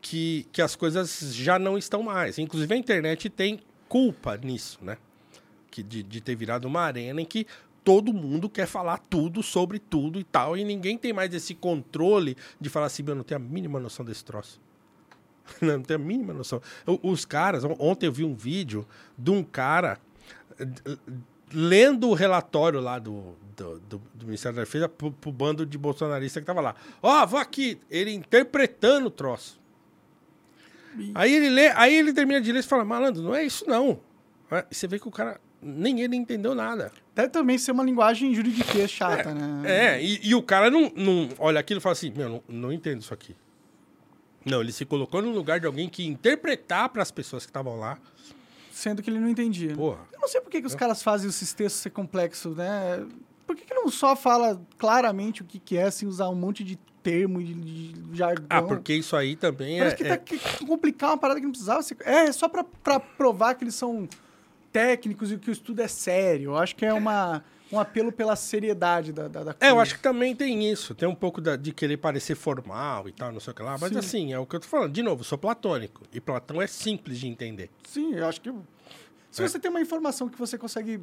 que, que as coisas já não estão mais. Inclusive a internet tem culpa nisso, né? Que de, de ter virado uma arena em que todo mundo quer falar tudo sobre tudo e tal, e ninguém tem mais esse controle de falar assim, meu, eu não tenho a mínima noção desse troço. Não, não tenho a mínima noção. Os caras, on- ontem eu vi um vídeo de um cara eh, d- lendo o relatório lá do, do, do- do Ministério da Defesa pro, pro bando de bolsonaristas que tava lá. Ó, vou aqui, ele interpretando o troço. Aí ele lê, aí ele termina de ler e fala, malandro, não é isso não. Aí você vê que o cara, nem ele entendeu nada. Deve também ser uma linguagem juridiquês chata, né? É, e, e o cara não, não olha aquilo e fala assim, meu, não, não entendo isso aqui. Não, ele se colocou no lugar de alguém que interpretar para as pessoas que estavam lá. Sendo que ele não entendia. Porra. Eu não sei por que, que os caras fazem esses textos ser complexos, né? Por que, que não só fala claramente o que, que é, sem usar um monte de termo e de, de jargão? Ah, porque isso aí também é, Parece que é- tá que complicar uma parada que não precisava ser. É, só pra provar que eles são técnicos e que o estudo é sério. Eu acho que é uma, um apelo pela seriedade da, da, da É, eu coisa. acho que também tem isso. Tem um pouco da- de querer parecer formal e tal, não sei o que lá. Mas Sim. assim, é o que eu tô falando. De novo, sou platônico. E Platão é simples de entender. Sim, eu acho que. Se É. você tem uma informação que você consegue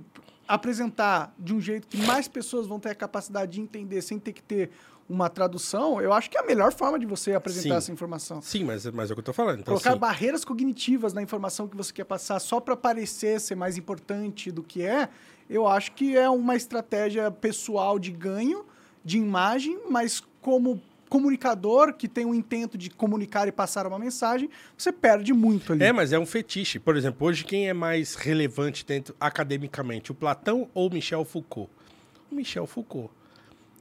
apresentar de um jeito que mais pessoas vão ter a capacidade de entender sem ter que ter uma tradução, eu acho que é a melhor forma de você apresentar Sim. essa informação. Sim, mas, mas é o que eu tô falando. Então, Colocar assim, barreiras cognitivas na informação que você quer passar só para parecer ser mais importante do que é, eu acho que é uma estratégia pessoal de ganho de imagem, mas como comunicador que tem o intento de comunicar e passar uma mensagem, você perde muito ali. É, mas é um fetiche. Por exemplo, hoje quem é mais relevante dentro academicamente, o Platão ou o Michel Foucault? O Michel Foucault.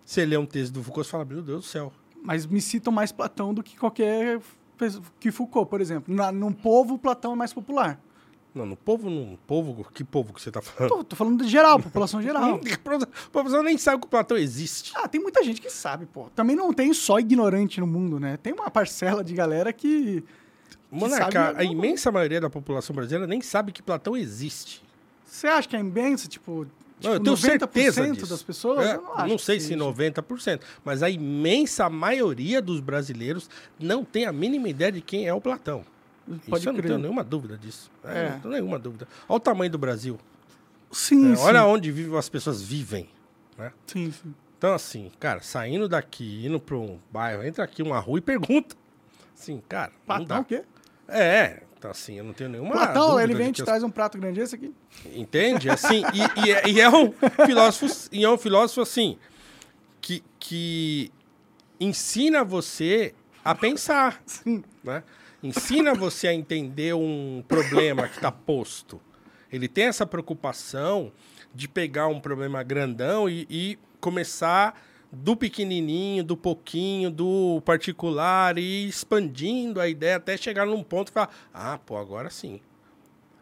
Você lê um texto do Foucault e fala, meu Deus do céu. Mas me citam mais Platão do que qualquer que Foucault, por exemplo. Na, num povo, Platão é mais popular. Não, no povo, no povo, que povo que você tá falando? Tô, tô falando de geral, população geral. O professor nem sabe que o Platão existe. Ah, tem muita gente que sabe, pô. Também não tem só ignorante no mundo, né? Tem uma parcela de galera que. Monarca, sabe a imensa maioria da população brasileira nem sabe que Platão existe. Você acha que é imensa? Tipo, Não, eu tipo tenho 90% certeza disso. das pessoas? É, eu não acho. sei que se seja. 90%, mas a imensa maioria dos brasileiros não tem a mínima ideia de quem é o Platão. Pode Isso eu não tenho nenhuma dúvida disso. É, É. Não tenho nenhuma dúvida. Olha o tamanho do Brasil. Sim, É, sim. olha onde vive, as pessoas vivem. Né? Sim, sim. Então, assim, cara, saindo daqui, indo para um bairro, entra aqui uma rua e pergunta. Assim, cara, não Platão dá. o quê? É, então assim, eu não tenho nenhuma Platão, ele vem e te traz um prato grande esse aqui. Entende? Assim, e, e é, e é um filósofo, e é um filósofo assim que, que ensina você a pensar, Sim. né? Ensina você a entender um problema que está posto. Ele tem essa preocupação de pegar um problema grandão e, e começar do pequenininho, do pouquinho, do particular e expandindo a ideia até chegar num ponto e falar, ah, pô, agora sim.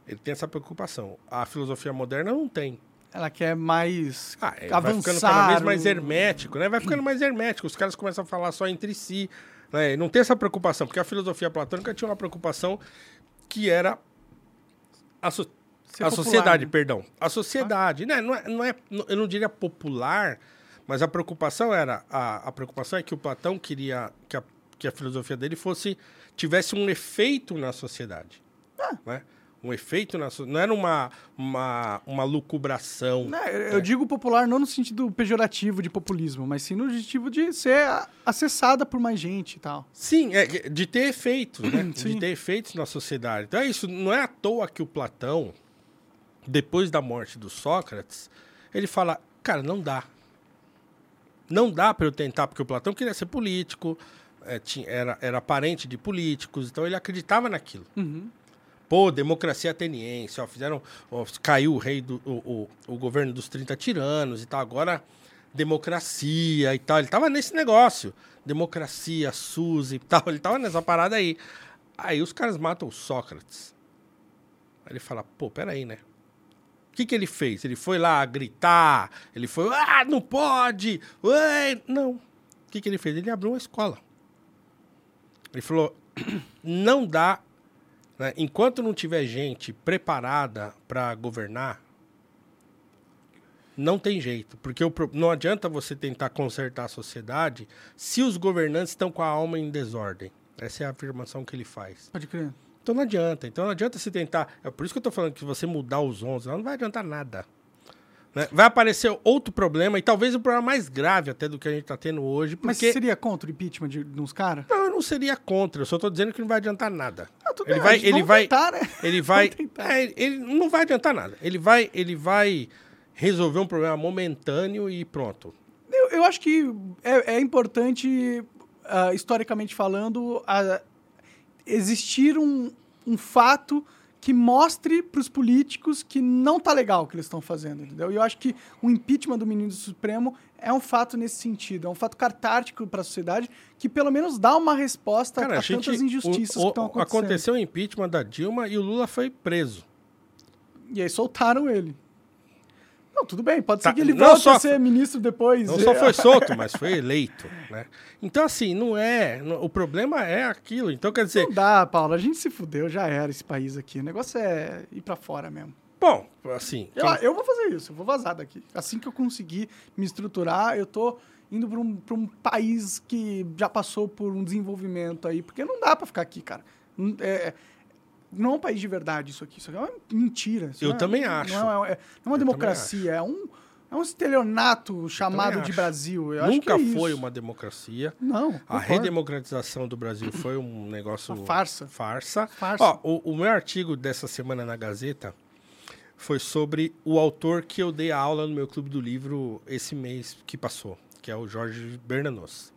Ele tem essa preocupação. A filosofia moderna não tem. Ela quer mais Ah, é, avançar. vai ficando cada vez mais hermético, né? Vai ficando mais hermético. Os caras começam a falar só entre si. Né? Não tem essa preocupação, porque a filosofia platônica tinha uma preocupação que era a, so- a popular, sociedade, né? perdão. A sociedade, né? Não é, não é, eu não diria popular, mas a preocupação era. A, a preocupação é que o Platão queria que a, que a filosofia dele fosse. tivesse um efeito na sociedade. Ah. Né? Um efeito na so- Não era uma, uma, uma lucubração. Né, eu, eu digo popular não no sentido pejorativo de populismo, mas sim no objetivo de ser acessada por mais gente e tal. Sim, é, de ter efeitos, né? De Sim. ter efeitos na sociedade. Então é isso, não é à toa que o Platão, depois da morte do Sócrates, ele fala, cara, não dá. Não dá para eu tentar, porque o Platão queria ser político, é, tinha- era, era parente de políticos, então ele acreditava naquilo. Uhum. Pô, democracia ateniense, ó, fizeram. ó, caiu o rei do. O, o, o governo dos 30 tiranos e tal. Agora, democracia e tal. Ele tava nesse negócio. Democracia, SUS e tal. Ele tava nessa parada aí. Aí os caras matam o Sócrates. Aí ele fala, pô, peraí, né? Que, que ele fez? Ele foi lá gritar, ele foi, ah, não pode! Ué! Não. O que, que ele fez? Ele abriu uma escola. Ele falou, não dá né? Enquanto não tiver gente preparada para governar, não tem jeito. Porque o não adianta você tentar consertar a sociedade se os governantes estão com a alma em desordem. Essa é a afirmação que ele faz. Pode crer. Então não adianta. Então não adianta se tentar. É por isso que eu tô falando que se você mudar os 11, não vai adiantar nada. né? Vai aparecer outro problema, e talvez o problema mais grave até do que a gente tá tendo hoje, Mas porque. seria contra o impeachment de, de uns caras? Não, eu não seria contra. Eu só tô dizendo que não vai adiantar nada. Ah, Ele bem, vai- a ele vai- tentar, né? Ele vai. Vamos tentar. É, ele não vai adiantar nada. Ele vai, ele vai resolver um problema momentâneo e pronto. Eu, eu acho que é, é importante, ah, historicamente falando, ah, existir um, um fato que mostre para os políticos que não tá legal o que eles estão fazendo, entendeu? E eu acho que o impeachment do ministro Supremo é um fato nesse sentido, é um fato catártico para a sociedade que pelo menos dá uma resposta Cara, a a gente, tantas injustiças o- que o- estão acontecendo. Aconteceu o impeachment da Dilma e o Lula foi preso. E aí soltaram ele. Não, tudo bem, pode Tá, ser que ele volte só- a ser ministro depois. Não só foi solto, mas foi eleito, né? Então assim, não é, não- o problema é aquilo. Então quer dizer, Não dá, Paulo, a gente se fudeu, já era esse país aqui. O negócio é ir pra fora mesmo. bom, assim, Eu, quem- eu vou fazer isso, eu vou vazar daqui. Assim que eu conseguir me estruturar, eu tô indo pra um, pra um país que já passou por um desenvolvimento aí, porque não dá pra ficar aqui, cara. Não é, não é um país de verdade isso aqui, isso aqui é uma mentira. isso Eu não é- também não acho. é, é- não é uma também democracia, é um, é um estelionato chamado de. Brasil. Eu acho nunca que é foi uma democracia. Não, A concordo. redemocratização do Brasil foi um negócio. Uma farsa. Farsa. Farsa. Ó, o, o meu artigo dessa semana na Gazeta foi sobre o autor que eu dei aula no meu clube do livro esse mês que passou, que é o Jorge Bernanos.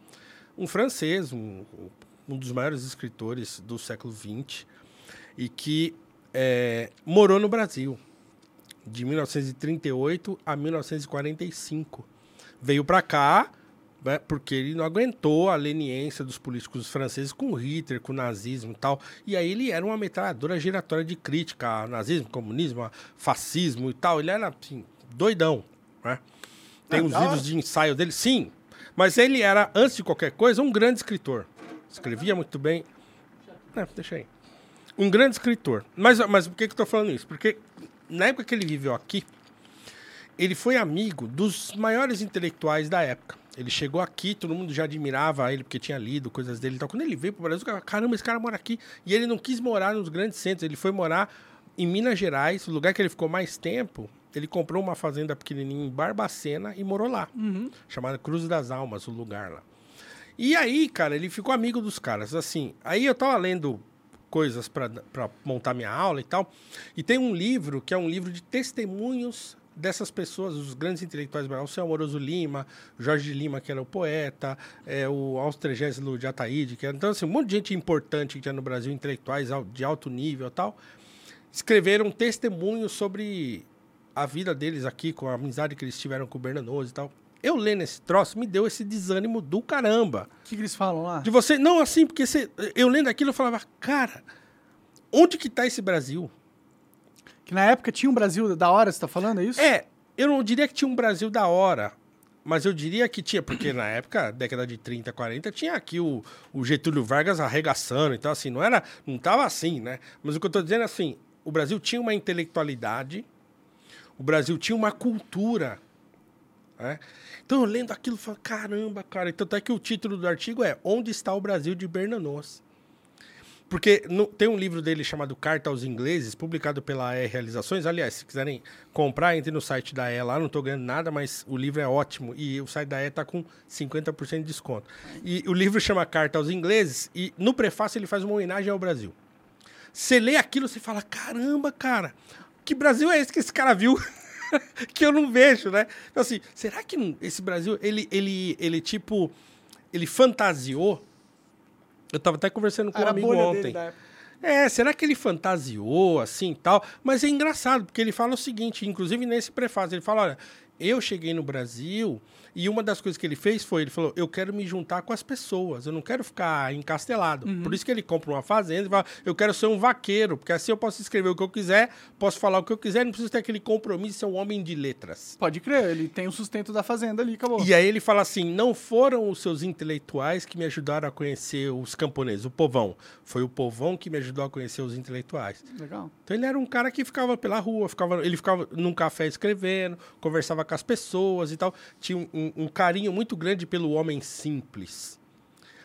Um francês, um, um dos maiores escritores do século XX, e que é, morou no Brasil de 1938 a 1945. Veio para cá né, porque ele não aguentou a leniência dos políticos franceses com Hitler, com o nazismo e tal. E aí ele era uma metralhadora giratória de crítica a nazismo, comunismo, a fascismo e tal. Ele era, assim, doidão, né? Tem Ah, uns livros de ensaio dele, sim. Mas ele era, antes de qualquer coisa, um grande escritor. Escrevia muito bem. É, deixa aí. Um grande escritor. Mas, mas por que, que eu tô falando isso? Porque na época que ele viveu aqui, ele foi amigo dos maiores intelectuais da época. Ele chegou aqui, todo mundo já admirava ele porque tinha lido coisas dele e tal. Quando ele veio Brasil, o cara, caramba, esse cara mora aqui. E ele não quis morar nos grandes centros, ele foi morar em Minas Gerais, o lugar que ele ficou mais tempo. Ele comprou uma fazenda pequenininha em Barbacena e morou lá, chamada Cruz das Almas, o lugar lá. E aí, cara, ele ficou amigo dos caras. Assim, aí eu tava lendo coisas pra montar minha aula e tal. E tem um livro que é um livro de testemunhos dessas pessoas, os grandes intelectuais, o seu Amoroso Lima, Jorge Lima, que era o poeta, é, o Austregésilo de Ataíde, que era, então, assim, um monte de gente importante que tinha no Brasil, intelectuais de alto nível e tal, escreveram testemunhos sobre a vida deles aqui, com a amizade que eles tiveram com o Bernanos e tal. Eu lendo esse troço, me deu esse desânimo do caramba. O que, que eles falam lá? De você, não assim, porque você, eu lendo aquilo, eu falava, cara, onde que tá esse Brasil? Que na época tinha um Brasil da hora, você tá falando, é isso? É, eu não diria que tinha um Brasil da hora. mas eu diria que tinha, porque na época, década de 30, 40, tinha aqui o, o Getúlio Vargas arregaçando, então assim, não era, não tava assim, né? Mas o que eu tô dizendo é assim, o Brasil tinha uma intelectualidade, o Brasil tinha uma cultura, né? Então lendo aquilo, falo, caramba, cara, tanto é que o título do artigo é Onde está o Brasil de Bernanos? Porque no- tem um livro dele chamado Carta aos Ingleses, publicado pela E Realizações. Aliás, se quiserem comprar, entre no site da E lá, não estou ganhando nada, mas o livro é ótimo. E o site da E está com 50% de desconto. E o livro chama Carta aos Ingleses, e no prefácio ele faz uma homenagem ao Brasil. Você lê aquilo, você fala: caramba, cara, que Brasil é esse que esse cara viu? que eu não vejo, né? Então, assim, será que não- esse Brasil, ele, ele, ele tipo, ele fantasiou? Eu tava até conversando com um Era a amigo ontem. É, será que ele fantasiou assim e tal? Mas é engraçado, porque ele fala o seguinte, inclusive nesse prefácio, ele fala, olha, eu cheguei no Brasil e uma das coisas que ele fez foi, ele falou, eu quero me juntar com as pessoas, eu não quero ficar encastelado. Por isso que ele compra uma fazenda e fala, eu quero ser um vaqueiro, porque assim eu posso escrever o que eu quiser, posso falar o que eu quiser, não preciso ter aquele compromisso de ser um homem de letras. Pode crer, ele tem o sustento da fazenda ali, acabou. E aí ele fala assim: não foram os seus intelectuais que me ajudaram a conhecer os camponeses, o povão. Foi o povão que me ajudou a conhecer os intelectuais. Legal. Então ele era um cara que ficava pela rua, ficava, ele ficava num café escrevendo, conversava com as pessoas e tal. Tinha um, um- um carinho muito grande pelo homem simples.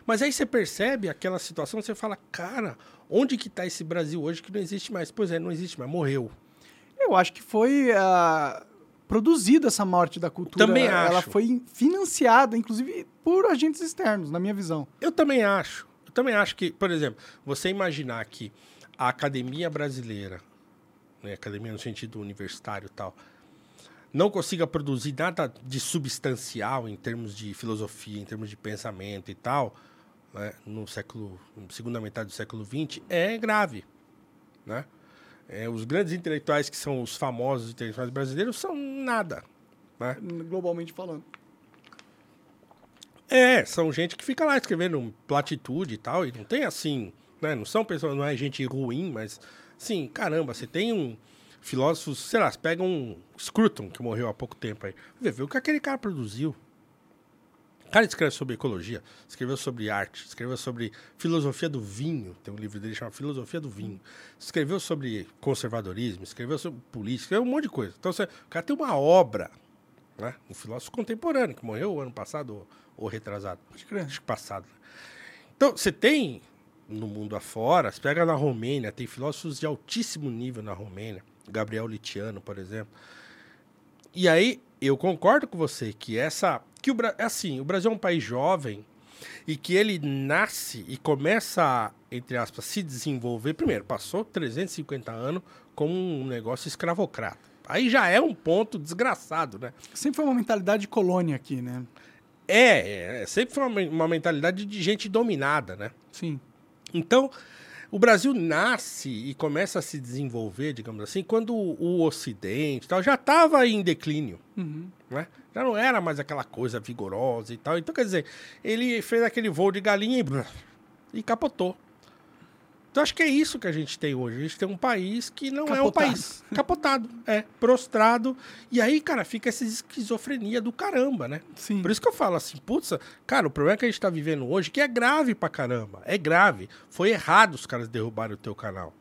Mas aí você percebe aquela situação, você fala, cara, onde que tá esse Brasil hoje que não existe mais? Pois é, não existe mais, morreu. Eu acho que foi ah, produzida essa morte da cultura. Também Ela acho. foi financiada, inclusive, por agentes externos, na minha visão. Eu também acho. Eu também acho que, por exemplo, você imaginar que a academia brasileira, né, academia no sentido universitário e tal, não consiga produzir nada de substancial em termos de filosofia, em termos de pensamento e tal, né, no século, segunda metade do século XX, é grave, né? É, os grandes intelectuais que são os famosos intelectuais brasileiros são nada, né? Globalmente falando. É, são gente que fica lá escrevendo platitude e tal, e não tem assim, né? Não são pessoas, não é gente ruim, mas assim, caramba, você tem um filósofo, sei lá, você pega um Scruton, que morreu há pouco tempo aí, vê, vê o que aquele cara produziu. O cara escreve sobre ecologia, escreveu sobre arte, escreveu sobre filosofia do vinho, tem um livro dele chamado Filosofia do Vinho. Escreveu sobre conservadorismo, escreveu sobre política, escreveu um monte de coisa. Então, você, o cara tem uma obra, né? Um filósofo contemporâneo, que morreu ano passado ou, ou retrasado. Pode crer. Acho que passado. Então, você tem no mundo afora, você pega na Romênia, tem filósofos de altíssimo nível na Romênia, Gabriel Litiano, por exemplo. E aí, eu concordo com você que essa. Que o, Bra- assim, o Brasil é um país jovem e que ele nasce e começa a, entre aspas, se desenvolver. Primeiro, passou 350 anos como um negócio escravocrata. Aí já é um ponto desgraçado, né? Sempre foi uma mentalidade de colônia aqui, né? É, é sempre foi uma, uma mentalidade de gente dominada, né? Sim. Então, o Brasil nasce e começa a se desenvolver, digamos assim, quando o, Ocidente tal, já estava em declínio, Uhum. né? Já não era mais aquela coisa vigorosa e tal. Então, quer dizer, ele fez aquele voo de galinha e, e capotou. Então, acho que é isso que a gente tem hoje. A gente tem um país que não é um Capotado. país capotado, é, prostrado. E aí, cara, fica essa esquizofrenia do caramba, né? Sim. Por isso que eu falo assim, putz, cara, o problema que a gente tá vivendo hoje, que é grave pra caramba, é grave. Foi errado os caras derrubarem o teu canal.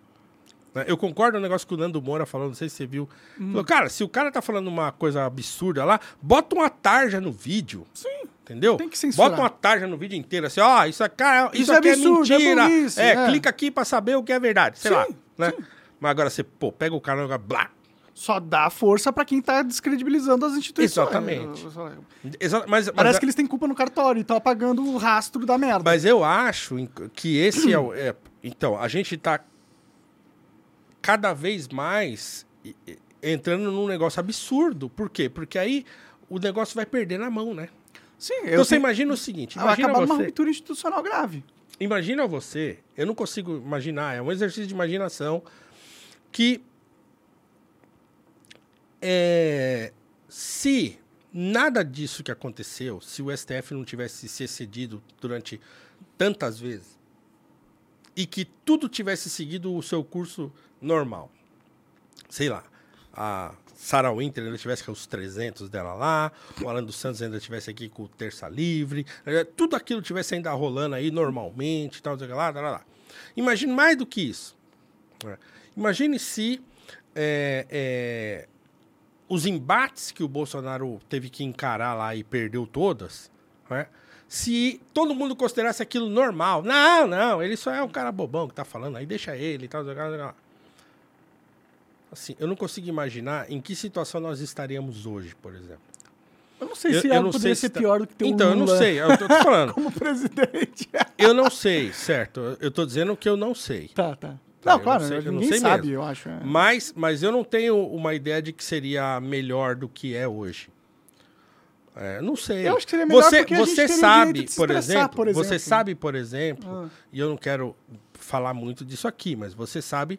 Né? Eu concordo no negócio que o Nando Moura falou, não sei se você viu. Hum. Falou, cara, se o cara tá falando uma coisa absurda lá, bota uma tarja no vídeo. Sim. Entendeu? Tem que censurar. Bota uma tarja no vídeo inteiro, assim, ó, isso, aqui, é- isso, Isso é aqui é, absurdo, é mentira. burrice, é, é. clica aqui pra saber o que é verdade, sei Sim, lá. Né? Mas agora você, pô, pega o canal e blá. Só dá força pra quem tá descredibilizando as instituições. Exatamente. Exa- mas, mas, Parece que eles têm culpa no cartório e estão apagando o rastro da merda. Mas eu acho que esse é o. é, então, a gente tá cada vez mais entrando num negócio absurdo. Por quê? Porque aí o negócio vai perder na mão, né? Sim, Então você imagina o seguinte: Vai imagina acabar você, ruptura institucional grave. imagina você, eu não consigo imaginar, é um exercício de imaginação que é, se nada disso que aconteceu, se o STF não tivesse se excedido durante tantas vezes e que tudo tivesse seguido o seu curso normal, sei lá, a Sarah Winter ainda tivesse com os 300 dela lá, o Alan dos Santos ainda tivesse aqui com o Terça Livre, eh, tudo aquilo tivesse ainda rolando aí normalmente, tal, tal, lá, tal, lá. Imagine mais do que isso. né? Imagine se é, é, os embates que o Bolsonaro teve que encarar lá e perdeu todas, né? se todo mundo considerasse aquilo normal. Não, não, ele só é um cara bobão que tá falando aí, deixa ele e tal, tal, tal, tal. Assim, eu não consigo imaginar em que situação nós estaríamos hoje, por exemplo. Eu não sei Eu- se eu não poderia sei se ser tá- pior do que ter Então, eu não sei, eu tô, falando. como presidente. Eu não sei, certo? Eu tô dizendo que eu não sei. tá, tá. Tá, Não, eu claro, não sei- eu não ninguém sei sabe, mesmo. eu acho. é. Mas, mas eu não tenho uma ideia de que seria melhor do que é hoje. É, não sei. Eu acho que seria melhor você, porque você sabe, por exemplo, por exemplo. você sabe, por exemplo, Ah. e eu não quero falar muito disso aqui, mas você sabe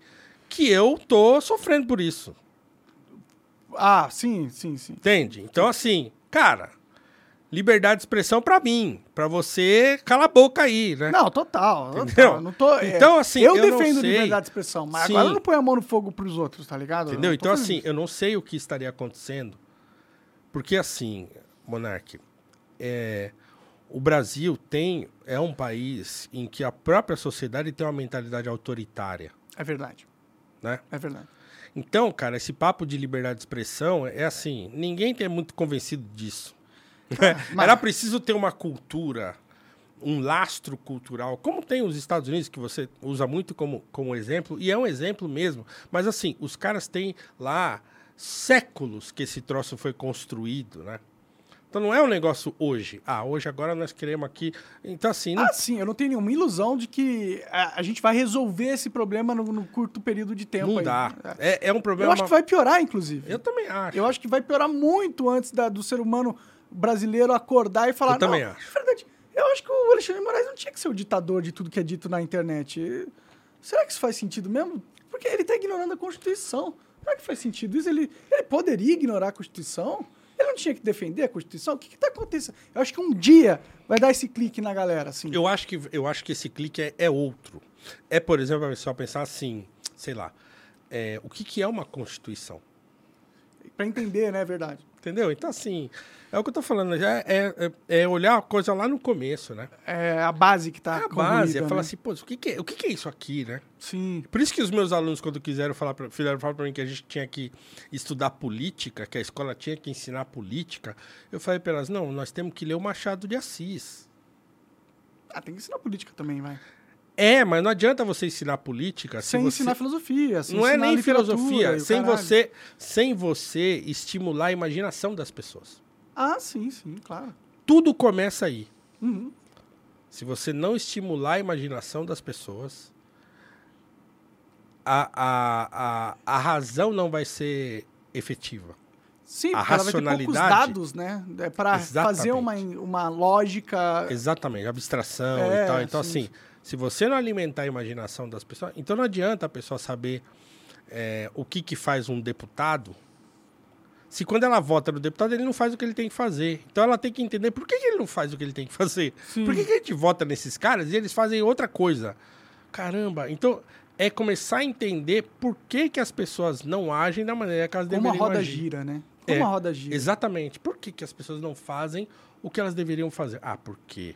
que eu tô sofrendo por isso. Ah, sim, sim, sim. Entende? Então, assim, cara, liberdade de expressão pra mim. Pra você, cala a boca aí, né? Não, total. Entendeu? Não tô, é, Então, assim, eu, eu defendo liberdade de expressão, mas Sim. agora eu não ponho a mão no fogo pros outros, tá ligado? Entendeu? Então, assim, isso. eu não sei o que estaria acontecendo. Porque, assim, Monark, é, o Brasil tem é um país em que a própria sociedade tem uma mentalidade autoritária, É verdade. Né? É verdade. Então, cara, esse papo de liberdade de expressão é assim, ninguém tem muito convencido disso. mas- Era preciso ter uma cultura, um lastro cultural, como tem os Estados Unidos, que você usa muito como, como exemplo, e é um exemplo mesmo. Mas assim, os caras têm lá séculos que esse troço foi construído, né? Então não é um negócio hoje. Ah, hoje agora nós queremos aqui. Então, assim, não Ah, sim, eu não tenho nenhuma ilusão de que a, a gente vai resolver esse problema no, no curto período de tempo não aí. dá. É. É, é um Eu problema. acho que vai piorar, inclusive. Eu também acho. Eu acho que vai piorar muito antes da- do ser humano brasileiro acordar e falar. Eu também acho. É verdade. Eu acho que o Alexandre Moraes não tinha que ser o ditador de tudo que é dito na internet. Será que isso faz sentido mesmo? Porque ele está ignorando a Constituição. Será que faz sentido isso? Ele, ele poderia ignorar a Constituição? Ele não tinha que defender a Constituição? O que está acontecendo? Eu acho que um dia vai dar esse clique na galera, assim. Eu acho que, eu acho que esse clique é, é outro. É, por exemplo, a pessoa pensar assim, sei lá, é, o que, que é uma Constituição? Pra entender, né? Verdade. Entendeu? Então, assim, é o que eu tô falando. Já é, é, é olhar a coisa lá no começo, né? É a base que tá É a base, é né? falar assim, pô, o que, que é, o que, que é isso aqui, né? Sim. Por isso que os meus alunos, quando quiseram falar pra, fizeram falar para mim que a gente tinha que estudar política, que a escola tinha que ensinar política, eu falei para elas, não, nós temos que ler o Machado de Assis. Ah, tem que ensinar política também, vai. É, mas não adianta você ensinar política se Sem você... ensinar filosofia. Sem não é ensinar nem literatura filosofia, sem caralho. você, sem você estimular a imaginação das pessoas. Ah, sim, sim, claro. Tudo começa aí. Uhum. Se você não estimular a imaginação das pessoas, a, a, a, a razão não vai ser efetiva. Sim, A porque ela vai ter poucos racionalidade- dados, né? É para fazer uma, uma lógica. Exatamente, abstração É, e tal. Então, sim, assim, se você não alimentar a imaginação das pessoas, então não adianta a pessoa saber é, o que, que faz um deputado. Se quando ela vota no deputado, ele não faz o que ele tem que fazer. Então ela tem que entender por que, que ele não faz o que ele tem que fazer. Sim. Por que, que a gente vota nesses caras e eles fazem outra coisa? Caramba, então é começar a entender por que, que as pessoas não agem da maneira que elas Como a deveriam roda agir. gira, né? Como É, a roda gira. Exatamente. Por que, que as pessoas não fazem o que elas deveriam fazer? Ah, por quê?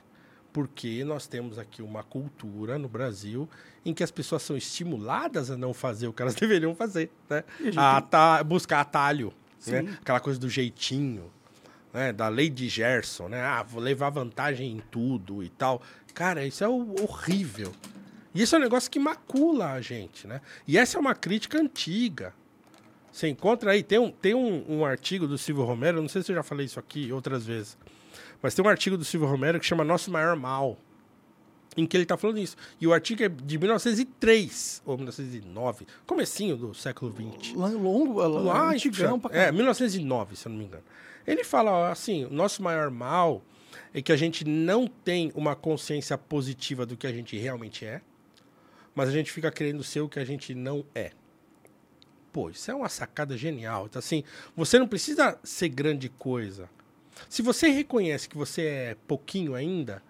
Porque nós temos aqui uma cultura no Brasil em que as pessoas são estimuladas a não fazer o que elas deveriam fazer, né? A gente A tem- ata- buscar atalho, né? Sim. Aquela coisa do jeitinho, né? Da lei de Gerson, né? Ah, vou levar vantagem em tudo e tal. Cara, isso é horrível. E isso é um negócio que macula a gente, né? E essa é uma crítica antiga. Você encontra aí, tem um, tem um, um artigo do Silvio Romero, não sei se eu já falei isso aqui outras vezes, mas tem um artigo do Silvio Romero que chama Nosso Maior Mal, em que ele está falando isso. E o artigo é de 1903, ou 1909, comecinho do século XX. Lan- Longo, Lá, antigão pra é, caramba. 1909, se eu não me engano. Ele fala assim, o nosso maior mal é que a gente não tem uma consciência positiva do que a gente realmente é, mas a gente fica querendo ser o que a gente não é. Pô, isso é uma sacada genial. Então, assim, você não precisa ser grande coisa. Se você reconhece que você é pouquinho ainda,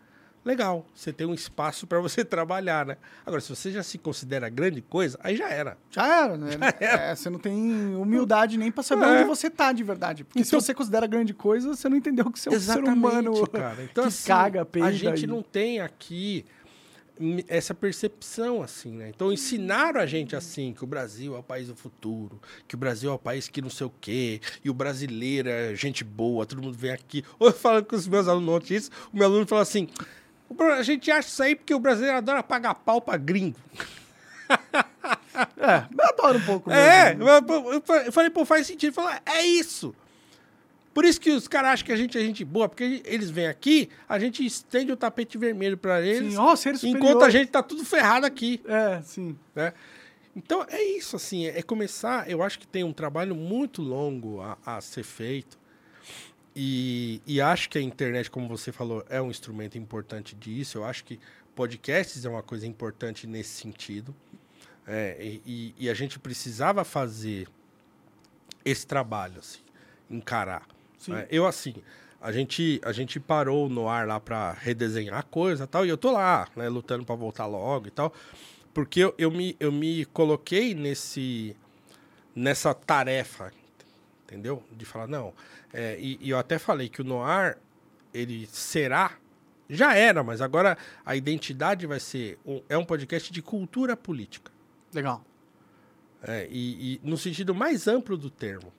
legal, você tem um espaço para você trabalhar, né? Agora, se você já se considera grande coisa, aí já era. Já era, né? É, você não tem humildade nem pra saber É. onde você tá de verdade. Porque Então- se você considera grande coisa, você não entendeu que você é um ser humano cara. Então, que assim, caga, peida. A gente e- não tem aqui essa percepção, assim, né? Então, ensinaram a gente assim, que o Brasil é o país do futuro, que o Brasil é o país que não sei o quê, e o brasileiro é gente boa, todo mundo vem aqui. Ou eu falando com os meus alunos ontem isso, o meu aluno falou assim, "O Bra- a gente acha isso aí porque o brasileiro adora pagar pau pra gringo. É, eu adoro um pouco É, mesmo. eu, eu- eu falei, pô, faz sentido. Ele falou, é isso. Por isso que os caras acham que a gente é gente boa, porque eles vêm aqui, a gente estende o tapete vermelho pra eles, Sim, ó, enquanto a gente tá tudo ferrado aqui, É, sim. né? Então é isso, assim, é começar. Eu acho que tem um trabalho muito longo a, a ser feito. E, e acho que a internet, como você falou, é um instrumento importante disso. Eu acho que podcasts é uma coisa importante nesse sentido. É, e, e- e a gente precisava fazer esse trabalho, assim, encarar. Sim. É, eu, assim, a gente, a gente parou no ar lá para redesenhar a coisa e tal, e eu tô lá, né, lutando para voltar logo e tal, porque eu, eu, me, eu me coloquei nesse, nessa tarefa, entendeu? De falar, não, é, e, e eu até falei que o Noir, ele será, já era, mas agora a identidade vai ser, um- é um podcast de cultura política. Legal. É, e, e no sentido mais amplo do termo.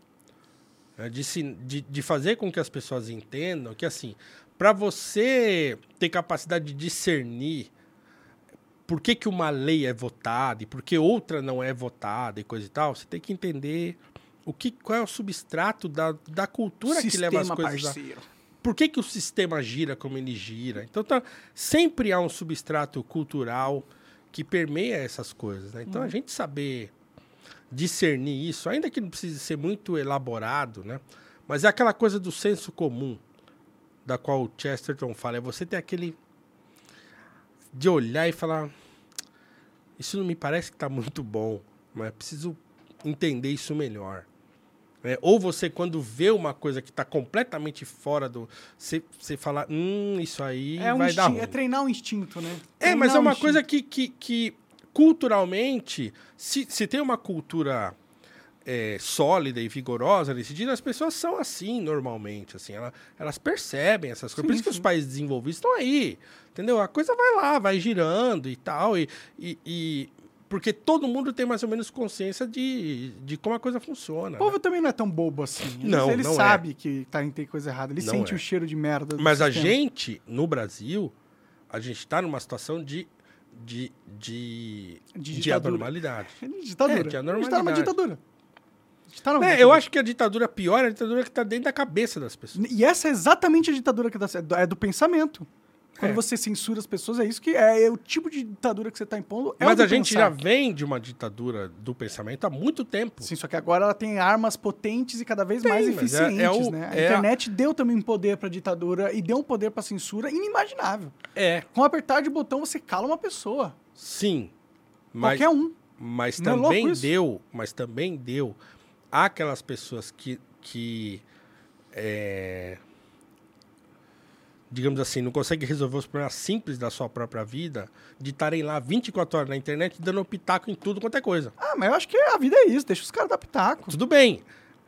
É, de, se- de, de fazer com que as pessoas entendam que, assim, para você ter capacidade de discernir por que, que uma lei é votada e por que outra não é votada e coisa e tal, você tem que entender o que, qual é o substrato da, da cultura que leva as Sistema coisas a, parceiro. por que, que o sistema gira como ele gira? Então, tá, sempre há um substrato cultural que permeia essas coisas. Né? Então, a gente saber discernir isso, ainda que não precise ser muito elaborado, né? mas é aquela coisa do senso comum, da qual o Chesterton fala, é você ter aquele de olhar e falar isso não me parece que está muito bom, mas preciso entender isso melhor. É, ou você, quando vê uma coisa que está completamente fora do. Você, você fala, hum, isso aí É, um vai dar instin- ruim. é treinar um instinto, né? É, mas Treinar é um uma instinto. coisa que, que, que culturalmente, se, se tem uma cultura é, sólida e vigorosa nesse sentido, as pessoas são assim normalmente. Assim, ela- elas percebem essas coisas. Por Sim, isso que os sim. países desenvolvidos estão aí. Entendeu? A coisa vai lá, vai girando e tal. E, e, e- porque todo mundo tem mais ou menos consciência de, de como a coisa funciona. O né? povo também não é tão bobo assim. Eles, Não, ele não é. sabe que tá, tem coisa errada. Ele Não sente é. o cheiro de merda. Mas a sistema. gente, no Brasil, a gente está numa situação de, de, de, De de anormalidade. É ditadura. É, de a gente tá numa anormalidade. ditadura. Tá numa É, ditadura. eu acho que a ditadura pior é a ditadura que está dentro da cabeça das pessoas. E essa é exatamente a ditadura que dá certo. É do pensamento. Quando É. você censura as pessoas, é isso que é, é o tipo de ditadura que você tá impondo. É Mas a gente já vem de uma ditadura do pensamento há muito tempo. Sim, só que agora ela tem armas potentes e cada vez Tem, mais mas é- eficientes, é o- né? A é a- internet deu também um poder pra ditadura e deu um poder pra censura inimaginável. É, Com um apertar de botão você cala uma pessoa. sim. Mas, Qualquer um. mas Não é também deu, mas também deu aquelas pessoas que, que é, digamos assim, não conseguem resolver os problemas simples da sua própria vida, de estarem lá 24 horas na internet dando pitaco em tudo quanto é coisa. Ah, mas eu acho que a vida é isso, deixa os caras dar pitaco. Tudo bem.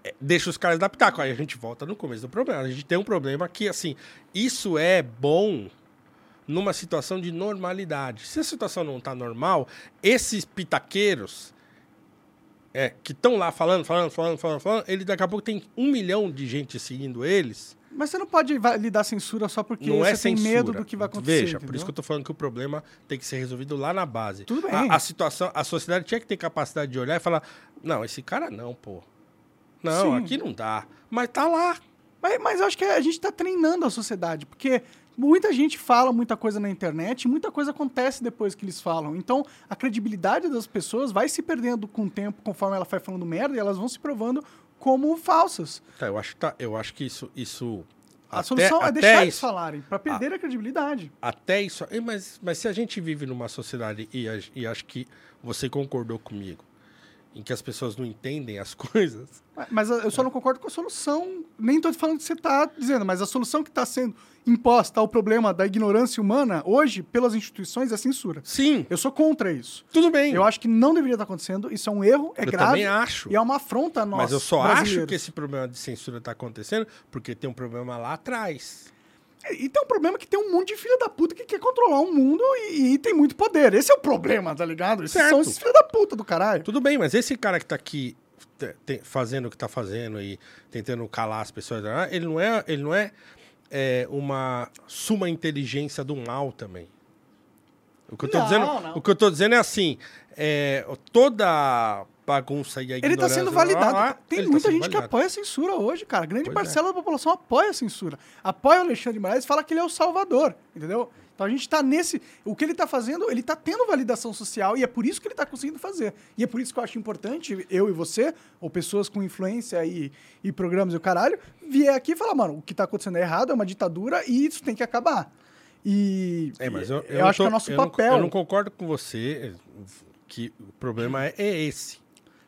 É, Deixa os caras dar pitaco. Aí a gente volta no começo do problema. A gente tem um problema que, assim, isso é bom numa situação de normalidade. Se a situação não tá normal, esses pitaqueiros é, que estão lá falando, falando, falando, falando, falando, ele daqui a pouco tem um milhão de gente seguindo eles. Mas você não pode lidar censura só porque não você é tem censura. medo do que vai acontecer. Veja, por isso que eu tô falando que o problema tem que ser resolvido lá na base. Tudo bem. A, a situação, a sociedade tinha que ter capacidade de olhar e falar: não, esse cara não, pô. Não, Sim. aqui não dá. Mas tá lá. Mas, mas eu acho que a gente está treinando a sociedade, porque muita gente fala muita coisa na internet e muita coisa acontece depois que eles falam. Então, a credibilidade das pessoas vai se perdendo com o tempo, conforme ela vai falando merda, e elas vão se provando como falsas. Tá, eu acho, que tá, eu acho que isso. isso A até- solução é deixar eles isso, falarem, para perder a credibilidade. Até isso. Mas, mas se a gente vive numa sociedade, e, a- e acho que você concordou comigo, em que as pessoas não entendem as coisas. Mas eu só não concordo com a solução. Nem estou falando que você está dizendo, mas a solução que está sendo imposta ao problema da ignorância humana hoje pelas instituições é censura. Sim, Eu sou contra isso. tudo bem. Eu acho que não deveria estar acontecendo. Isso é um erro, é Eu grave. também acho. E é uma afronta a nós. Mas eu só acho que esse problema de censura está acontecendo porque tem um problema lá atrás. E tem um problema que tem um monte de filha da puta que quer controlar o mundo e, e tem muito poder. Esse é o problema, tá ligado? Esses Certo. são esses filha da puta do caralho. Tudo bem, mas esse cara que tá aqui te- fazendo o que tá fazendo e tentando calar as pessoas, ah, ele não é, ele não é, é, uma suma inteligência do mal também. O que eu tô Não, dizendo, não. o que eu tô dizendo é assim, é, toda bagunça e a Ele tá ignorância... sendo validado. blá, Tem tá muita sendo gente que validado. apoia a censura hoje, cara. Grande Pois parcela da população apoia a censura. Apoia o Alexandre de Moraes e fala que ele é o salvador, entendeu? Então a gente tá nesse... O que ele tá fazendo, ele tá tendo validação social e é por isso que ele tá conseguindo fazer. E é por isso que eu acho importante, eu e você, ou pessoas com influência e, e programas e o caralho, vier aqui e falar, mano, o que tá acontecendo é errado, é uma ditadura e isso tem que acabar. E É, mas eu, eu, não acho tô- que é nosso eu não- papel. eu não concordo com você que o problema é, é esse.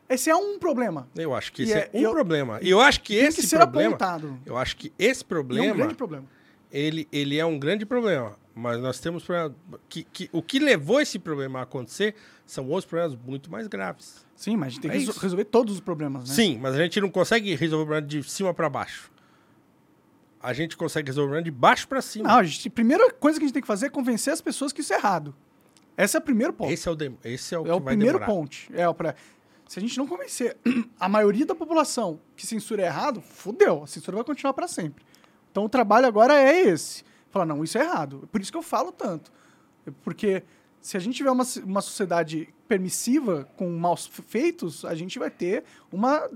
Esse é um problema. Eu acho que E esse é- é, um eu- problema. E eu acho que Tem esse que ser problema... apontado. Eu acho que esse E é problema... um grande problema. ele, ele é um grande problema. Mas nós temos problema, que, que O que levou esse problema a acontecer são outros problemas muito mais graves. Sim, mas a gente tem É que isso. resolver todos os problemas, né? Sim, mas a gente não consegue resolver o problema de cima para baixo. A gente consegue resolver o problema de baixo para cima. Não, a, gente, a primeira coisa que a gente tem que fazer é convencer as pessoas que isso é errado. Esse é o primeiro ponto. Esse é o, dem- esse é o é o primeiro demorar. ponto. É o pra... Se a gente não convencer a maioria da população que censura é errado, fudeu. A censura vai continuar para sempre. Então o trabalho agora é esse. Falar, não, isso é errado. É Por isso que eu falo tanto. Porque se a gente tiver uma, uma sociedade permissiva com maus feitos, a gente vai ter uma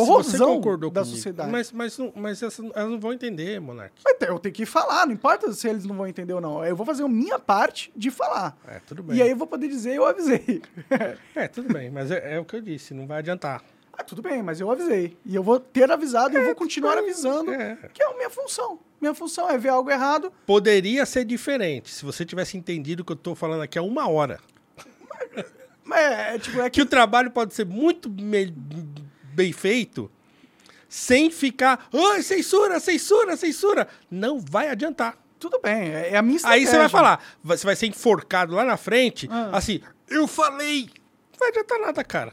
corrosão da comigo, sociedade. Mas, mas, não- mas essas- elas não vão entender, Monark. Mas eu tenho que falar, não importa se eles não vão entender ou não. Eu vou fazer a minha parte de falar. É, tudo bem. E aí eu vou poder dizer, eu avisei. É, tudo bem, mas é, é o que eu disse, não vai adiantar. ah, tudo bem, mas eu avisei. E eu vou ter avisado e eu vou continuar avisando, É. que é a minha função. Minha função é ver algo errado. Poderia ser diferente se você tivesse entendido o que eu tô falando aqui há uma hora. Mas é, tipo, é que que o trabalho pode ser muito me- bem feito sem ficar, ai, censura, censura, censura. Não vai adiantar. tudo bem, é é a minha Aí estratégia. você vai falar, vai- você vai ser enforcado lá na frente, Ah. assim, eu falei. Não vai adiantar nada, cara.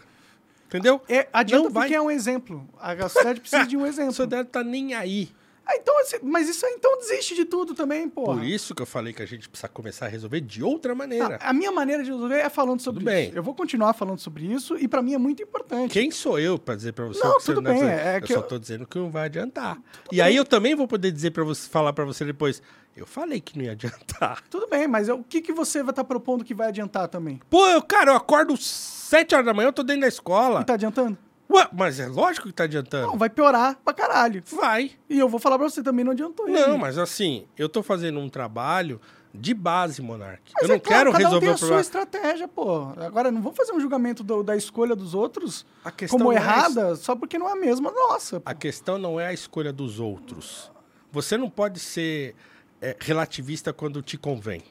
Entendeu? É, adianta Não vai. porque é um exemplo. A sociedade precisa de um A exemplo. sociedade tá nem aí. Ah, então, assim, mas isso aí, então desiste de tudo também, pô. Por isso que eu falei que a gente precisa começar a resolver de outra maneira. a minha maneira de resolver é falando sobre Tudo bem. isso. Eu vou continuar falando sobre isso e pra mim é muito importante. Quem sou eu pra dizer pra você Não, que tudo deve bem, fazer? é eu que só eu- tô dizendo que não vai adiantar. E aí eu também vou poder dizer para você falar pra você depois, eu falei que não ia adiantar. Tudo bem, mas o que, que você vai estar propondo que vai adiantar também? Pô, eu, cara, eu acordo 7 horas da manhã, eu tô dentro da escola. Não tá adiantando? Ué, mas é lógico que tá adiantando. Não, vai piorar pra caralho. Vai. E eu vou falar pra você também, não adiantou. e Não, mas assim, eu tô fazendo um trabalho de base, Monark. Mas eu não é claro, quero cada um resolver tem a o sua problema. estratégia, pô. Agora, não vamos fazer um julgamento do- da escolha dos outros como é errada só porque não é a mesma nossa. pô. A questão não é a escolha dos outros. Você não pode ser é, relativista quando te convém.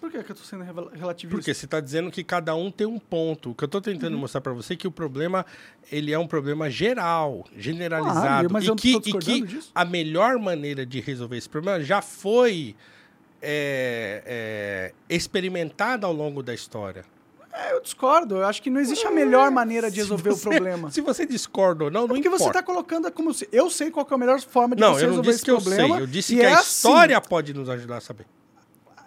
Por que, que eu tô sendo relativista? Porque você está dizendo que cada um tem um ponto. O que eu estou tentando Uhum. mostrar para você é que o problema ele é um problema geral, generalizado. Claro, mas e eu não que, e que disso. a melhor maneira de resolver esse problema já foi é, é, experimentada ao longo da história. É, eu discordo. Eu acho que não existe a melhor maneira de resolver você- o problema. Se você discorda ou não, não Porque você importa. está colocando como se. Eu sei qual é a melhor forma de Não, você eu não resolver disse esse que eu problema. sei. Eu disse que é a assim. história pode nos ajudar a saber.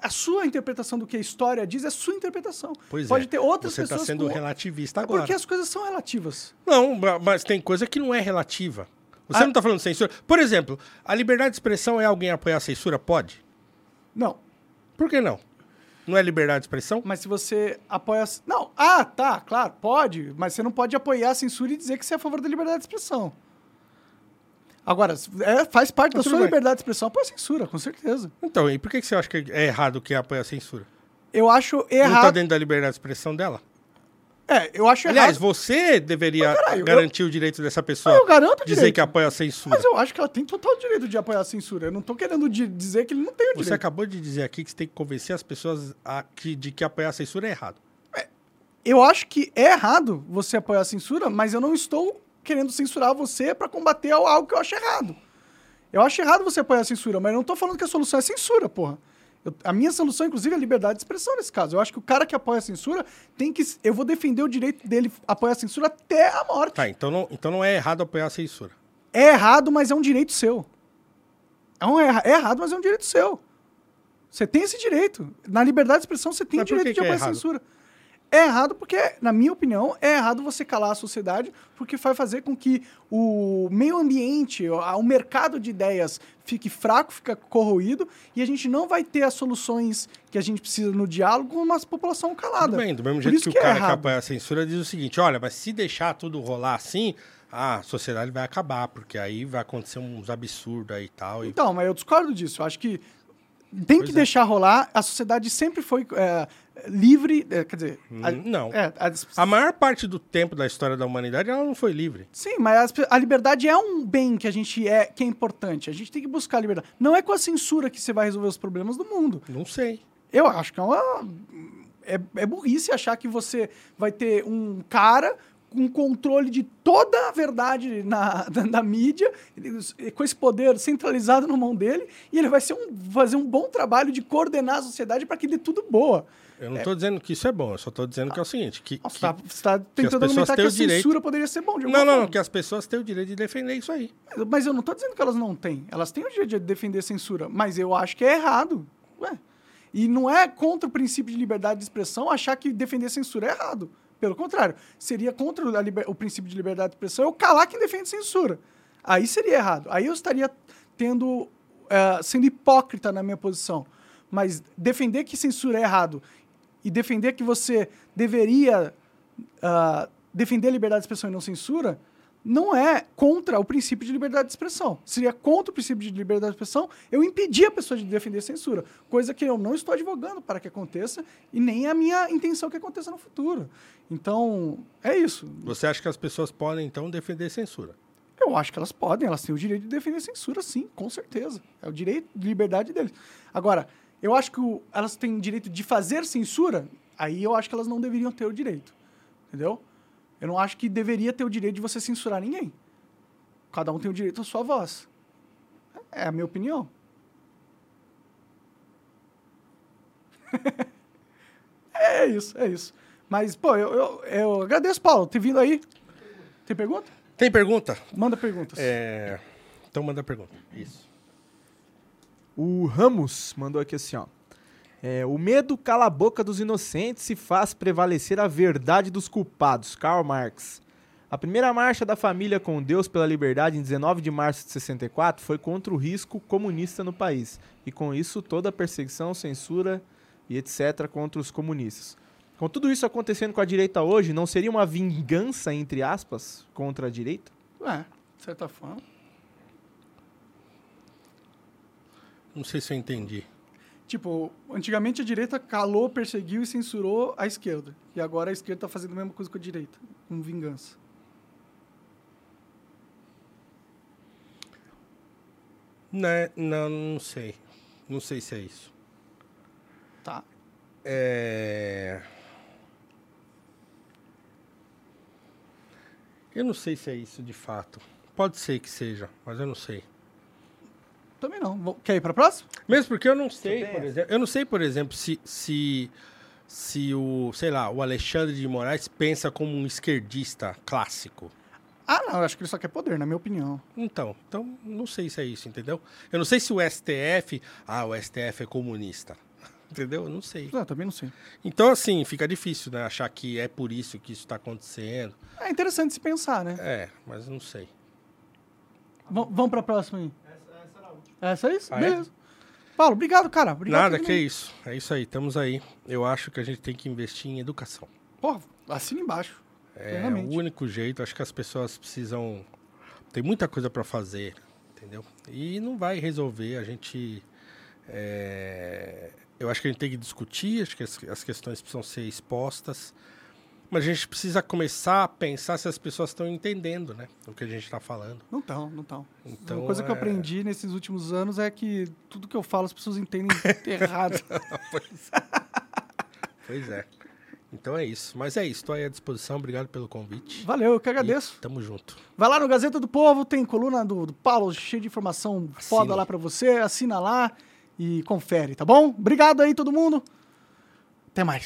A sua interpretação do que a história diz é sua interpretação. Pois Pode é. ter outras Você está pessoas. sendo com... relativista É agora. porque as coisas são relativas. Não, ma- mas tem coisa que não é relativa. Você Ah. não está falando de censura. Por exemplo, a liberdade de expressão é alguém apoiar a censura? Pode. Não. Por que não? Não é liberdade de expressão? Mas se você apoia. Não, ah, tá, claro, pode. Mas você não pode apoiar a censura e dizer que você é a favor da liberdade de expressão. Agora, é, faz parte Mas da tudo sua bem. liberdade de expressão apoia a censura, com certeza. Então, e por que você acha que é errado que apoia a censura? Eu acho Não está errado. dentro da liberdade de expressão dela? É, eu acho Aliás, errado. você deveria Mas, caralho, eu- garantir o direito dessa pessoa Eu garanto o dizer direito. que apoia a censura. Mas eu acho que ela tem total direito de apoiar a censura. Eu não tô querendo di- dizer que ele não tem o Você direito. acabou de dizer aqui que você tem que convencer as pessoas a que, de que apoiar a censura é errado. eu acho que é errado você apoiar a censura, mas eu não estou querendo censurar você para combater algo que eu acho errado. Eu acho errado você apoiar a censura, mas eu não estou falando que a solução é censura, porra. Eu- a minha solução, inclusive, é liberdade de expressão nesse caso. Eu acho que o cara que apoia a censura tem que. Eu vou defender o direito dele apoiar a censura até a morte. Tá, então não, então não é errado apoiar a censura. É errado, mas é um direito seu. É, um erra- é errado, mas é um direito seu. Você tem esse direito. Na liberdade de expressão, você tem Mas o direito de é apoiar a errado? censura. É errado porque, na minha opinião, é errado você calar a sociedade, porque vai fazer com que o meio ambiente, o mercado de ideias fique fraco, fica corroído, e a gente não vai ter as soluções que a gente precisa no diálogo com uma população calada. Tudo bem, do mesmo Por jeito isso que, o é cara que apoia a censura diz o seguinte: olha, mas se deixar tudo rolar assim, a sociedade vai acabar, porque aí vai acontecer uns absurdos aí e tal. E... Então, mas eu discordo disso. Eu acho que tem Pois que é. deixar rolar. A sociedade sempre foi é, livre, é, quer dizer... a- Hum, não. é, a- A maior parte do tempo da história da humanidade ela não foi livre. Sim, mas as pe- a liberdade é um bem que a gente é, que é importante. A gente tem que buscar a liberdade. Não é com a censura que você vai resolver os problemas do mundo. Não sei. Eu acho que é uma. É, é burrice achar que você vai ter um cara com controle de toda a verdade na, da, da mídia, com esse poder centralizado na mão dele, e ele vai ser um, fazer um bom trabalho de coordenar a sociedade para que dê tudo boa. Eu não estou dizendo que isso é bom, eu só estou dizendo que é o seguinte: que, Nossa, que- tá- você está tentando argumentar que a direito- censura poderia ser bom de alguma Não, não, não, forma. que as pessoas têm o direito de defender isso aí. Mas eu não tô dizendo que elas não têm. Elas têm o direito de defender censura, mas eu acho que é errado. Ué. E não é contra o princípio de liberdade de expressão achar que defender censura é errado. Pelo contrário, seria contra liber- o princípio de liberdade de expressão eu calar quem defende censura. Aí seria errado. Aí eu estaria tendo eh, sendo hipócrita na minha posição. Mas defender que censura é errado e defender que você deveria ah, defender a liberdade de expressão e não censura não é contra o princípio de liberdade de expressão. Seria contra o princípio de liberdade de expressão eu impedir a pessoa de defender censura, coisa que eu não estou advogando para que aconteça e nem é a minha intenção que aconteça no futuro. Então, é isso. Você acha que as pessoas podem, então, defender censura? Eu acho que elas podem, elas têm o direito de defender censura, sim, com certeza. É o direito de liberdade deles. Agora, eu acho que o- elas têm o direito de fazer censura, aí eu acho que elas não deveriam ter o direito. Entendeu? Eu não acho que deveria ter o direito de você censurar ninguém. Cada um tem o direito à sua voz. É a minha opinião. é isso, é isso. Mas, pô, eu, eu, eu agradeço, Paulo, ter vindo aí. Tem pergunta? Tem pergunta? Manda perguntas. É... Então manda pergunta. Isso. O Ramos mandou aqui assim, ó. É, o medo cala a boca dos inocentes e faz prevalecer a verdade dos culpados. Karl Marx. A primeira marcha da família com Deus pela liberdade em 19 de março de 64 foi contra o risco comunista no país. E com isso toda a perseguição, censura e etc. contra os comunistas. Com tudo isso acontecendo com a direita hoje, não seria uma vingança, entre aspas, contra a direita? É, de certa forma. Não sei se eu entendi. Tipo, antigamente a direita calou, perseguiu e censurou a esquerda. E agora a esquerda tá fazendo a mesma coisa com a direita, com vingança. Né, não, não sei. Não sei se é isso. Tá. É... Eu não sei se é isso de fato. Pode ser que seja, mas eu não sei. Também não. Quer ir pra próxima? Mesmo porque eu não sei, por exemplo, eu não sei, por exemplo, se, se, se o, sei lá, o Alexandre de Moraes pensa como um esquerdista clássico. Ah, não, eu acho que ele só quer poder, na minha opinião. Então, então não sei se é isso, entendeu? Eu não sei se o STF, ah, o STF é comunista. Entendeu? Eu não sei. Não, também não sei. Então, assim, fica difícil, né? Achar que é por isso que isso está acontecendo. É interessante se pensar, né? É, mas não sei. V- vamos pra próxima aí. É isso? Ah, é? Beleza. Paulo, obrigado, cara. Obrigado Nada, que vir. isso. É isso aí, estamos aí. Eu acho que a gente tem que investir em educação. Pô, assina embaixo. É Plenamente. o único jeito. Acho que as pessoas precisam. Tem muita coisa para fazer, entendeu? E não vai resolver. A gente. é, Eu acho que a gente tem que discutir. Acho que as, as questões precisam ser expostas. Mas a gente precisa começar a pensar se as pessoas estão entendendo, né? O que a gente está falando. Não estão, não estão. Então, Uma coisa que eu é- aprendi nesses últimos anos é que tudo que eu falo as pessoas entendem errado. Pois é. Então é isso. Mas é isso, estou aí à disposição. Obrigado pelo convite. Valeu, eu que agradeço. E tamo junto. Vai lá no Gazeta do Povo, tem coluna do, do Paulo cheia de informação foda Assine. lá pra você. Assina lá e confere, tá bom? Obrigado aí, todo mundo. Até mais.